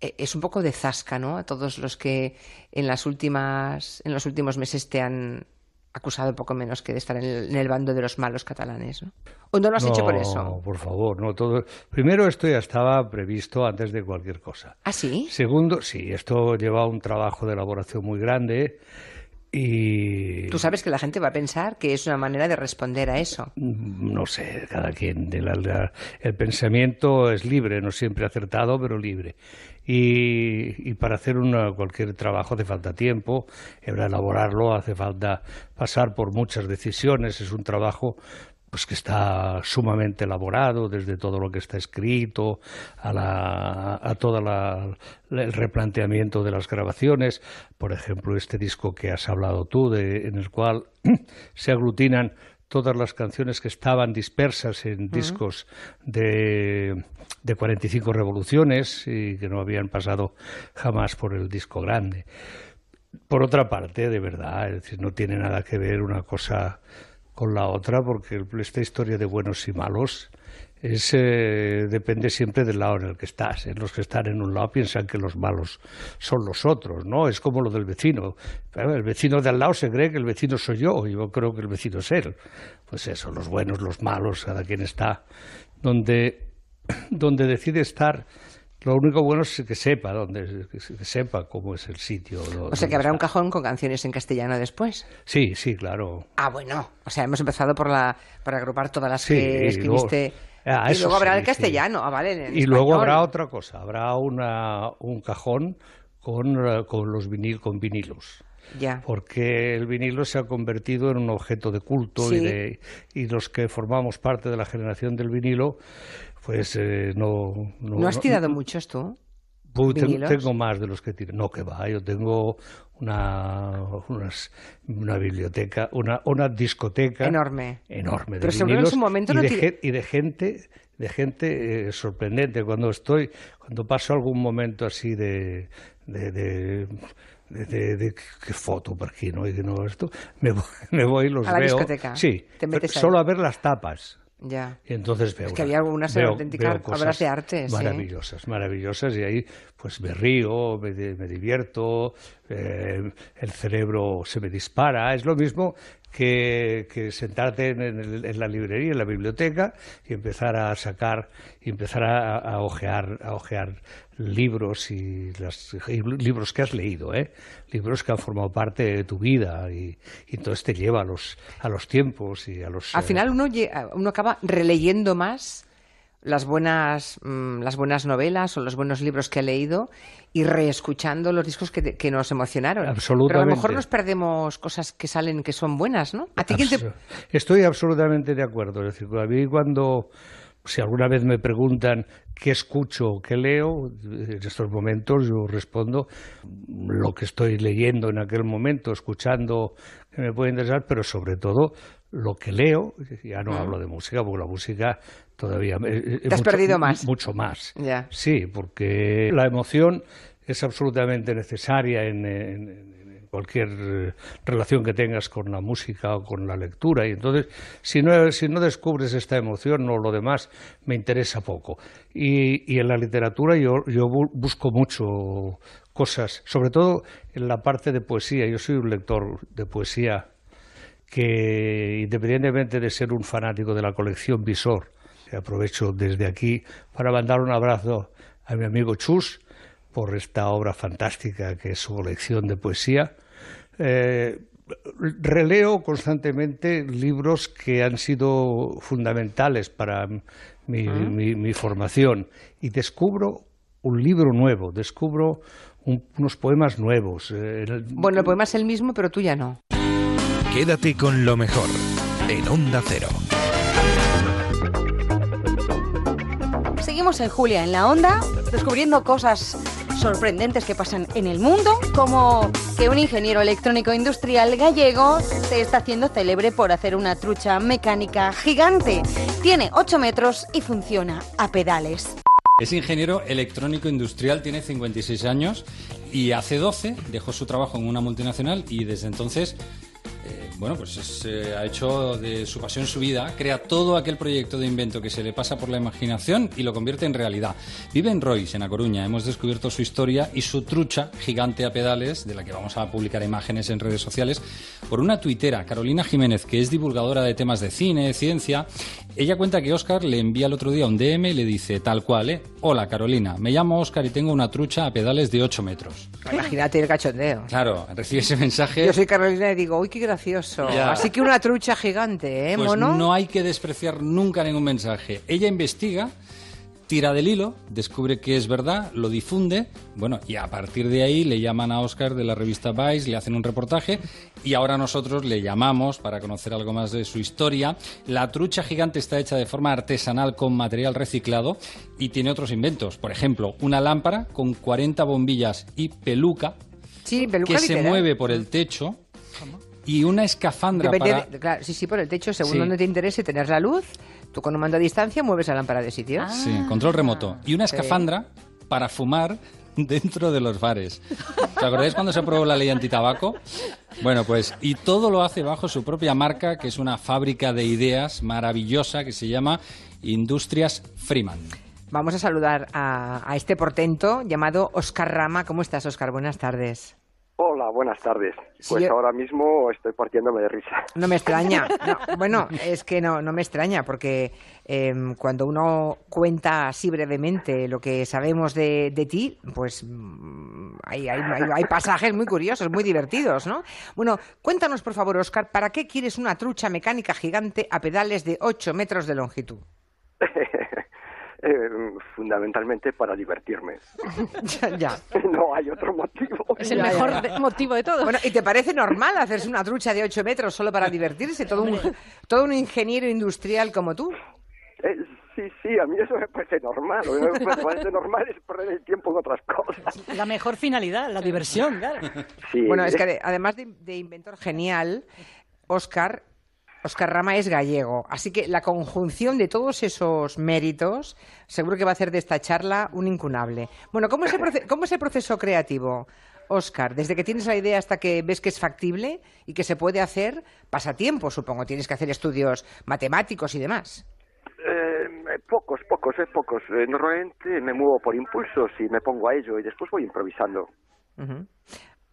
es un poco de zasca, ¿no? A todos los que en las últimas, en los últimos meses te han acusado poco menos que de estar en el, en el bando de los malos catalanes, ¿no? ¿O no lo has hecho por eso? No, por favor, no todo. Primero, esto ya estaba previsto antes de cualquier cosa. ¿Ah, sí? Segundo, sí, esto lleva un trabajo de elaboración muy grande y Tú sabes que la gente va a pensar que es una manera de responder a eso. no sé, cada quien. de la- la- el pensamiento es libre, no siempre acertado, pero libre. Y, y para hacer una- cualquier trabajo hace falta tiempo, para elaborarlo hace falta pasar por muchas decisiones, es un trabajo pues que está sumamente elaborado desde todo lo que está escrito a, la, a todo el replanteamiento de las grabaciones por ejemplo este disco que has hablado tú de, en el cual se aglutinan todas las canciones que estaban dispersas en discos de, de 45 revoluciones y que no habían pasado jamás por el disco grande. Por otra parte, de verdad, es decir, no tiene nada que ver una cosa con la otra, porque esta historia de buenos y malos es, eh, depende siempre del lado en el que estás. ¿eh? Los que están en un lado piensan que los malos son los otros, ¿no? Es como lo del vecino. Claro, el vecino de al lado se cree que el vecino soy yo, y yo creo que el vecino es él. Pues eso, los buenos, los malos, cada quien está donde, donde decide estar. Lo único bueno es que sepa dónde, que sepa cómo es el sitio. O sea que habrá un cajón con canciones en castellano después. Sí, sí, claro. Ah, bueno. O sea, hemos empezado por la por agrupar todas las Sí, que escribiste. Ah, y luego habrá sí, el sí. castellano. Ah, vale. en Y luego habrá otra cosa, habrá una, un cajón con, eh, con los vinil, con vinilos. Ya. Porque el vinilo se ha convertido en un objeto de culto y, de, y los que formamos parte de la generación del vinilo, pues eh, no, no. ¿No has tirado muchos tú? Tengo más de los que tiro. No, que va, yo tengo una, unas- una biblioteca, una, una discoteca Enorme. enorme de Pero seguro en su momento y, no de, y de gente de gente eh, sorprendente cuando estoy cuando paso algún momento así de de, de, de- de- de- qué foto por aquí no y no esto me voy, me voy y los A la veo discoteca. sí Te metes ahí. solo a ver las tapas Ya. y entonces veo Es que había algunas veo- auténticas veo cosas obras de arte, sí. maravillosas maravillosas y ahí pues me río me, me divierto eh, el cerebro se me dispara es lo mismo que, que sentarte en, el- en la librería en la biblioteca y empezar a sacar y empezar a, a ojear a ojear libros y, las, y libros que has leído ¿eh? libros que han formado parte de tu vida y, y entonces te lleva a los a los tiempos y a los Al eh, final uno, lle- uno acaba releyendo más las buenas, mm, las buenas novelas o los buenos libros que ha leído y reescuchando los discos que, te- que nos emocionaron. Pero a lo Absolutamente. mejor nos perdemos cosas que salen que son buenas, ¿no? ¿A ti quién te... Abs- Estoy absolutamente de acuerdo. Es decir, a mí cuando, si alguna vez me preguntan qué escucho o qué leo, en estos momentos yo respondo lo que estoy leyendo en aquel momento, escuchando que me puede interesar, pero sobre todo lo que leo, ya no hablo de música, porque la música todavía... me- eh, Te has perdido más. Mucho más. Sí, porque la emoción es absolutamente necesaria en, en- en cualquier eh, relación que tengas con la música o con la lectura. Y entonces, si no, si no descubres esta emoción, no lo demás me interesa poco. Y, y en la literatura yo, yo bu- busco mucho cosas, sobre todo en la parte de poesía. Yo soy un lector de poesía que, independientemente de ser un fanático de la colección Visor, aprovecho desde aquí para mandar un abrazo a mi amigo Chus por esta obra fantástica que es su colección de poesía. Eh, releo constantemente libros que han sido fundamentales para mi, formación y descubro un libro nuevo, descubro unos poemas nuevos. Eh, bueno, el poema es el mismo, pero tú ya no. Quédate con lo mejor en Onda Cero. Seguimos en Julia en la Onda, descubriendo cosas sorprendentes que pasan en el mundo, como que un ingeniero electrónico industrial gallego se está haciendo célebre por hacer una trucha mecánica gigante. Tiene 8 metros y funciona a pedales. Es ingeniero electrónico industrial, tiene 56 años y hace 12 dejó su trabajo en una multinacional y desde entonces bueno, pues eh, ha hecho de su pasión su vida, crea todo aquel proyecto de invento que se le pasa por la imaginación y lo convierte en realidad. Vive en Royce, en A Coruña. Hemos descubierto su historia y su trucha gigante a pedales, de la que vamos a publicar imágenes en redes sociales, por una tuitera, Carolina Jiménez, que es divulgadora de temas de cine, ciencia. Ella cuenta que Oscar le envía el otro día un DM y le dice, tal cual, ¿eh? Hola Carolina, me llamo Oscar y tengo una trucha a pedales de 8 metros. Imagínate el cachondeo. Claro, recibe ese mensaje. Yo soy Carolina y digo, uy, qué gracioso. Así que una trucha gigante, ¿eh, pues No hay que despreciar nunca ningún mensaje. Ella investiga, tira del hilo, descubre que es verdad, lo difunde, bueno, y a partir de ahí le llaman a Oscar de la revista Vice, le hacen un reportaje y ahora nosotros le llamamos para conocer algo más de su historia. La trucha gigante está hecha de forma artesanal con material reciclado y tiene otros inventos. Por ejemplo, una lámpara con 40 bombillas y peluca, que se mueve por el techo y una escafandra para... sí, sí, por el techo, según donde te interese tener la luz, tú con un mando a distancia mueves la lámpara de sitio. Ah. Sí, control remoto. Y una escafandra para fumar dentro de los bares. ¿Os acordáis cuando se aprobó la ley antitabaco? Bueno, pues, y todo lo hace bajo su propia marca, que es una fábrica de ideas maravillosa que se llama Industrias Freeman. Vamos a saludar a, a este portento llamado Oscar Rama. ¿Cómo estás, Oscar? Buenas tardes. Hola, buenas tardes. Pues ahora mismo estoy partiéndome de risa. No me extraña. bueno, es que no, no me extraña, porque em, cuando uno cuenta así brevemente lo que sabemos de, de ti, pues mm, hay, hay, hay, pasajes muy curiosos, muy divertidos, ¿no? Bueno, cuéntanos, por favor, Oscar, ¿para qué quieres una trucha mecánica gigante a pedales de 8 metros de longitud? Eh, fundamentalmente para divertirme. ya, No hay otro motivo. Es el mejor motivo de todo. Bueno, ¿y te parece normal hacerse una trucha de 8 metros solo para divertirse? Todo un, todo un ingeniero industrial como tú. Eh, sí, sí, a mí eso me parece normal. Me parece normal es perder el tiempo en otras cosas. La mejor finalidad, la diversión, claro. bueno, es que además de, de inventor genial, Oscar Oscar Rama es gallego, así que la conjunción de todos esos méritos seguro que va a hacer de esta charla un incunable. Bueno, ¿cómo es el, cómo es el proceso creativo? Oscar, desde que tienes la idea hasta que ves que es factible y que se puede hacer, pasa tiempo, supongo. Tienes que hacer estudios matemáticos y demás. Eh, pocos, pocos, es pocos. Eh, normalmente me muevo por impulsos y me pongo a ello y después voy improvisando.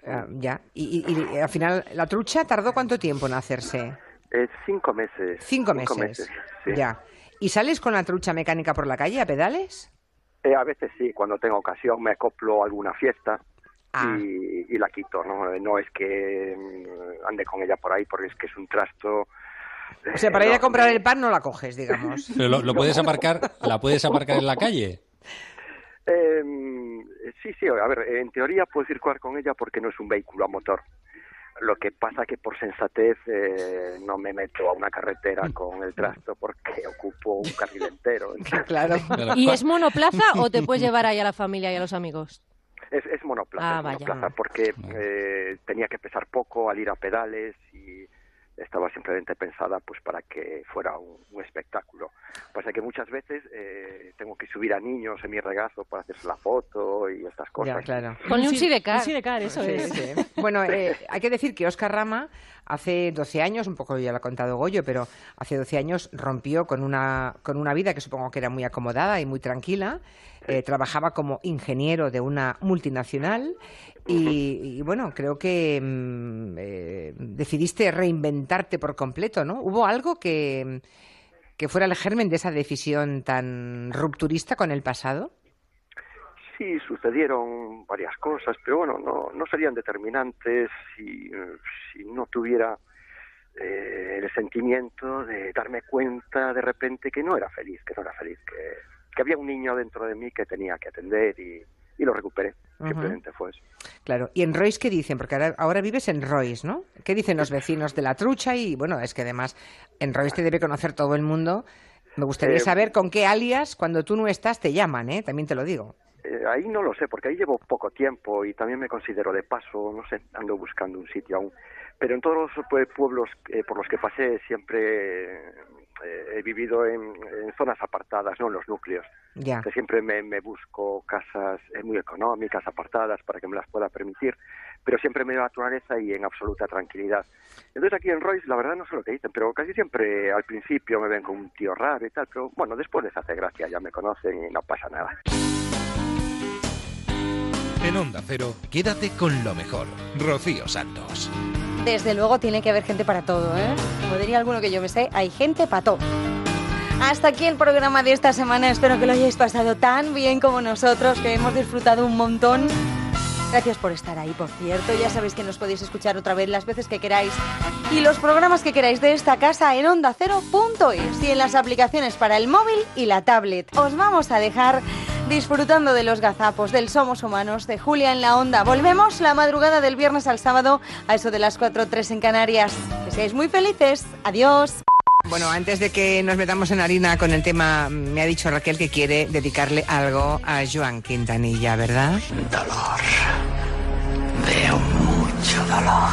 Ah, ya. Y, y, al final, ¿la trucha tardó cuánto tiempo en hacerse? Eh, cinco meses. Cinco, meses. Ya. ¿Y sales con la trucha mecánica por la calle a pedales? Eh, a veces sí, cuando tengo ocasión me acoplo a alguna fiesta ah. y, la quito. ¿no? no es que mm, ande con ella por ahí porque es que es un trasto. O sea, para ir a comprar el pan no la coges, digamos. Pero lo, puedes aparcar, ¿la puedes aparcar en la calle? Em, sí, sí, a ver, en teoría puedo circular con ella porque no es un vehículo a motor. Lo que pasa que por sensatez eh, no me meto a una carretera con el trasto porque ocupo un carril entero. Claro. ¿Y es monoplaza o te puedes llevar ahí a la familia y a los amigos? Es, es monoplaza, ah, monoplaza porque eh, tenía que pesar poco al ir a pedales y estaba simplemente pensada pues para que fuera un, espectáculo. Pasa que muchas veces eh, tengo que subir a niños en mi regazo para hacerse la foto y estas cosas. claro. Con un sidecar. Un sidecar, eso es. Bueno, eh, hay que decir que Oscar Rama hace 12 años, un poco ya lo ha contado Goyo, pero hace 12 años rompió con una, con una vida que supongo que era muy acomodada y muy tranquila eh, trabajaba como ingeniero de una multinacional y, bueno, creo que mm, eh, decidiste reinventarte por completo, ¿no? ¿Hubo algo que, que fuera el germen de esa decisión tan rupturista con el pasado? Sí, sucedieron varias cosas, pero bueno, no, no serían determinantes si, si no tuviera eh, el sentimiento de darme cuenta de repente que no era feliz, que no era feliz, que, que había un niño dentro de mí que tenía que atender y, y lo recuperé. Simplemente fue eso. Claro. ¿Y en Royce qué dicen? Porque ahora, ahora, vives en Royce, ¿no? ¿Qué dicen los vecinos de la trucha? Y bueno, es que además en Royce te debe conocer todo el mundo. Me gustaría Eh, saber con qué alias, cuando tú no estás, te llaman, ¿eh? También te lo digo. Eh, ahí no lo sé, porque ahí llevo poco tiempo y también me considero de paso, no sé, ando buscando un sitio aún. Pero en todos los pue- pueblos eh, por los que pasé siempre eh, he vivido en, en zonas apartadas, no en los núcleos. Ya. Que siempre me, me busco casas eh, muy económicas, apartadas, para que me las pueda permitir, pero siempre en medio de la naturaleza y en absoluta tranquilidad. Entonces aquí en Royce, la verdad no sé lo que dicen, pero casi siempre al principio me ven como un tío raro y tal, pero bueno, después les hace gracia, ya me conocen y no pasa nada. En Onda Cero, quédate con lo mejor. Rocío Santos. Desde luego tiene que haber gente para todo, ¿eh? Como diría alguno que yo me sé, hay gente para todo. Hasta aquí el programa de esta semana. Espero que lo hayáis pasado tan bien como nosotros, que hemos disfrutado un montón. Gracias por estar ahí, por cierto. Ya sabéis que nos podéis escuchar otra vez las veces que queráis y los programas que queráis de esta casa en ondacero.es y en las aplicaciones para el móvil y la tablet. Os vamos a dejar disfrutando de los gazapos del Somos Humanos de Julia en la Onda. Volvemos la madrugada del viernes al sábado a eso de las 4.03 en Canarias. Que seáis muy felices. Adiós. Bueno, antes de que nos metamos en harina con el tema, me ha dicho Raquel que quiere dedicarle algo a Joan Quintanilla, ¿verdad? Dolor. Veo mucho dolor.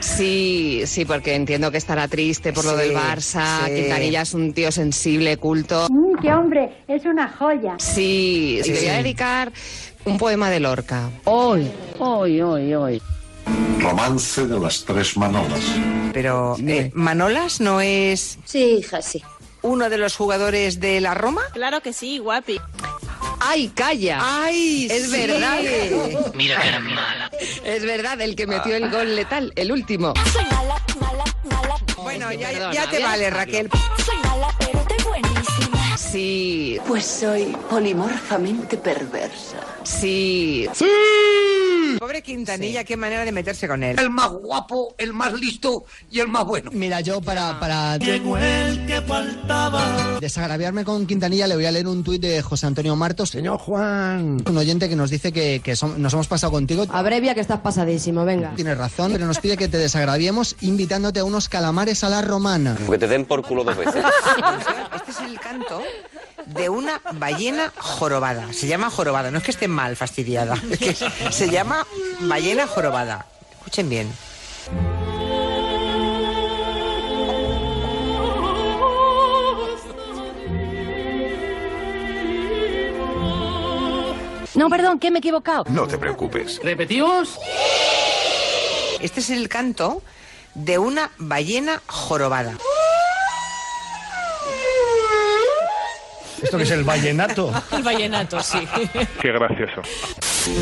Sí, sí, porque entiendo que estará triste por lo del Barça. sí. Quintanilla es un tío sensible, culto. Mm, ¡Qué hombre! Es una joya. Sí, Sí, y voy a dedicar un poema de Lorca. Hoy, hoy, hoy, hoy. Romance de las tres Manolas. Pero, eh, ¿Manolas no es...? Sí, hija, sí. ¿Uno de los jugadores de la Roma? Claro que sí, guapi. ¡Ay, calla! ¡Ay, Es sí! verdad. Mira que era mala. Es verdad, el que metió el gol letal, el último. Bueno, ya, Perdona, ya te a vale. Raquel. Soy mala, pero te buenísima. Sí, Pues soy polimorfamente perversa. sí. Pobre Quintanilla, qué manera de meterse con él. El más guapo, el más listo y el más bueno. Mira, yo para, para Llegó el que faltaba. desagraviarme con Quintanilla le voy a leer un tuit de José Antonio Martos. Señor Juan. Un oyente que nos dice que, que nos hemos pasado contigo. Abrevia que estás pasadísimo, venga. Tienes razón, pero nos pide que te desagraviemos invitándote a unos calamares a la romana. Que te den por culo dos veces. Este es el canto de una ballena jorobada. Se llama jorobada, no es que esté mal fastidiada, es que se llama ballena jorobada. Escuchen bien. No, perdón, que me he equivocado. No te preocupes. ¿Repetimos? Este es el canto de una ballena jorobada. ¿Esto que es el vallenato? El vallenato, sí. Qué gracioso.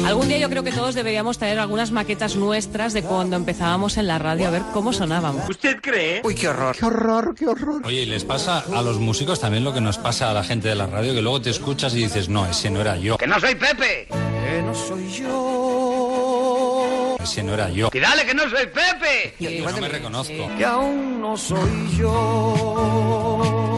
Algún día yo creo que todos deberíamos traer algunas maquetas nuestras de cuando empezábamos en la radio a ver cómo sonábamos. ¿Usted cree? Uy, qué horror. Qué horror, qué horror. Oye, ¿y les pasa a los músicos también lo que nos pasa a la gente de la radio? Que luego te escuchas y dices, no, ese no era yo. ¡Que no soy Pepe! Que no soy yo. Ese no era yo. ¡Que dale, que no soy Pepe! Que no me reconozco. Que aún no soy yo.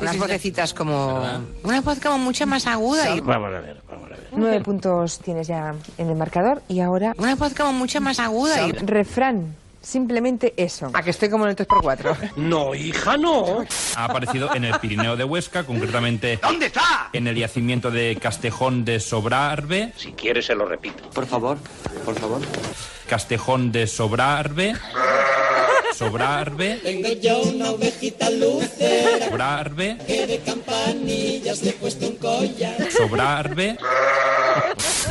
Unas vocecitas como... Una voz como mucho más aguda. y- Vamos a ver, vamos a ver. Nueve puntos tienes ya en el marcador y ahora Una voz como mucho más aguda. y- refrán. Simplemente eso. A que estoy como en el 3x4. No, hija, no. Ha aparecido en el Pirineo de Huesca, concretamente ¿Dónde está? en el yacimiento de Castejón de Sobrarbe. Si quieres se lo repito. Por favor, por favor. Castejón de Sobrarbe. Sobrarbe. Tengo yo una ovejita lucera Sobrarbe. que de campanillas le he puesto un collar. Sobrarbe.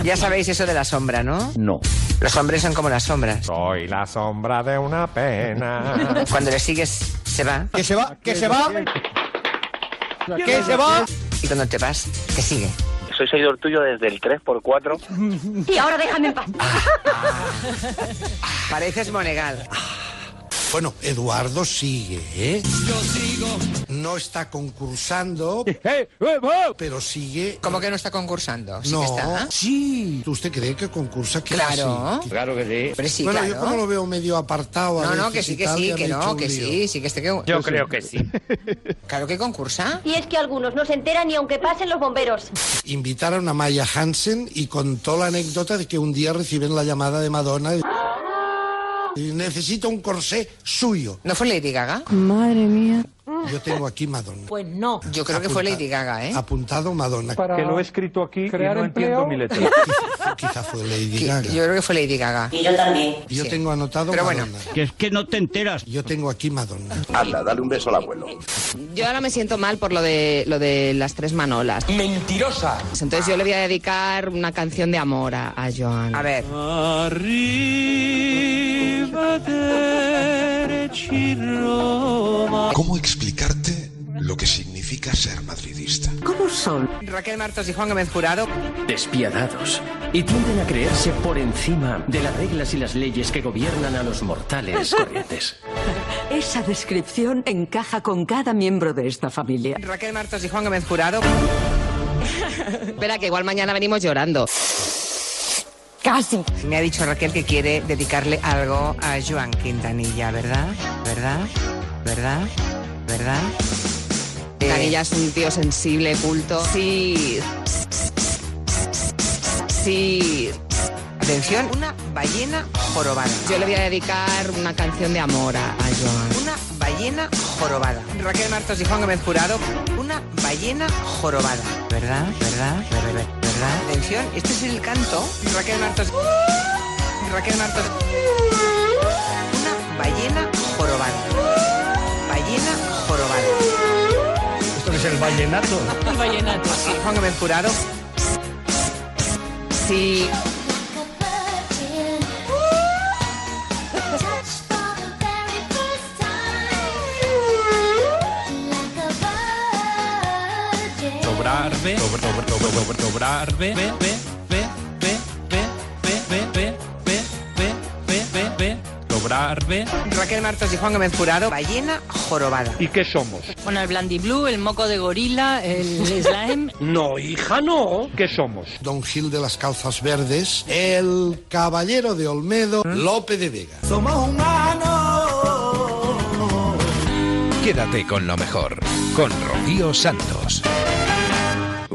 Ya sabéis eso de la sombra, ¿no? No. Los hombres son como las sombras. Soy la sombra de una pena. Cuando le sigues, se va. ¿Que se va? ¿Que se va? ¿Que se va? Y cuando te vas, te sigue. soy seguidor tuyo desde el 3x4. Y ahora déjame en paz. Pareces Monegal. Bueno, Eduardo sigue, ¿eh? Yo sigo. No está concursando, pero sigue. ¿Cómo que no está concursando? Sí no, que está. sí. ¿Usted cree que concursa? Que Claro. sí. Claro que sí. Pero sí, bueno, claro. yo como lo veo medio apartado. a No, no, que sí, que sí, que no, que sí, sí que esté que... Yo creo que sí. Claro que concursa. Y es que algunos no se enteran ni aunque pasen los bomberos. Invitaron a Maya Hansen y contó la anécdota de que un día reciben la llamada de Madonna y necesito un corsé suyo. ¿No fue Lady Gaga? Madre mía. Yo tengo aquí Madonna. Pues no. Yo creo que fue Lady Gaga, ¿eh? Apuntado Madonna. Para Que lo he escrito aquí crear y no empleo. entiendo mi letra. Quizá, quizá fue Lady Gaga. Yo creo que fue Lady Gaga. Y yo también. Yo Sí. tengo anotado Pero bueno. Madonna. Que es que no te enteras. Yo tengo aquí Madonna. Anda, dale un beso al abuelo. Yo ahora me siento mal por lo de lo de las tres manolas. ¡Mentirosa! Entonces yo le voy a dedicar una canción de amor a, a Joan. A ver. ¿Cómo explicarte lo que significa ser madridista? ¿Cómo son? Raquel Martos y Juan Gómez Jurado. Despiadados. Y tienden a creerse por encima de las reglas y las leyes que gobiernan a los mortales corrientes. Esa descripción encaja con cada miembro de esta familia. Raquel Martos y Juan Gómez Jurado. Espera, que igual mañana venimos llorando. Casi. Me ha dicho Raquel que quiere dedicarle algo a Joan Quintanilla, ¿verdad? ¿Verdad? ¿Verdad? ¿Verdad? Eh, Quintanilla es un tío sensible, culto. Sí. Sí. Atención, una ballena jorobada. Yo le voy a dedicar una canción de amor a, a Joan. Una ballena jorobada. Raquel Martos y Juan Gómez Jurado. Una ballena jorobada. ¿Verdad? ¿Verdad? ¿Verdad? ¿Verdad? Atención, este es el canto. Raquel Martos. Raquel Martos. Una ballena jorobada. Ballena jorobada. Esto es el vallenato. El vallenato. Sí, Juan Gómez Jurado. Sí. Sobrarbe, ve, ve, ve, ve, ve, ve, ve, ve, ve, ve, ve, ve, ve, sobrarbe. Raquel Martos y Juan Gómez Jurado. Ballena jorobada. ¿Y qué somos? Bueno, el Blandy Blue, el moco de gorila, el slime. No, hija, no. ¿Qué somos? Don Gil de las Calzas Verdes, el Caballero de Olmedo, Lope de Vega. Somos humanos. Quédate con lo mejor, con Rocío Santos.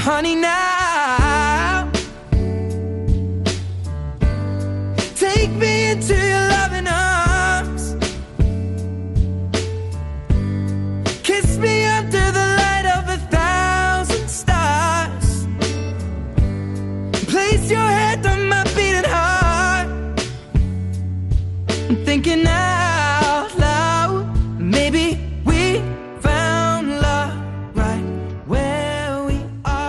honey, now